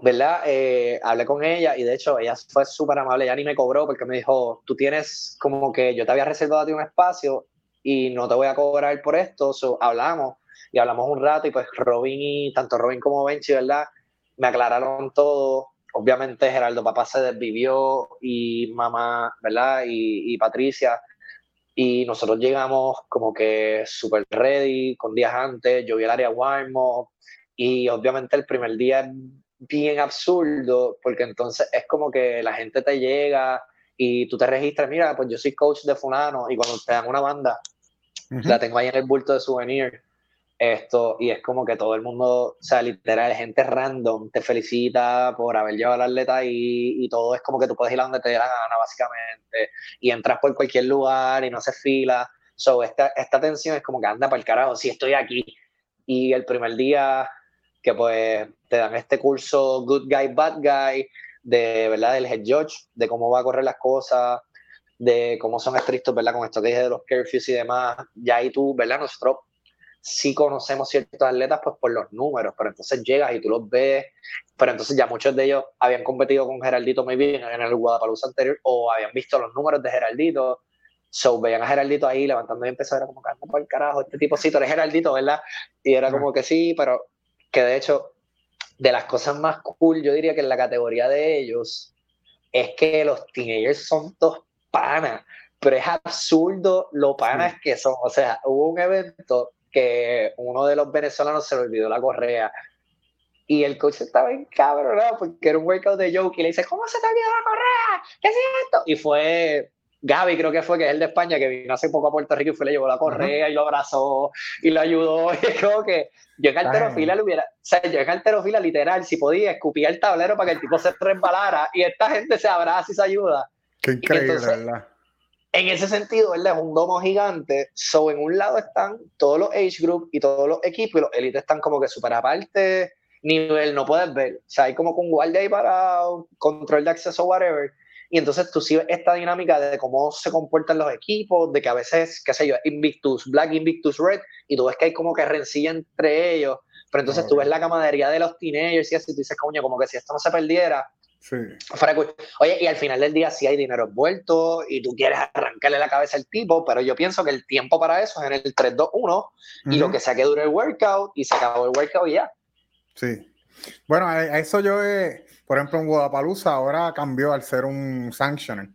B: ¿verdad? Eh, hablé con ella y de hecho ella fue súper amable. Ella ni me cobró porque me dijo: Tú tienes como que yo te había reservado a ti un espacio y no te voy a cobrar por esto. hablamos y hablamos un rato y pues Robin y tanto Robin como Benchi, ¿verdad? Me aclararon todo. Obviamente Geraldo Papá se desvivió y mamá, ¿verdad? Y, Patricia. Y nosotros llegamos como que súper ready, con días antes, yo vi el área warm y obviamente el primer día es bien absurdo porque entonces es como que la gente te llega y tú te registras, mira, pues yo soy coach de fulano y cuando te dan una banda, la tengo ahí en el bulto de souvenir esto, y es como que todo el mundo, o sea, literal, gente random te felicita por haber llevado la atleta y, y todo es como que tú puedes ir a donde te dé la gana, básicamente, y entras por cualquier lugar y no se fila. So, esta, esta tensión es como que anda para el carajo, si estoy aquí. Y el primer día, que pues te dan este curso Good Guy, Bad Guy, de, ¿verdad? Del head judge, de cómo va a correr las cosas, de cómo son estrictos, ¿verdad? Con esto que dije de los curfews y demás. Ya ahí tú, ¿verdad? Nosotros sí conocemos ciertos atletas pues por los números, pero entonces llegas y tú los ves, pero entonces ya muchos de ellos habían competido con Geraldito muy bien en el Guadalajara anterior o habían visto los números de Geraldito So, veían a Geraldito ahí levantando y empezó, era como, caramba por el carajo, este tipo sí, tú eres Geraldito, ¿verdad? Y era como que sí, pero que de hecho, de las cosas más cool, yo diría que en la categoría de ellos, es que los teenagers son dos panas, pero es absurdo lo panas que son. O sea, hubo un evento que uno de los venezolanos se le olvidó la correa. Y el coach estaba en cabrón, porque era un workout de joke y le dice, ¿cómo se te olvidó la correa? ¿Qué es esto? Y fue Gaby creo que fue, que es el de España, que vino hace poco a Puerto Rico y fue, le llevó la correa y lo abrazó y lo ayudó. Y es como que yo en alterofila le hubiera, o sea, yo en alterofila literal, si podía, escupía el tablero para que el tipo se resbalara y esta gente se abraza y se ayuda.
A: Qué increíble, ¿verdad?
B: En ese sentido, ¿verdad? Es un domo gigante. So, en un lado están todos los age group y todos los equipos y los élites están como que súper aparte, nivel no puedes ver. O sea, hay como con guardia ahí para control de acceso, whatever y entonces tú sí ves esta dinámica de cómo se comportan los equipos, de que a veces, qué sé yo, Invictus Black, Invictus Red, y tú ves que hay como que rencilla entre ellos, pero entonces tú ves la camaradería de los teenagers y así, tú dices, coño, como que si esto no se perdiera,
A: Sí.
B: Oye, y al final del día sí hay dinero envuelto y tú quieres arrancarle la cabeza al tipo, pero yo pienso que el tiempo para eso es en el 3-2-1 y lo que sea que dure el workout y se acabó el workout y ya.
A: Sí. Bueno, a eso yo he, por ejemplo, en Guadalajara ahora cambió al ser un sanctioner.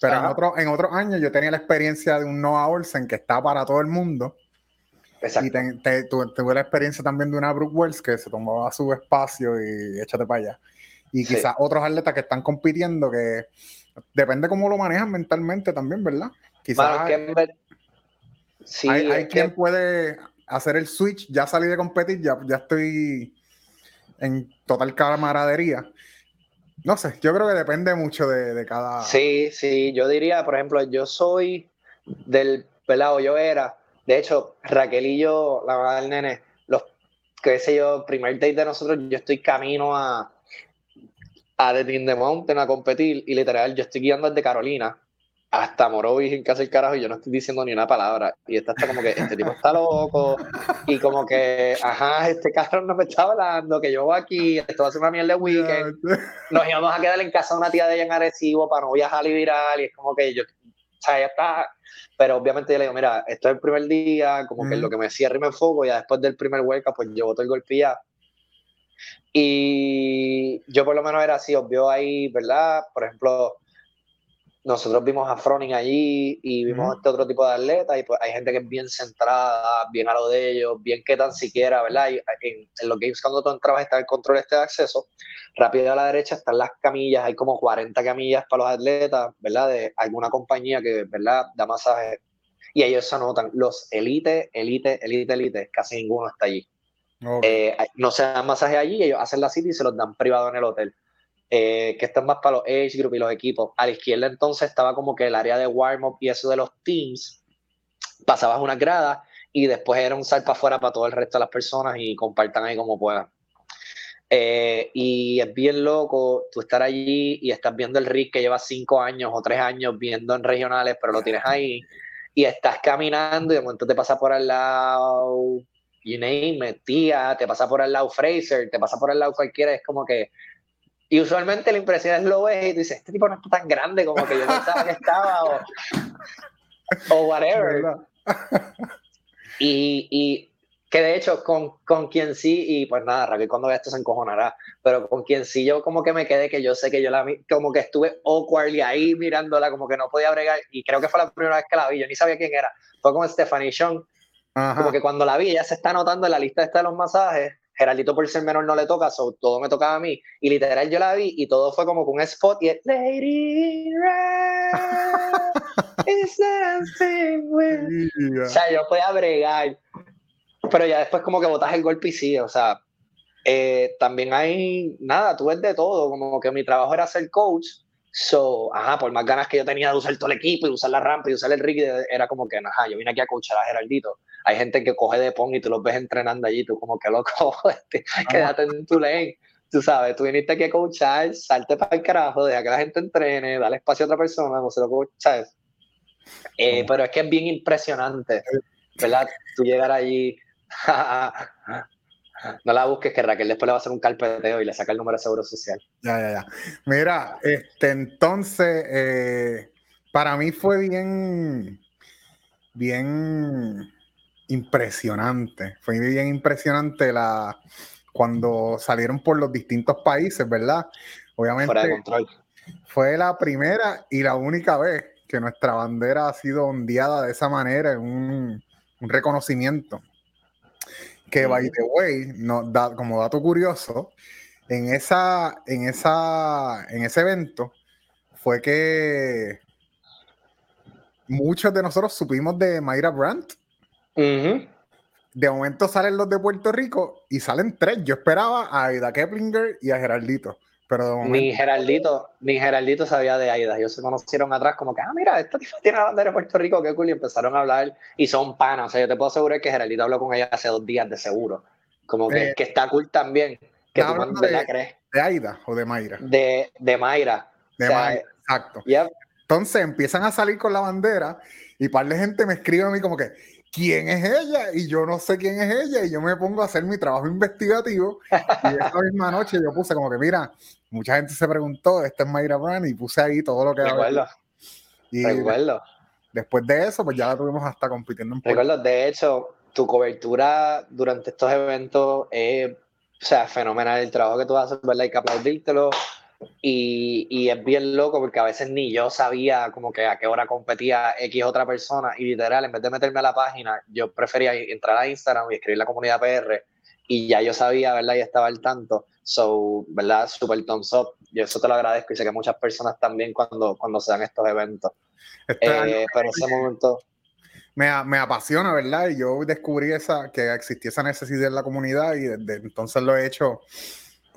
A: Pero en, otro, en otros años yo tenía la experiencia de un Noah Olsen que está para todo el mundo. Exacto. Y tuve la experiencia también de una Brooke Wells que se tomaba su espacio y échate para allá. Y quizás otros atletas que están compitiendo que depende cómo lo manejan mentalmente también, ¿verdad? Quizás hay, quien puede hacer el switch, ya salí de competir, ya, ya estoy en total camaradería no sé, yo creo que depende mucho de, cada.
B: Sí, sí, yo diría, por ejemplo, yo soy del pelado, yo era. De hecho, Raquel y yo, la mamá del nene, los, qué sé yo, primer date de nosotros, yo estoy camino a, a The Mountain a competir y literal, yo estoy guiando desde Carolina hasta Morovis en casa del carajo y yo no estoy diciendo ni una palabra. Y esta está como que este tipo está loco y como que, ajá, este carro no me está hablando, que yo voy aquí, esto va a ser una mierda de weekend. Nos íbamos a quedar en casa de una tía de ella en Arecibo para no viajar y viral y es como que yo, o sea, ya está. Pero obviamente yo le digo, mira, esto es el primer día, como que lo que me cierra y me enfoco, y después del primer hueca, pues yo boto el golpe ya. Y yo por lo menos era así, obvio ahí, ¿verdad? Por ejemplo, nosotros vimos a Froning allí y vimos este otro tipo de atletas y pues hay gente que es bien centrada, bien a lo de ellos, bien que tan siquiera, ¿verdad? en, en, los games cuando tú entrabas está el control este de acceso, rápido a la derecha están las camillas, hay como 40 camillas para los atletas, ¿verdad? De alguna compañía que, ¿verdad? Da masaje y ellos se anotan, los elite, elite, elite, elite, casi ninguno está allí. Eh, no se dan masaje allí, ellos hacen la cita y se los dan privado en el hotel. Eh, que esto es más para los age group y los equipos. A la izquierda entonces estaba como que el área de warm-up y eso de los teams. Pasabas una grada y después era un sal para afuera para todo el resto de las personas y compartan ahí como puedan. Eh, y es bien loco tú estar allí y estás viendo el Rick que lleva cinco años o tres años viendo en regionales, pero lo tienes ahí y estás caminando y de momento te pasa por al lado, you name tía, te pasa por al lado Fraser, te pasa por al lado cualquiera, es como que y usualmente la impresión es lo ves y dices, este tipo no está tan grande como que yo pensaba que estaba o, o whatever. Y, y, que de hecho con, con quien sí, y pues nada, Raquel cuando vea esto se encojonará, pero con quien sí yo como que me quedé que yo sé que yo la vi, como que estuve awkwardly ahí mirándola, como que no podía bregar, y creo que fue la primera vez que la vi, yo ni sabía quién era, fue como Stephanie Sean, como que cuando la vi ella se está anotando en la lista esta de los masajes, Geraldito por ser menor no le toca, todo me tocaba a mí. Y literal yo la vi y todo fue como con un spot y es Lady O sea, yo podía bregar. Pero ya después como que botas el golpe y sí, o sea, eh, también hay, nada, tú ves de todo, como que mi trabajo era ser coach, so, ajá, por más ganas que yo tenía de usar todo el equipo y usar la rampa y usar el rig, era como que, ajá, yo vine aquí a coachar a Geraldito hay gente que coge de pong y tú los ves entrenando allí, tú como que loco, este, quédate en tu lane. Tú sabes, tú viniste aquí a coachar, salte para el carajo, deja que la gente entrene, dale espacio a otra persona, no se lo coachas. Eh, pero es que es bien impresionante, ¿verdad? Tú llegar allí, no la busques, que Raquel después le va a hacer un carpeteo y le saca el número de seguro social.
A: Ya, ya, ya. Mira, este, entonces, eh, para mí fue bien, bien impresionante. Fue bien impresionante la cuando salieron por los distintos países, ¿verdad? Obviamente. Fue la primera y la única vez que nuestra bandera ha sido ondeada de esa manera en un, reconocimiento. Que, by the way, no, da, como dato curioso, en, esa, en, esa, en ese evento fue que muchos de nosotros supimos de Mayra Brandt. De momento salen los de Puerto Rico y salen tres. Yo esperaba a Aida Keplinger y a Geraldito. Pero
B: mi Geraldito, mi Geraldito sabía de Aida. Ellos se conocieron atrás como que, ah, mira, esta tiene la bandera de Puerto Rico, qué cool. Y empezaron a hablar y son panas. O sea, yo te puedo asegurar que Geraldito habló con ella hace dos días de seguro. Como que, eh, que está cool también. Que tú
A: de, crees. ¿De Aida o de Mayra?
B: De, de Mayra.
A: De Mayra, exacto. Entonces empiezan a salir con la bandera y par de gente me escribe a mí como que, ¿quién es ella? Y yo no sé quién es ella y yo me pongo a hacer mi trabajo investigativo y esa misma noche yo puse como que, mira, mucha gente se preguntó, esta es Mayra Brand y puse ahí todo lo que...
B: Recuerdo. Y
A: Recuerdo. Después de eso, pues ya la tuvimos hasta compitiendo en
B: Recuerdo, de hecho, tu cobertura durante estos eventos es, o sea, fenomenal. El trabajo que tú haces, ¿verdad? Hay que aplaudírtelo. Y, y, es bien loco porque a veces ni yo sabía como que a qué hora competía X otra persona y literal, en vez de meterme a la página, yo prefería entrar a Instagram y escribir la comunidad PR y ya yo sabía, ¿verdad? Y estaba al tanto. So, ¿verdad? Super thumbs up. Yo eso te lo agradezco y sé que muchas personas también cuando, cuando se dan estos eventos. Eh, pero ese momento...
A: Me, me, apasiona, ¿verdad? Y yo descubrí esa, que existía esa necesidad en la comunidad y desde entonces lo he hecho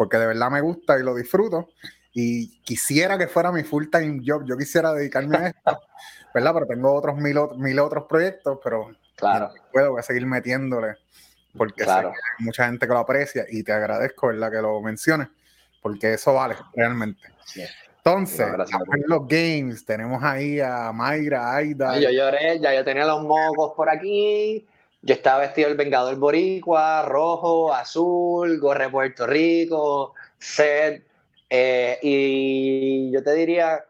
A: porque de verdad me gusta y lo disfruto. Y quisiera que fuera mi full time job. Yo quisiera dedicarme a esto, ¿verdad? Pero tengo otros mil, mil otros proyectos, pero
B: claro.
A: puedo, voy a seguir metiéndole porque hay mucha gente que lo aprecia y te agradezco, ¿verdad? Que lo menciones, porque eso vale realmente. Entonces, en los games tenemos ahí a Mayra, Aida.
B: Yo lloré, ya yo tenía los mocos por aquí. Yo estaba vestido el Vengador Boricua, rojo, azul, gorre Puerto Rico, set. Eh, y yo te diría,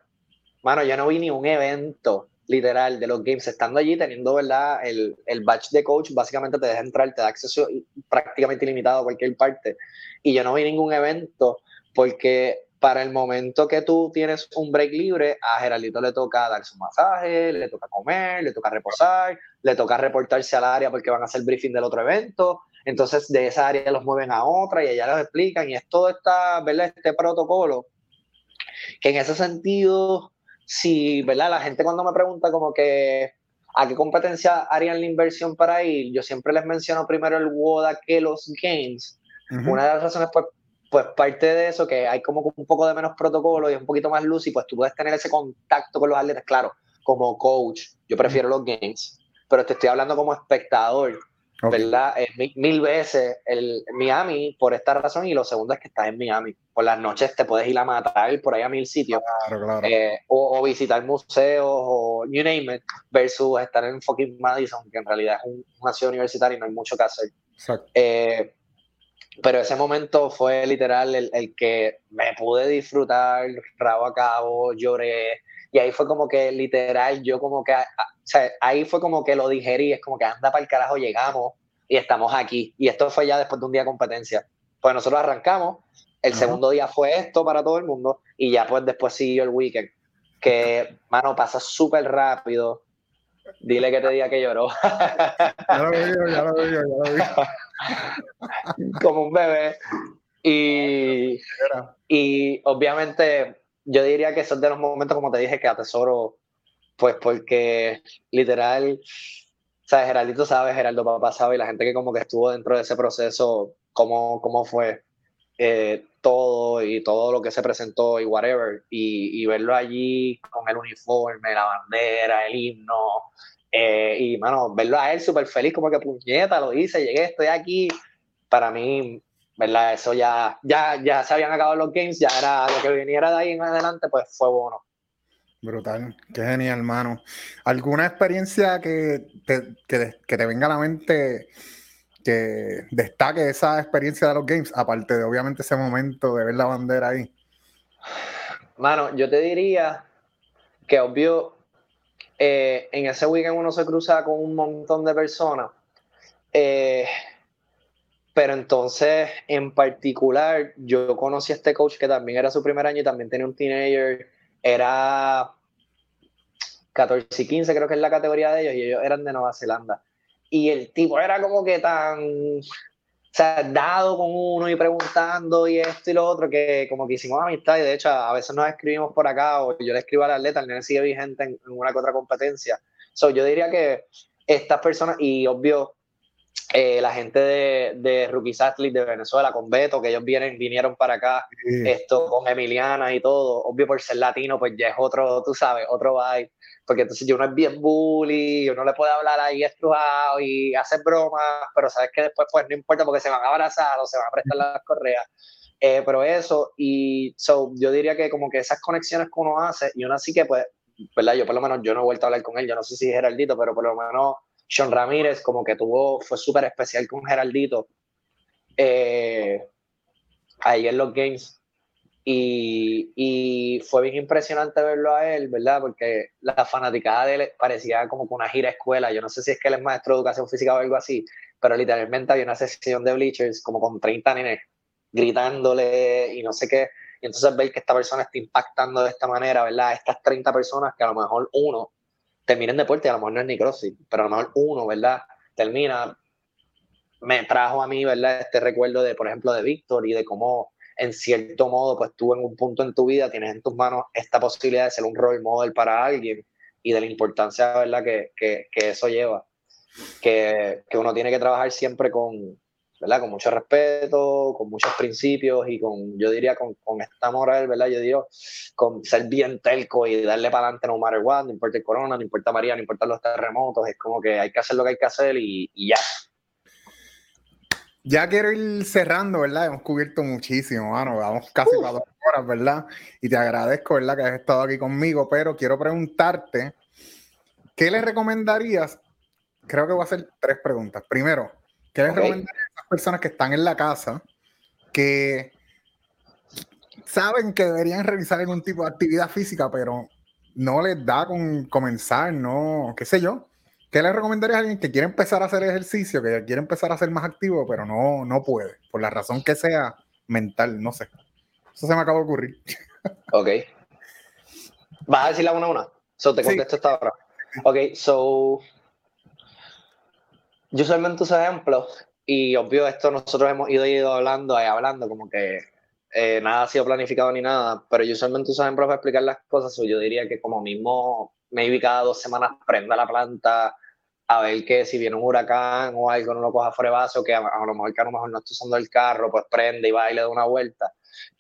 B: mano, yo no vi ni un evento literal de los games, estando allí, teniendo ¿verdad? El, el batch de coach, básicamente te deja entrar, te da acceso prácticamente ilimitado a cualquier parte. Y yo no vi ningún evento porque para el momento que tú tienes un break libre, a Geraldito le toca dar su masaje, le toca comer, le toca reposar, le toca reportarse al área porque van a hacer briefing del otro evento. Entonces, de esa área los mueven a otra y allá los explican. Y es todo esta, ¿verdad? este protocolo que en ese sentido, si ¿verdad? la gente cuando me pregunta como que a qué competencia harían la inversión para ir, yo siempre les menciono primero el WODA que los Games. Una de las razones por, pues parte de eso, que hay como un poco de menos protocolo y un poquito más luz y pues tú puedes tener ese contacto con los atletas, claro, como coach, yo prefiero los games, pero te estoy hablando como espectador, ¿verdad? Eh, mil, veces el Miami por esta razón y lo segundo es que estás en Miami. Por las noches te puedes ir a matar por ahí a mil sitios eh, o, visitar museos o you name it versus estar en fucking Madison, que en realidad es una ciudad universitaria y no hay mucho que hacer. Exacto. Eh, pero ese momento fue literal el, el, que me pude disfrutar, rabo a cabo, lloré, y ahí fue como que literal, yo como que, o sea, ahí fue como que lo digerí, es como que anda para el carajo, llegamos y estamos aquí. Y esto fue ya después de un día de competencia. Pues nosotros arrancamos, el segundo día fue esto para todo el mundo, y ya pues después siguió el weekend, que, mano, pasa súper rápido. Dile que te diga que lloró.
A: ya lo veo, ya lo veo, ya lo veo.
B: como un bebé. Y, y obviamente yo diría que son de los momentos, como te dije, que atesoro, pues porque literal, sabes, Geraldito sabe, Geraldo Papá sabe, y la gente que como que estuvo dentro de ese proceso, cómo, cómo fue eh, todo y todo lo que se presentó y whatever, y, y verlo allí con el uniforme, la bandera, el himno, Eh, y, mano, verlo a él súper feliz, como que puñeta, lo hice, llegué, estoy aquí. Para mí, ¿verdad? Eso ya, ya, ya se habían acabado los games, ya era lo que viniera de ahí en adelante, pues fue bueno.
A: Brutal, qué genial, hermano. ¿Alguna experiencia que te, que, que te venga a la mente que destaque esa experiencia de los games, aparte de obviamente ese momento de ver la bandera ahí?
B: Mano, yo te diría que obvio, eh, en ese weekend uno se cruza con un montón de personas. Eh, pero entonces, en particular, yo conocí a este coach que también era su primer año y también tenía un teenager. Era 14 y 15, creo que es la categoría de ellos, y ellos eran de Nueva Zelanda. Y el tipo era como que tan, o sea, dado con uno y preguntando y esto y lo otro, que como que hicimos amistad y de hecho a veces nos escribimos por acá o yo le escribo al atleta, el nene sigue vigente en, una que otra competencia. So, yo diría que estas personas, y obvio, eh, la gente de, de Rookies Athletes de Venezuela, con Beto, que ellos vienen, vinieron para acá, esto con Emiliana y todo, obvio por ser latino, pues ya es otro, tú sabes, otro vibe, porque entonces yo no es bien bully, uno le puede hablar ahí estrujado y hacer bromas, pero sabes que después pues no importa porque se van a abrazar o se van a prestar las correas. Eh, pero eso, y so, yo diría que como que esas conexiones que uno hace, y uno así que pues, ¿verdad? Yo por lo menos, yo no he vuelto a hablar con él, yo no sé si Geraldito, pero por lo menos sean Ramírez como que tuvo, fue súper especial con Geraldito eh, ahí en los games. Y, y, fue bien impresionante verlo a él, ¿verdad? Porque la fanaticada de él parecía como una gira escuela. Yo no sé si es que él es maestro de educación física o algo así, pero literalmente había una sesión de bleachers como con 30 nenes gritándole y no sé qué. Y entonces ver que esta persona está impactando de esta manera, ¿verdad? Estas 30 personas que a lo mejor uno termina en deporte, a lo mejor no es ni CrossFit, pero a lo mejor uno, ¿verdad? Termina, me trajo a mí, ¿verdad? Este recuerdo de, por ejemplo, de Víctor y de cómo, en cierto modo, pues tú en un punto en tu vida tienes en tus manos esta posibilidad de ser un role model para alguien y de la importancia, ¿verdad? Que, que, que eso lleva. Que, que uno tiene que trabajar siempre con, ¿verdad? Con mucho respeto, con muchos principios y con, yo diría, con, con esta moral, ¿verdad? Yo digo, con ser bien telco y darle para adelante no matter what, no importa el corona, no importa María, no importa los terremotos, es como que hay que hacer lo que hay que hacer y, y ya.
A: Ya quiero ir cerrando, ¿verdad? Hemos cubierto muchísimo, mano. Vamos casi para dos horas, ¿verdad? Y te agradezco, ¿verdad? Que has estado aquí conmigo, pero quiero preguntarte, ¿qué le recomendarías? Creo que voy a hacer tres preguntas. Primero, ¿qué le recomendarías personas que están en la casa que saben que deberían realizar algún tipo de actividad física, pero no les da con comenzar, no, qué sé yo. ¿Qué le recomendarías a alguien que quiere empezar a hacer ejercicio, que quiere empezar a ser más activo, pero no, no puede, por la razón que sea mental, no sé? Eso se me acaba de ocurrir.
B: Ok. ¿Vas a decirla una a una? So, te contesto esta hora. Ok, so. Yo solamente uso ejemplos y obvio, esto nosotros hemos ido, ido hablando y hablando, como que eh, nada ha sido planificado ni nada, pero yo solamente uso ejemplos para explicar las cosas. O yo diría que, como mismo, maybe cada dos semanas prenda la planta a ver que si viene un huracán o algo no lo coja frebazo, que a, lo mejor que a lo mejor no está usando el carro, pues prende y va y le da una vuelta.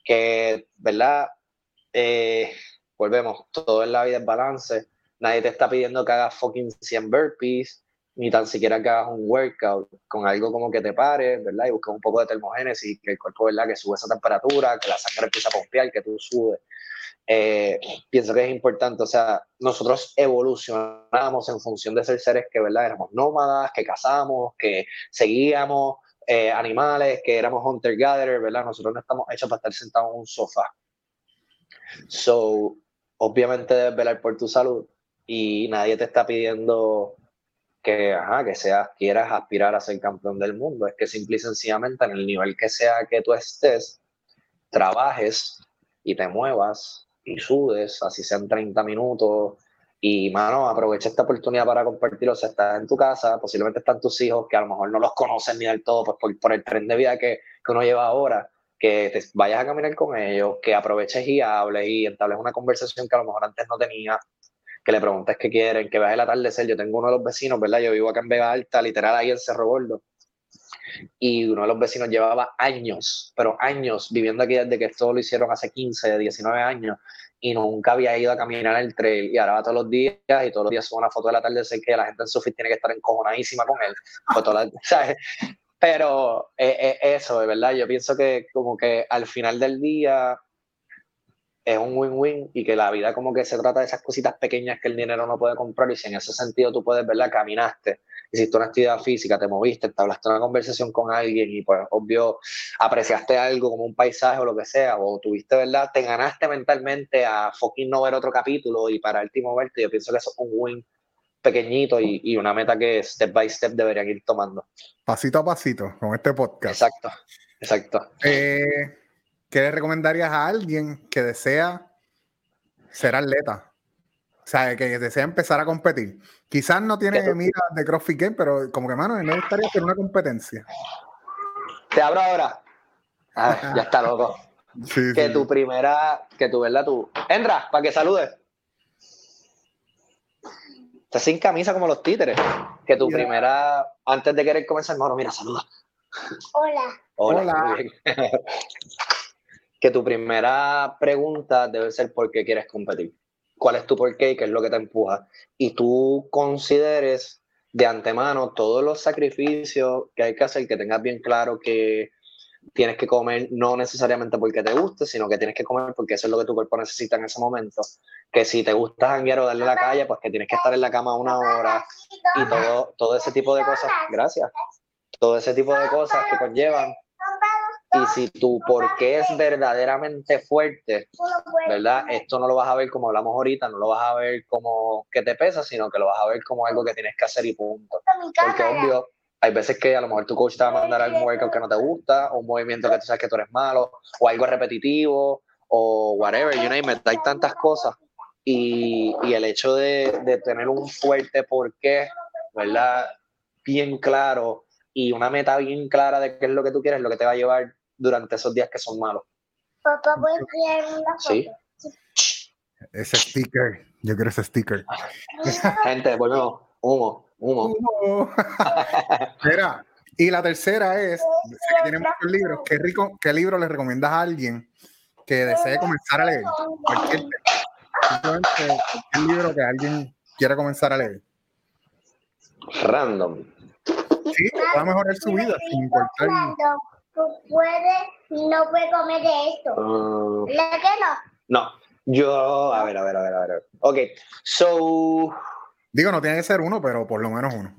B: Que, ¿verdad? Eh, volvemos, todo en la vida es balance. Nadie te está pidiendo que hagas fucking 100 burpees ni tan siquiera que hagas un workout con algo como que te pare, ¿verdad? Y busques un poco de termogénesis, que el cuerpo, ¿verdad? Que sube esa temperatura, que la sangre empieza a pompear, que tú subes. Eh, pienso que es importante, o sea, nosotros evolucionamos en función de ser seres que, ¿verdad? Éramos nómadas, que cazamos, que seguíamos eh, animales, que éramos hunter-gatherer, ¿verdad? Nosotros no estamos hechos para estar sentados en un sofá. So, obviamente debes velar por tu salud y nadie te está pidiendo que, ajá, que seas, quieras aspirar a ser campeón del mundo. Es que simple y sencillamente en el nivel que sea que tú estés, trabajes y te muevas y sudes, así sean 30 minutos. Y, mano, aprovecha esta oportunidad para compartirlo. O estás en tu casa, posiblemente están tus hijos, que a lo mejor no los conocen ni del todo, pues por, por el tren de vida que, que uno lleva ahora que te vayas a caminar con ellos, que aproveches y hables y entables una conversación que a lo mejor antes no tenías, que le preguntes qué quieren, que veas el atardecer. Yo tengo uno de los vecinos, ¿verdad? Yo vivo acá en Vega Alta, literal ahí en Cerro Gordo. y uno de los vecinos llevaba años, pero años viviendo aquí desde que esto lo hicieron hace 15, 19 años y nunca había ido a caminar el trail y ahora va todos los días y todos los días sube una foto del atardecer que la gente en Sufi tiene que estar encojonadísima con él. Pues pero eh, eh, eso, de verdad, yo pienso que como que al final del día es un win-win y que la vida como que se trata de esas cositas pequeñas que el dinero no puede comprar y si en ese sentido tú puedes, verla, caminaste, hiciste una actividad física, te moviste, estableciste una conversación con alguien y pues obvio apreciaste algo como un paisaje o lo que sea, o tuviste, ¿verdad? Te ganaste mentalmente a fucking no ver otro capítulo y para el y moverte, yo pienso que eso es un win pequeñito y, y, una meta que step by step deberían ir tomando.
A: Pasito a pasito con este podcast.
B: Exacto, exacto.
A: Eh, ¿qué le recomendarías a alguien que desea ser atleta? O sea, que desea empezar a competir. Quizás no tiene mira de CrossFit Game, pero como que, mano, me gustaría hacer una competencia.
B: Te abro ahora. Ah, ya está loco. que tu primera, que tu verdad, tú. Entra, para que saludes. Estás sin camisa como los títeres. Que tu primera, antes de querer comenzar, hermano, mira, saluda.
C: Hola.
B: Hola. Hola. que tu primera pregunta debe ser por qué quieres competir. ¿Cuál es tu por qué y qué es lo que te empuja? Y tú consideres de antemano todos los sacrificios que hay que hacer, que tengas bien claro que tienes que comer no necesariamente porque te guste, sino que tienes que comer porque eso es lo que tu cuerpo necesita en ese momento. Que si te gusta janguear o darle la calle, pues que tienes que estar en la cama una hora y todo, todo ese tipo de cosas. Gracias. Todo ese tipo de cosas que conllevan y si tu qué es verdaderamente fuerte, ¿verdad? Esto no lo vas a ver como hablamos ahorita, no lo vas a ver como que te pesa, sino que lo vas a ver como algo que tienes que hacer y punto. Porque obvio, hay veces que a lo mejor tu coach te va a mandar algún workout que no te gusta, o un movimiento que tú sabes que tú eres malo, o algo repetitivo, o whatever, you name it. Hay tantas cosas. Y, y el hecho de, de tener un fuerte porqué, ¿verdad? Bien claro y una meta bien clara de qué es lo que tú quieres, lo que te va a llevar durante esos días que son malos.
C: Papá, ¿puedes enviar una foto? Sí.
A: Ese sticker, yo quiero ese sticker.
B: Gente, volvemos. Humo, humo. humo.
A: Mira, y la tercera es, sé que tiene muchos libros, ¿qué, rico, ¿qué libro le recomiendas a alguien que desee comenzar a leer? Cualquier, cualquier libro que alguien quiera comenzar a leer.
B: Random.
A: Sí, va a mejorar su vida sin importar
C: puede, no puede comer de esto. Uh, qué no?
B: No, yo, a ver, a ver, a ver, a ver. Ok, so.
A: Digo, no tiene que ser uno, pero por lo menos uno.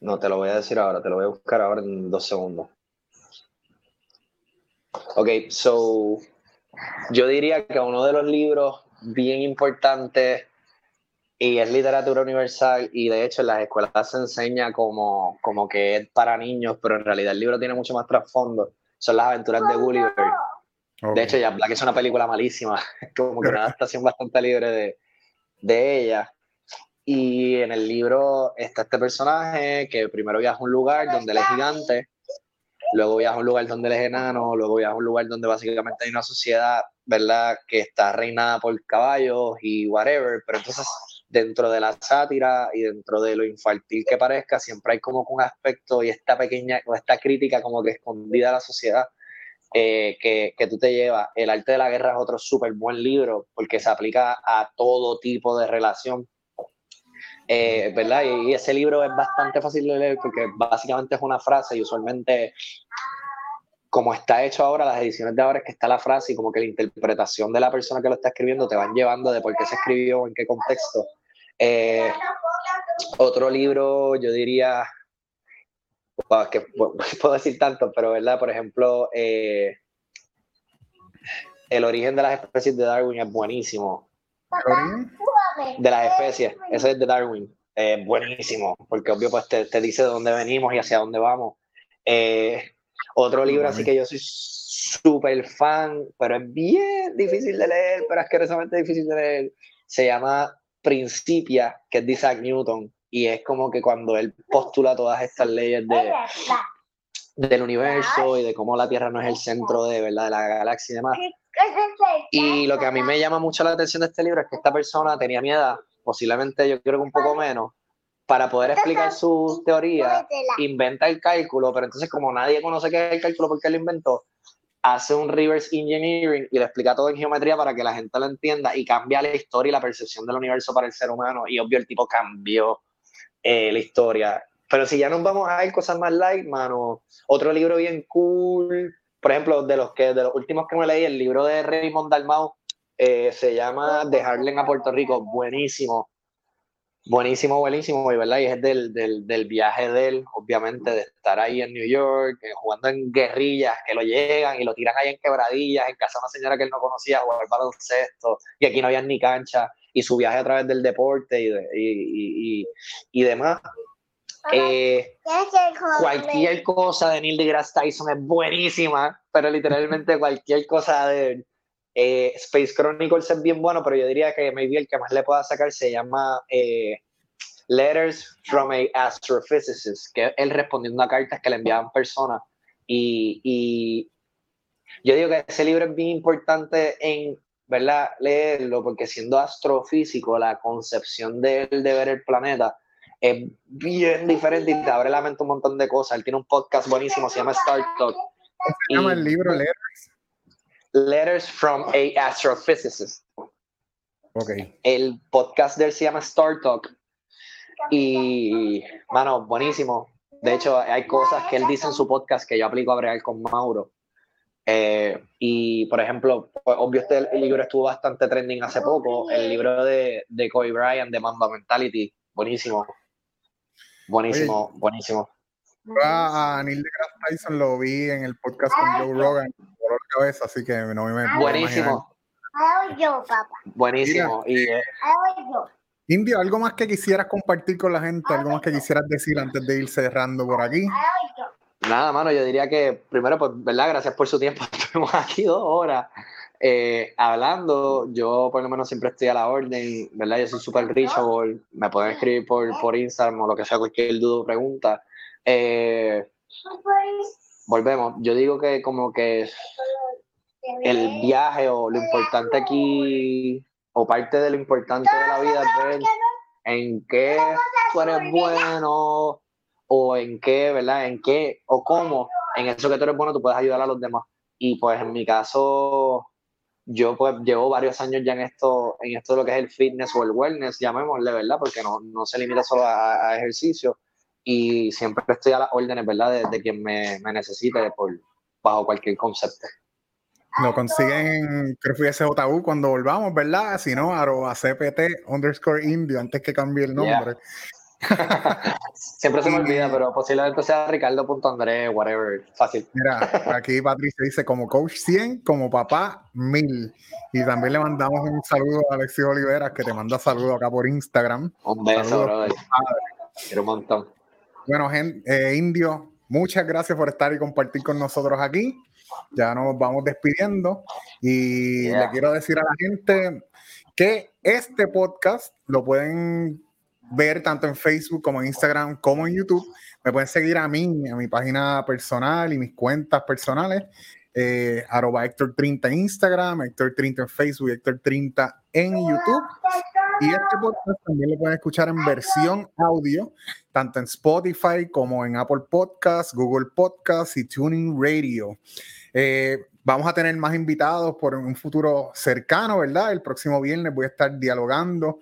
B: No, te lo voy a decir ahora, te lo voy a buscar ahora en dos segundos. Ok, so. Yo diría que uno de los libros bien importantes y es literatura universal y de hecho en las escuelas se enseña como, como que es para niños, pero en realidad el libro tiene mucho más trasfondo. Son las aventuras de Gulliver. De hecho, ya Black es una película malísima, como que una adaptación bastante libre de, de ella. Y en el libro está este personaje que primero viaja a un lugar donde él es gigante, luego viaja a un lugar donde él es enano, luego viaja a un lugar donde básicamente hay una sociedad, ¿verdad?, que está reinada por caballos y whatever, pero entonces dentro de la sátira y dentro de lo infantil que parezca, siempre hay como un aspecto y esta pequeña o esta crítica como que escondida a la sociedad eh, que, que, tú te llevas. El arte de la guerra es otro súper buen libro porque se aplica a todo tipo de relación. Eh, ¿verdad? Y, ese libro es bastante fácil de leer porque básicamente es una frase y usualmente como está hecho ahora, las ediciones de ahora es que está la frase y como que la interpretación de la persona que lo está escribiendo te van llevando de por qué se escribió, en qué contexto. Eh, otro libro, yo diría, que puedo decir tanto, pero verdad, por ejemplo, eh, El origen de las especies de Darwin es buenísimo. De las especies, ese es de Darwin, es buenísimo, porque obvio pues te, te, dice de dónde venimos y hacia dónde vamos. Eh, otro libro así que yo soy súper fan, pero es bien difícil de leer, pero asquerosamente difícil de leer, se llama Principia, que es de Isaac Newton, y es como que cuando él postula todas estas leyes de, del universo y de cómo la Tierra no es el centro de, ¿verdad? de la galaxia y demás. Y lo que a mí me llama mucho la atención de este libro es que esta persona tenía mi edad, posiblemente yo creo que un poco menos, para poder explicar su teoría, inventa el cálculo, pero entonces como nadie conoce qué es el cálculo porque lo inventó, hace un reverse engineering y lo explica todo en geometría para que la gente lo entienda y cambia la historia y la percepción del universo para el ser humano. Y obvio, el tipo cambió eh, la historia. Pero si ya nos vamos a ir cosas más light, mano, otro libro bien cool, por ejemplo, de los que de los últimos que me leí, el libro de Raymond Dalmau eh, se llama De Harlem a Puerto Rico, buenísimo. Buenísimo, buenísimo, y, ¿verdad? y es del, del, del, viaje de él, obviamente, de estar ahí en New York, eh, jugando en guerrillas, que lo llegan y lo tiran ahí en quebradillas, en casa de una señora que él no conocía, jugar baloncesto, y aquí no había ni cancha, y su viaje a través del deporte y, y, y, y demás. Eh, cualquier cosa de Neil deGrasse Tyson es buenísima, pero literalmente cualquier cosa de eh, Space Chronicles es bien bueno, pero yo diría que maybe el que más le pueda sacar se llama eh, Letters from a Astrophysicist, que es él respondiendo a cartas que le enviaban personas. Y, y yo digo que ese libro es bien importante en ¿verdad? leerlo, porque siendo astrofísico, la concepción de él de ver el planeta es bien diferente y te abre la mente un montón de cosas. Él tiene un podcast buenísimo, se llama Star Talk.
A: ¿Cómo se llama el libro Letters?
B: Letters from a Astrophysicist.
A: Ok.
B: El podcast de él se llama Star Talk. Y, mano, buenísimo. De hecho, hay cosas que él dice en su podcast que yo aplico a bregar con Mauro. Eh, y, por ejemplo, pues, obvio, este libro estuvo bastante trending hace poco. El libro de, de Kobe Bryant, de Mamba Mentality. Buenísimo. Buenísimo, buenísimo.
A: A Neil deGrasse Tyson lo vi en el podcast con Joe Rogan, por cabeza, así que no me
B: Buenísimo.
C: yo, papá.
B: Buenísimo. y, eh,
C: yo.
A: Indio, ¿algo más que quisieras compartir con la gente? ¿Algo más que quisieras decir antes de ir cerrando por aquí?
B: Nada, mano, yo diría que primero, pues, ¿verdad? Gracias por su tiempo. Estuvimos aquí dos horas eh, hablando. Yo, por lo menos, siempre estoy a la orden, ¿verdad? Yo soy súper reachable. Me pueden escribir por, por Instagram o lo que sea, cualquier duda o pregunta. Eh, volvemos. Yo digo que, como que el viaje o lo importante aquí, o parte de lo importante de la vida es ver en qué tú eres bueno o en qué, ¿verdad? En qué o cómo en eso que tú eres bueno tú puedes ayudar a los demás. Y pues en mi caso, yo pues llevo varios años ya en esto, en esto de lo que es el fitness o el wellness, llamémosle, ¿verdad? Porque no, no se limita solo a, ejercicio y siempre estoy a las órdenes, ¿verdad? De, quien me, me necesite por, bajo cualquier concepto.
A: Lo consiguen, creo que fue JU cuando volvamos, ¿verdad? Si no, arroba CPT underscore indio antes que cambie el nombre.
B: Siempre se me olvida, pero posiblemente sea Ricardo.andré, whatever, fácil.
A: Mira, aquí Patricia dice como coach 100, como papá 1000. Y también le mandamos un saludo a Alexio Olivera, que te manda saludos acá por Instagram.
B: Un beso, brother. Quiero un montón.
A: Bueno, gente, eh, Indio, muchas gracias por estar y compartir con nosotros aquí. Ya nos vamos despidiendo y le quiero decir a la gente que este podcast lo pueden ver tanto en Facebook como en Instagram como en YouTube. Me pueden seguir a mí, a mi página personal y mis cuentas personales. Eh, arroba Héctor 30 en Instagram, Héctor 30 en Facebook, Héctor 30 en YouTube. Y este podcast también lo pueden escuchar en versión audio, tanto en Spotify como en Apple Podcasts, Google Podcasts y Tuning Radio. Eh, vamos a tener más invitados por un futuro cercano, ¿verdad? El próximo viernes voy a estar dialogando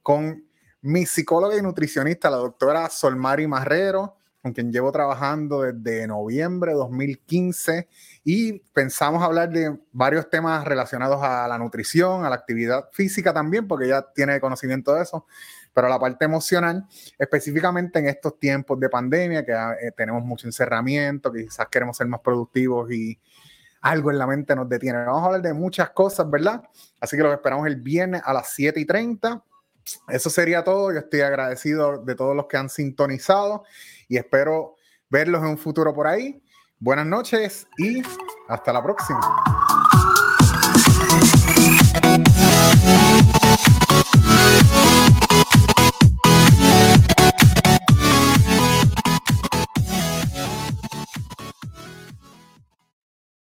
A: con mi psicóloga y nutricionista, la doctora Solmari Marrero, con quien llevo trabajando desde noviembre de 2015 y pensamos hablar de varios temas relacionados a la nutrición, a la actividad física también, porque ella tiene conocimiento de eso, pero la parte emocional, específicamente en estos tiempos de pandemia, que eh, tenemos mucho encerramiento, quizás queremos ser más productivos y algo en la mente nos detiene. Vamos a hablar de muchas cosas, ¿verdad? Así que los esperamos el viernes a las 7 y 30 eso sería todo. Yo estoy agradecido de todos los que han sintonizado y espero verlos en un futuro por ahí. Buenas noches y hasta la próxima.